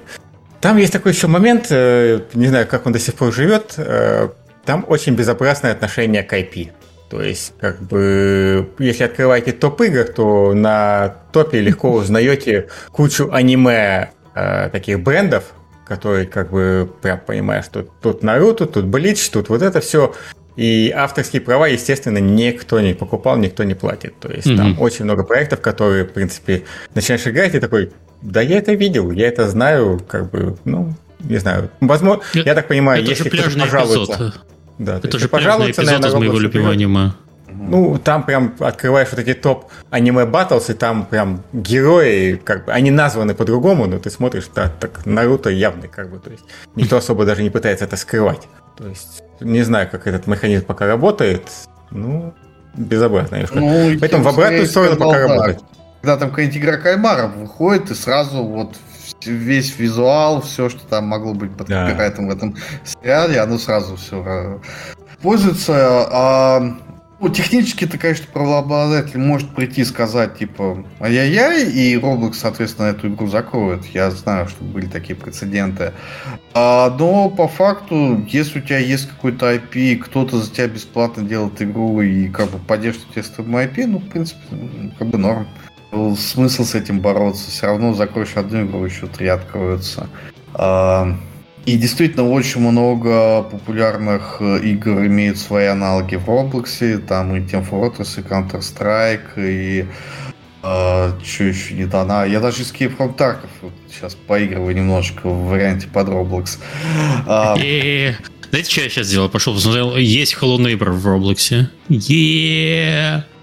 там есть такой еще момент, э, не знаю, как он до сих пор живет, э, там очень безопасное отношение к IP. То есть, как бы, если открываете топ игр, то на топе легко узнаете кучу аниме э, таких брендов, которые, как бы, прям понимаешь, что тут Наруто, тут Блич, тут вот это все. И авторские права, естественно, никто не покупал, никто не платит. То есть mm-hmm. там очень много проектов, которые, в принципе, начинаешь играть и такой, да я это видел, я это знаю, как бы, ну, не знаю. Возможно, я так понимаю, это если кто-то пожалуется... Эпизод. Да, это же пожалуйста, эпизод наверное, из моего любимого аниме. Ну, там прям открываешь вот эти топ аниме баттлс, и там прям герои, как бы, они названы по-другому, но ты смотришь, да, так Наруто явный, как бы, то есть никто особо даже не пытается это скрывать. То есть не знаю, как этот механизм пока работает, ну, безобразно. Ну, Поэтому в обратную сторону пока да. работает. Когда там какая-нибудь игра кальмара выходит, и сразу вот весь визуал, все, что там могло быть под да. копирайтом в этом сериале, оно сразу все э, пользуется. А ну, технически-то, конечно, правообладатель может прийти и сказать, типа, ай-яй-яй, и Roblox, соответственно, эту игру закроет. Я знаю, что были такие прецеденты. А, но по факту, если у тебя есть какой-то IP, кто-то за тебя бесплатно делает игру и как бы поддерживает тестовый IP, ну, в принципе, как бы норм. Смысл с этим бороться. Все равно закроешь одну игру, еще три откроются. А, и действительно очень много популярных э, игр имеют свои аналоги в Roblox. Там и Team Fortress, и Counter-Strike, и э, что еще не дана. Я даже Escape from Tarkov вот сейчас поигрываю немножко в варианте под Roblox. А, знаете, что я сейчас сделал? Пошел посмотрел. Есть Hello Neighbor в Roblox.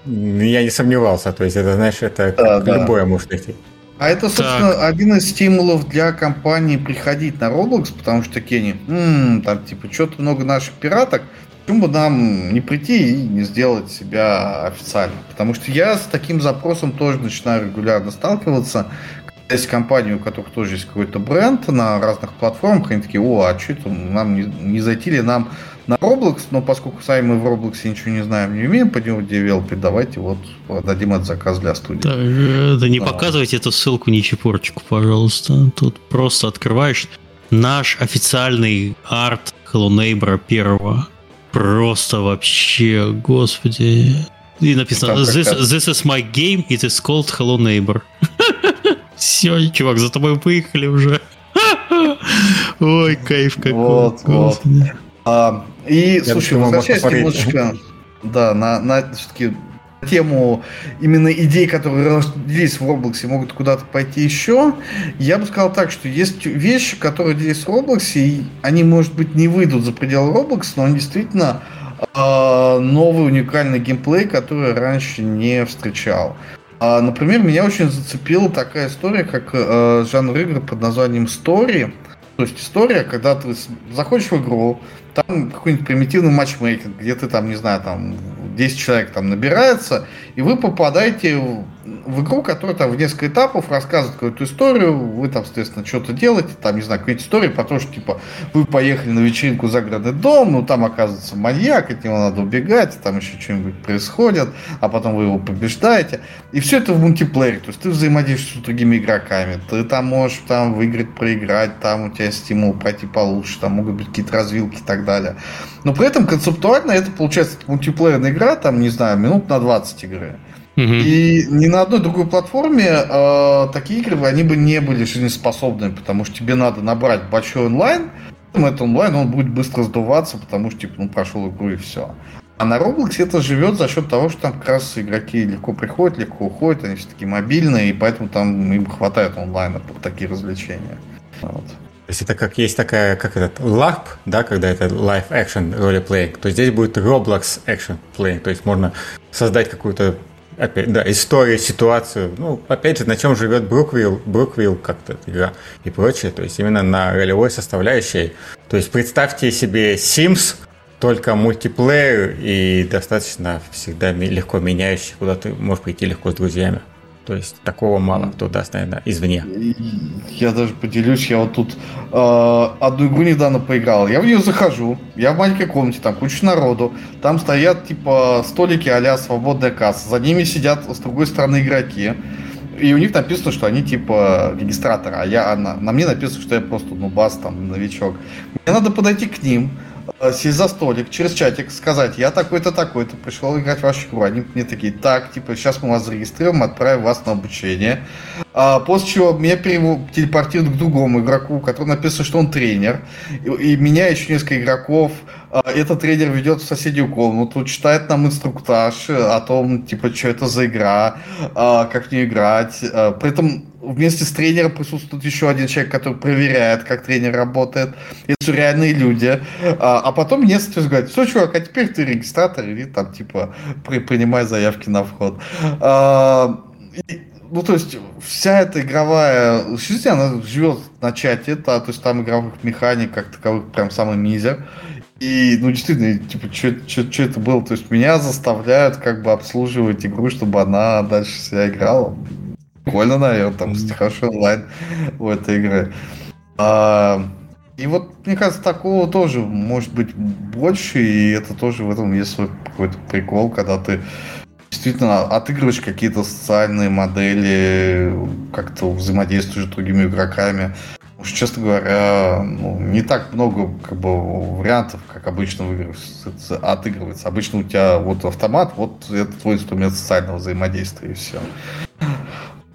Я не сомневался. То есть это, знаешь, это да, любое может найти. А это, собственно, так. один из стимулов для компании приходить на Roblox, потому что такие они, м-м, там, типа, что-то много наших пираток, почему бы нам не прийти и не сделать себя официально? Потому что я с таким запросом тоже начинаю регулярно сталкиваться. Есть компания, у которых тоже есть какой-то бренд на разных платформах, они такие, о, а что это, нам не, не зайти ли нам на Roblox, но поскольку сами мы в Roblox ничего не знаем, не умеем по нему девелопить, давайте вот дадим этот заказ для студии. Да, э, да не а. показывайте эту ссылку ни чепорчику, пожалуйста. Тут просто открываешь наш официальный арт Hello Neighbor первого. Просто вообще, господи. И написано, this, this is my game, it is called Hello Neighbor. Все, чувак, за тобой выехали уже. Ой, кайф какой. Вот, вот. А, и, Я слушай, возвращаясь немножечко да, на, на все-таки тему именно идей, которые родились в Roblox, могут куда-то пойти еще, я бы сказал так, что есть вещи, которые родились в Roblox, и они, может быть, не выйдут за пределы Roblox, но они действительно э, новый уникальный геймплей, который раньше не встречал. А, например, меня очень зацепила такая история, как э, жанр игр под названием Story. То есть история, когда ты заходишь в игру, там какой-нибудь примитивный матчмейкинг, где ты там, не знаю, там 10 человек там набирается, и вы попадаете в, игру, которая там в несколько этапов рассказывает какую-то историю, вы там, соответственно, что-то делаете, там, не знаю, какую-нибудь историю про то, что, типа, вы поехали на вечеринку за загородный дом, ну, там оказывается маньяк, от него надо убегать, там еще что-нибудь происходит, а потом вы его побеждаете. И все это в мультиплеере, то есть ты взаимодействуешь с другими игроками, ты там можешь там выиграть, проиграть, там у тебя стимул пройти получше, там могут быть какие-то развилки и так далее. Но при этом концептуально это получается мультиплеерная игра, там, не знаю, минут на 20 игры. И ни на одной другой платформе э, такие игры, они бы не были жизнеспособными, потому что тебе надо набрать большой онлайн, этот онлайн, он будет быстро сдуваться, потому что, типа, ну, прошел игру и все. А на Roblox это живет за счет того, что там как раз игроки легко приходят, легко уходят, они все таки мобильные, и поэтому там им хватает онлайна под такие развлечения. Вот. То есть это как есть такая, как этот LARP, да, когда это Live Action Role то здесь будет Roblox Action Playing, то есть можно создать какую-то опять, да, историю, ситуацию. Ну, опять же, на чем живет Бруквилл, Бруквилл как-то игра и прочее. То есть именно на ролевой составляющей. То есть представьте себе Sims, только мультиплеер и достаточно всегда легко меняющий, куда ты можешь прийти легко с друзьями. То есть такого мало кто даст, наверное, извне. Я даже поделюсь, я вот тут э, одну игру недавно поиграл. Я в нее захожу, я в маленькой комнате, там куча народу. Там стоят типа столики а свободная касса. За ними сидят с другой стороны игроки. И у них написано, что они типа регистраторы, а я на, на мне написано, что я просто ну бас там новичок. Мне надо подойти к ним, сесть за столик, через чатик сказать, я такой-то, такой-то, пришел играть в вашу игру. Они мне такие, так, типа, сейчас мы вас зарегистрируем, отправим вас на обучение. А, после чего меня телепортируют к другому игроку, который написано, что он тренер. И, и меня еще несколько игроков этот тренер ведет в соседнюю комнату, читает нам инструктаж о том, типа, что это за игра, а, как не играть. А, при этом вместе с тренером присутствует еще один человек, который проверяет, как тренер работает. Это все реальные люди. А потом мне говорят, все, чувак, а теперь ты регистратор, или там, типа, при, принимай заявки на вход. Ну, то есть, вся эта игровая жизнь, она живет на чате, да, то есть там игровых механик как таковых прям самый мизер. И, ну, действительно, типа, что это было? То есть, меня заставляют как бы обслуживать игру, чтобы она дальше себя играла. Прикольно, наверное, там, mm хороший онлайн у этой игры. А, и вот, мне кажется, такого тоже может быть больше, и это тоже в этом есть свой какой-то прикол, когда ты действительно отыгрываешь какие-то социальные модели, как-то взаимодействуешь с другими игроками. Уж, честно говоря, ну, не так много как бы, вариантов, как обычно в играх отыгрывается. Обычно у тебя вот автомат, вот это твой инструмент социального взаимодействия, и все.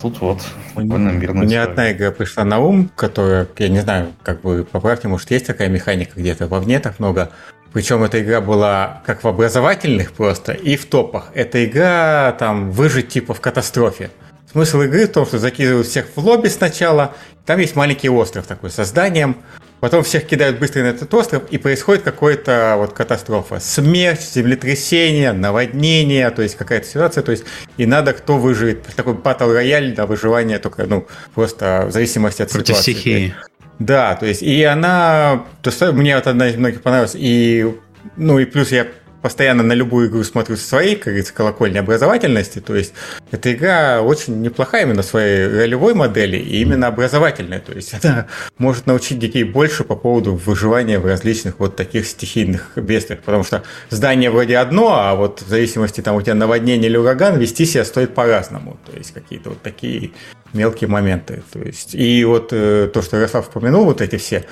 Тут вот мирно. Мне одна игра пришла на ум, которая, я не знаю, как бы поправьте, может, есть такая механика где-то вовне так много. Причем эта игра была как в образовательных просто и в топах. Эта игра там выжить типа в катастрофе. Смысл игры в том, что закидывают всех в лобби сначала, там есть маленький остров такой со зданием, потом всех кидают быстро на этот остров, и происходит какая-то вот катастрофа. Смерть, землетрясение, наводнение, то есть какая-то ситуация, то есть и надо кто выживет. Такой батл рояль на выживание, только, ну, просто в зависимости от Против ситуации. стихии. Да, то есть, и она, то, мне вот одна из многих понравилась, и, ну, и плюс я постоянно на любую игру смотрю со своей, как говорится, колокольни образовательности. То есть эта игра очень неплохая именно своей ролевой модели и именно образовательная. То есть она может научить детей больше по поводу выживания в различных вот таких стихийных бедствиях. Потому что здание вроде одно, а вот в зависимости там у тебя наводнение или ураган, вести себя стоит по-разному. То есть какие-то вот такие мелкие моменты. То есть, и вот э, то, что Ярослав упомянул, вот эти все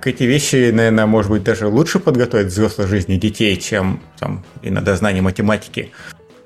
к эти вещи, наверное, может быть, даже лучше подготовить взрослой жизни детей, чем там иногда знание математики.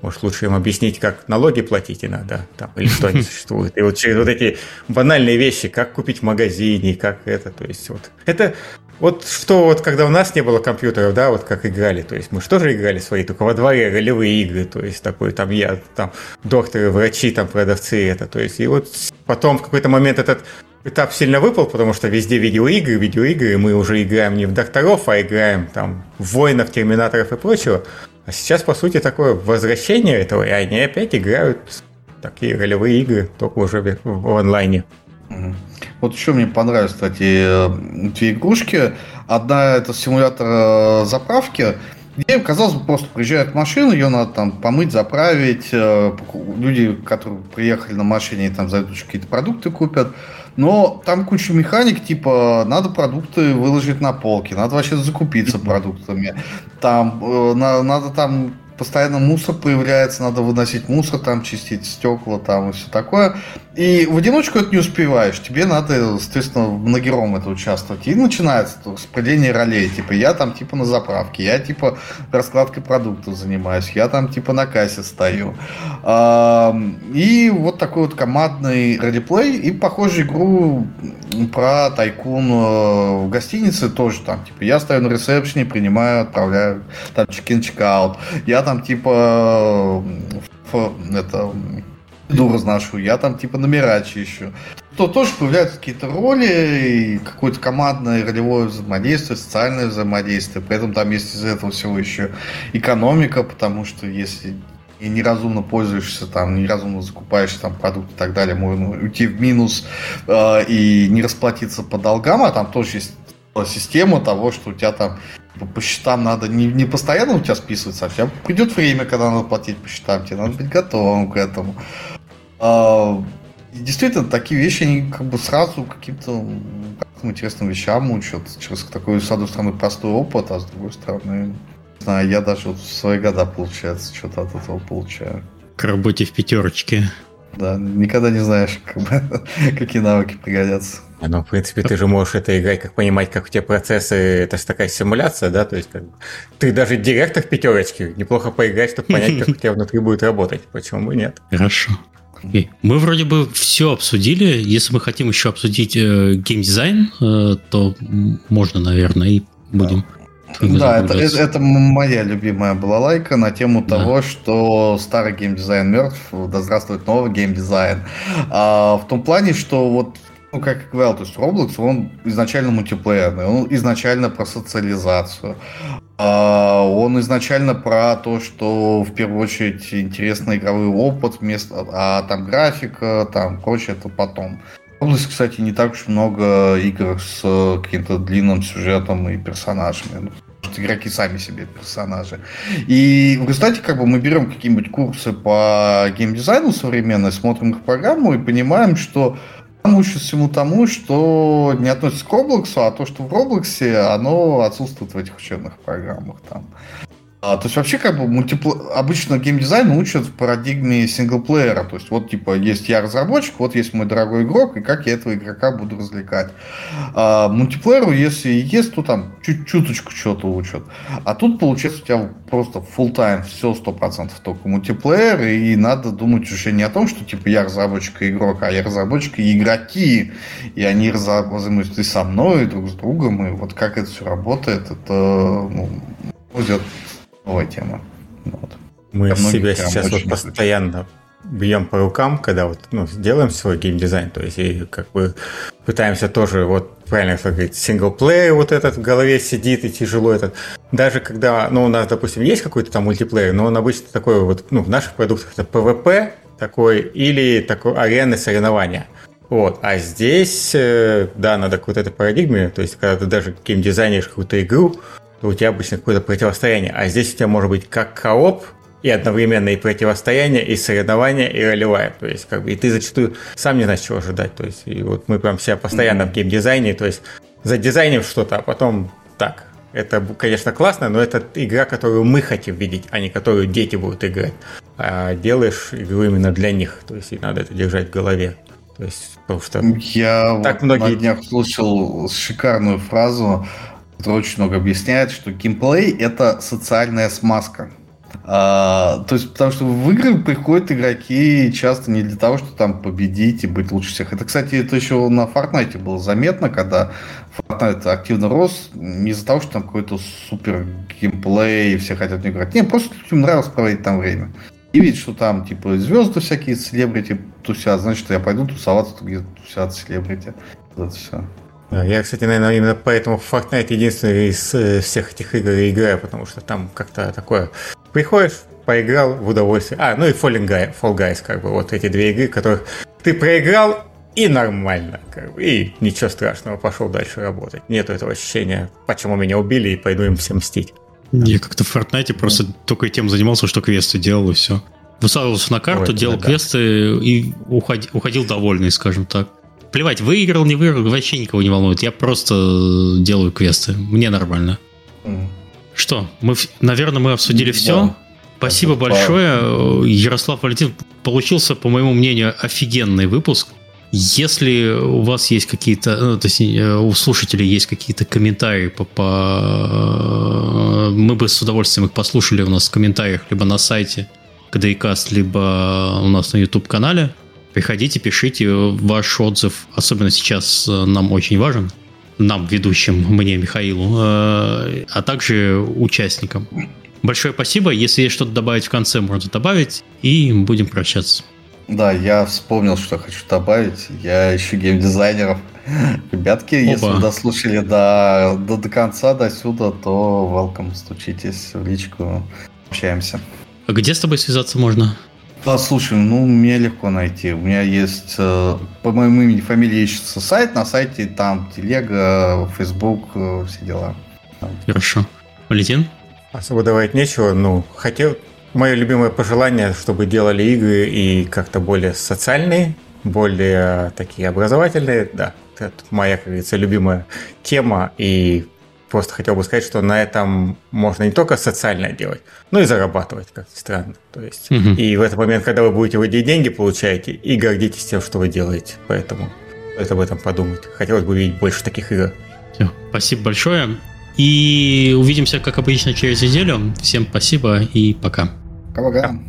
Может, лучше им объяснить, как налоги платить иногда, там, или что они существуют. И вот через вот эти банальные вещи, как купить в магазине, как это, то есть вот. Это вот что вот, когда у нас не было компьютеров, да, вот как играли, то есть мы же тоже играли свои, только во дворе ролевые игры, то есть такой там я, там докторы, врачи, там продавцы, это, то есть и вот потом в какой-то момент этот этап сильно выпал, потому что везде видеоигры, видеоигры, мы уже играем не в докторов, а играем там в воинов, терминаторов и прочего. А сейчас, по сути, такое возвращение этого, и они опять играют такие ролевые игры, только уже в, в онлайне. Вот еще мне понравились, кстати, две игрушки. Одна это симулятор э, заправки, где, казалось бы, просто приезжает машина, ее надо там помыть, заправить. Э, люди, которые приехали на машине, там зайдут какие-то продукты купят. Но там куча механик, типа, надо продукты выложить на полки, надо вообще закупиться продуктами. Там, э, на, надо там постоянно мусор появляется, надо выносить мусор, там чистить стекла, там и все такое. И в одиночку это не успеваешь. Тебе надо, соответственно, многером это участвовать. И начинается распределение ролей. Типа, я там типа на заправке, я типа раскладкой продуктов занимаюсь, я там типа на кассе стою. И вот такой вот командный ролеплей. И похожую игру про тайкун э, в гостинице тоже там. Типа, я стою на ресепшене, принимаю, отправляю там чекин чекаут. Я там типа это еду разношу, я там типа номера чищу. То тоже появляются какие-то роли, и какое-то командное ролевое взаимодействие, социальное взаимодействие. При этом там есть из этого всего еще экономика, потому что если и неразумно пользуешься, там, неразумно закупаешь там продукты и так далее, можно уйти в минус э, и не расплатиться по долгам, а там тоже есть система того, что у тебя там типа, по счетам надо не, не постоянно у тебя списываться, а у тебя придет время, когда надо платить по счетам, тебе надо быть готовым к этому. А, действительно, такие вещи, они как бы сразу каким-то интересным вещам учат через такой, с одной стороны, простой опыт, а с другой стороны, не знаю, я даже вот в свои года, получается, что-то от этого получаю. К работе в пятерочке. Да, никогда не знаешь, как бы, какие навыки пригодятся. Ну, в принципе, ты же можешь это играть, как понимать, как у тебя процессы, это же такая симуляция, да, то есть как, ты даже директор в пятерочке, неплохо поиграть, чтобы понять, как у тебя внутри будет работать, почему бы нет. Хорошо. Okay. Мы вроде бы все обсудили. Если мы хотим еще обсудить э, геймдизайн, э, то можно, наверное, и будем. Да, это, это, это моя любимая была лайка на тему да. того, что старый геймдизайн мертв, да здравствует новый геймдизайн. А, в том плане, что вот ну, как я говорил, то есть Roblox, он изначально мультиплеерный, он изначально про социализацию. А, он изначально про то, что в первую очередь интересный игровой опыт, вместо, а там графика, там прочее, это потом. Roblox, кстати, не так уж много игр с каким-то длинным сюжетом и персонажами. Ну, игроки сами себе персонажи. И в результате как бы мы берем какие-нибудь курсы по геймдизайну современной, смотрим их программу и понимаем, что учат всему тому, что не относится к Roblox, а то, что в Roblox, оно отсутствует в этих учебных программах. Там. А, то есть вообще как бы мультипл... обычно геймдизайн учат в парадигме синглплеера. То есть вот типа есть я разработчик, вот есть мой дорогой игрок, и как я этого игрока буду развлекать. А, мультиплееру, если есть, то там чуть чуточку что-то учат. А тут получается у тебя просто full time все сто процентов только мультиплеер, и надо думать уже не о том, что типа я разработчик и игрок, а я разработчик и игроки. И они взаимодействуют со мной, и друг с другом, и вот как это все работает, это ну, будет новая тема. Вот. Мы себя сейчас вот постоянно бьем по рукам, когда вот ну, делаем свой геймдизайн, то есть и как бы пытаемся тоже вот правильно как говорить, синглплеер вот этот в голове сидит и тяжело этот. Даже когда, ну, у нас, допустим, есть какой-то там мультиплеер, но он обычно такой вот, ну, в наших продуктах это PvP такой или такой аренное соревнования. Вот. А здесь, э, да, надо какой-то этой парадигме, то есть когда ты даже геймдизайнишь какую-то игру, то у тебя обычно какое-то противостояние. А здесь у тебя может быть как кооп, и одновременно и противостояние, и соревнование, и ролевая. То есть, как бы, и ты зачастую сам не знаешь, чего ожидать. То есть, и вот мы прям себя постоянно mm-hmm. в геймдизайне, то есть, задизайним что-то, а потом так. Это, конечно, классно, но это игра, которую мы хотим видеть, а не которую дети будут играть. А делаешь игру именно для них. То есть, и надо это держать в голове. То есть, потому что Я так вот многие... на днях слушал шикарную фразу это очень много объясняет, что геймплей — это социальная смазка. А, то есть, потому что в игры приходят игроки часто не для того, чтобы там победить и быть лучше всех. Это, кстати, это еще на Fortnite было заметно, когда Fortnite активно рос, не из-за того, что там какой-то супер геймплей, и все хотят не играть. Нет, просто людям нравилось проводить там время. И видеть, что там, типа, звезды всякие, селебрити тусят, значит, я пойду тусоваться, где тусят селебрити. Это все. Я, кстати, наверное, именно поэтому в Fortnite единственный из э, всех этих игр играю, потому что там как-то такое... Приходишь, поиграл в удовольствие. А, ну и Falling Guy, Fall Guys, как бы, вот эти две игры, которых ты проиграл, и нормально, как бы, и ничего страшного, пошел дальше работать. Нету этого ощущения, почему меня убили, и пойду им всем мстить. Я как-то в Fortnite просто mm. только тем занимался, что квесты делал, и все. Высаживался на карту, Ой, делал да, квесты да. и уходил, уходил довольный, скажем так. Плевать, выиграл, не выиграл, вообще никого не волнует. Я просто делаю квесты. Мне нормально. Mm. Что, мы, наверное, мы обсудили все. Спасибо Это большое. Ярослав Валентин получился, по моему мнению, офигенный выпуск. Если у вас есть какие-то, ну, то есть э, у слушателей есть какие-то комментарии по, по... Мы бы с удовольствием их послушали у нас в комментариях либо на сайте KDCast, либо у нас на YouTube-канале. Приходите, пишите ваш отзыв, особенно сейчас э, нам очень важен, нам, ведущим, мне, Михаилу, э, а также участникам. Большое спасибо. Если есть что-то добавить в конце, можно добавить, и будем прощаться. Да, я вспомнил, что хочу добавить. Я ищу геймдизайнеров. Ребятки, Опа. если вы дослушали до, до, до конца, до сюда, то welcome, стучитесь в личку, общаемся. А где с тобой связаться можно? Да, слушай, ну, мне легко найти. У меня есть, э, по моему имени, фамилии ищется сайт, на сайте там телега, Facebook, э, все дела. Хорошо. Валентин? Особо давать нечего, ну, хотел... Мое любимое пожелание, чтобы делали игры и как-то более социальные, более такие образовательные, да. Это моя, как говорится, любимая тема, и просто хотел бы сказать, что на этом можно не только социально делать, но и зарабатывать, как странно. То есть, угу. и в этот момент, когда вы будете вводить деньги, получаете, и гордитесь тем, что вы делаете. Поэтому это об этом подумать. Хотелось бы видеть больше таких игр. Все, спасибо большое. И увидимся, как обычно, через неделю. Всем спасибо и пока. Пока.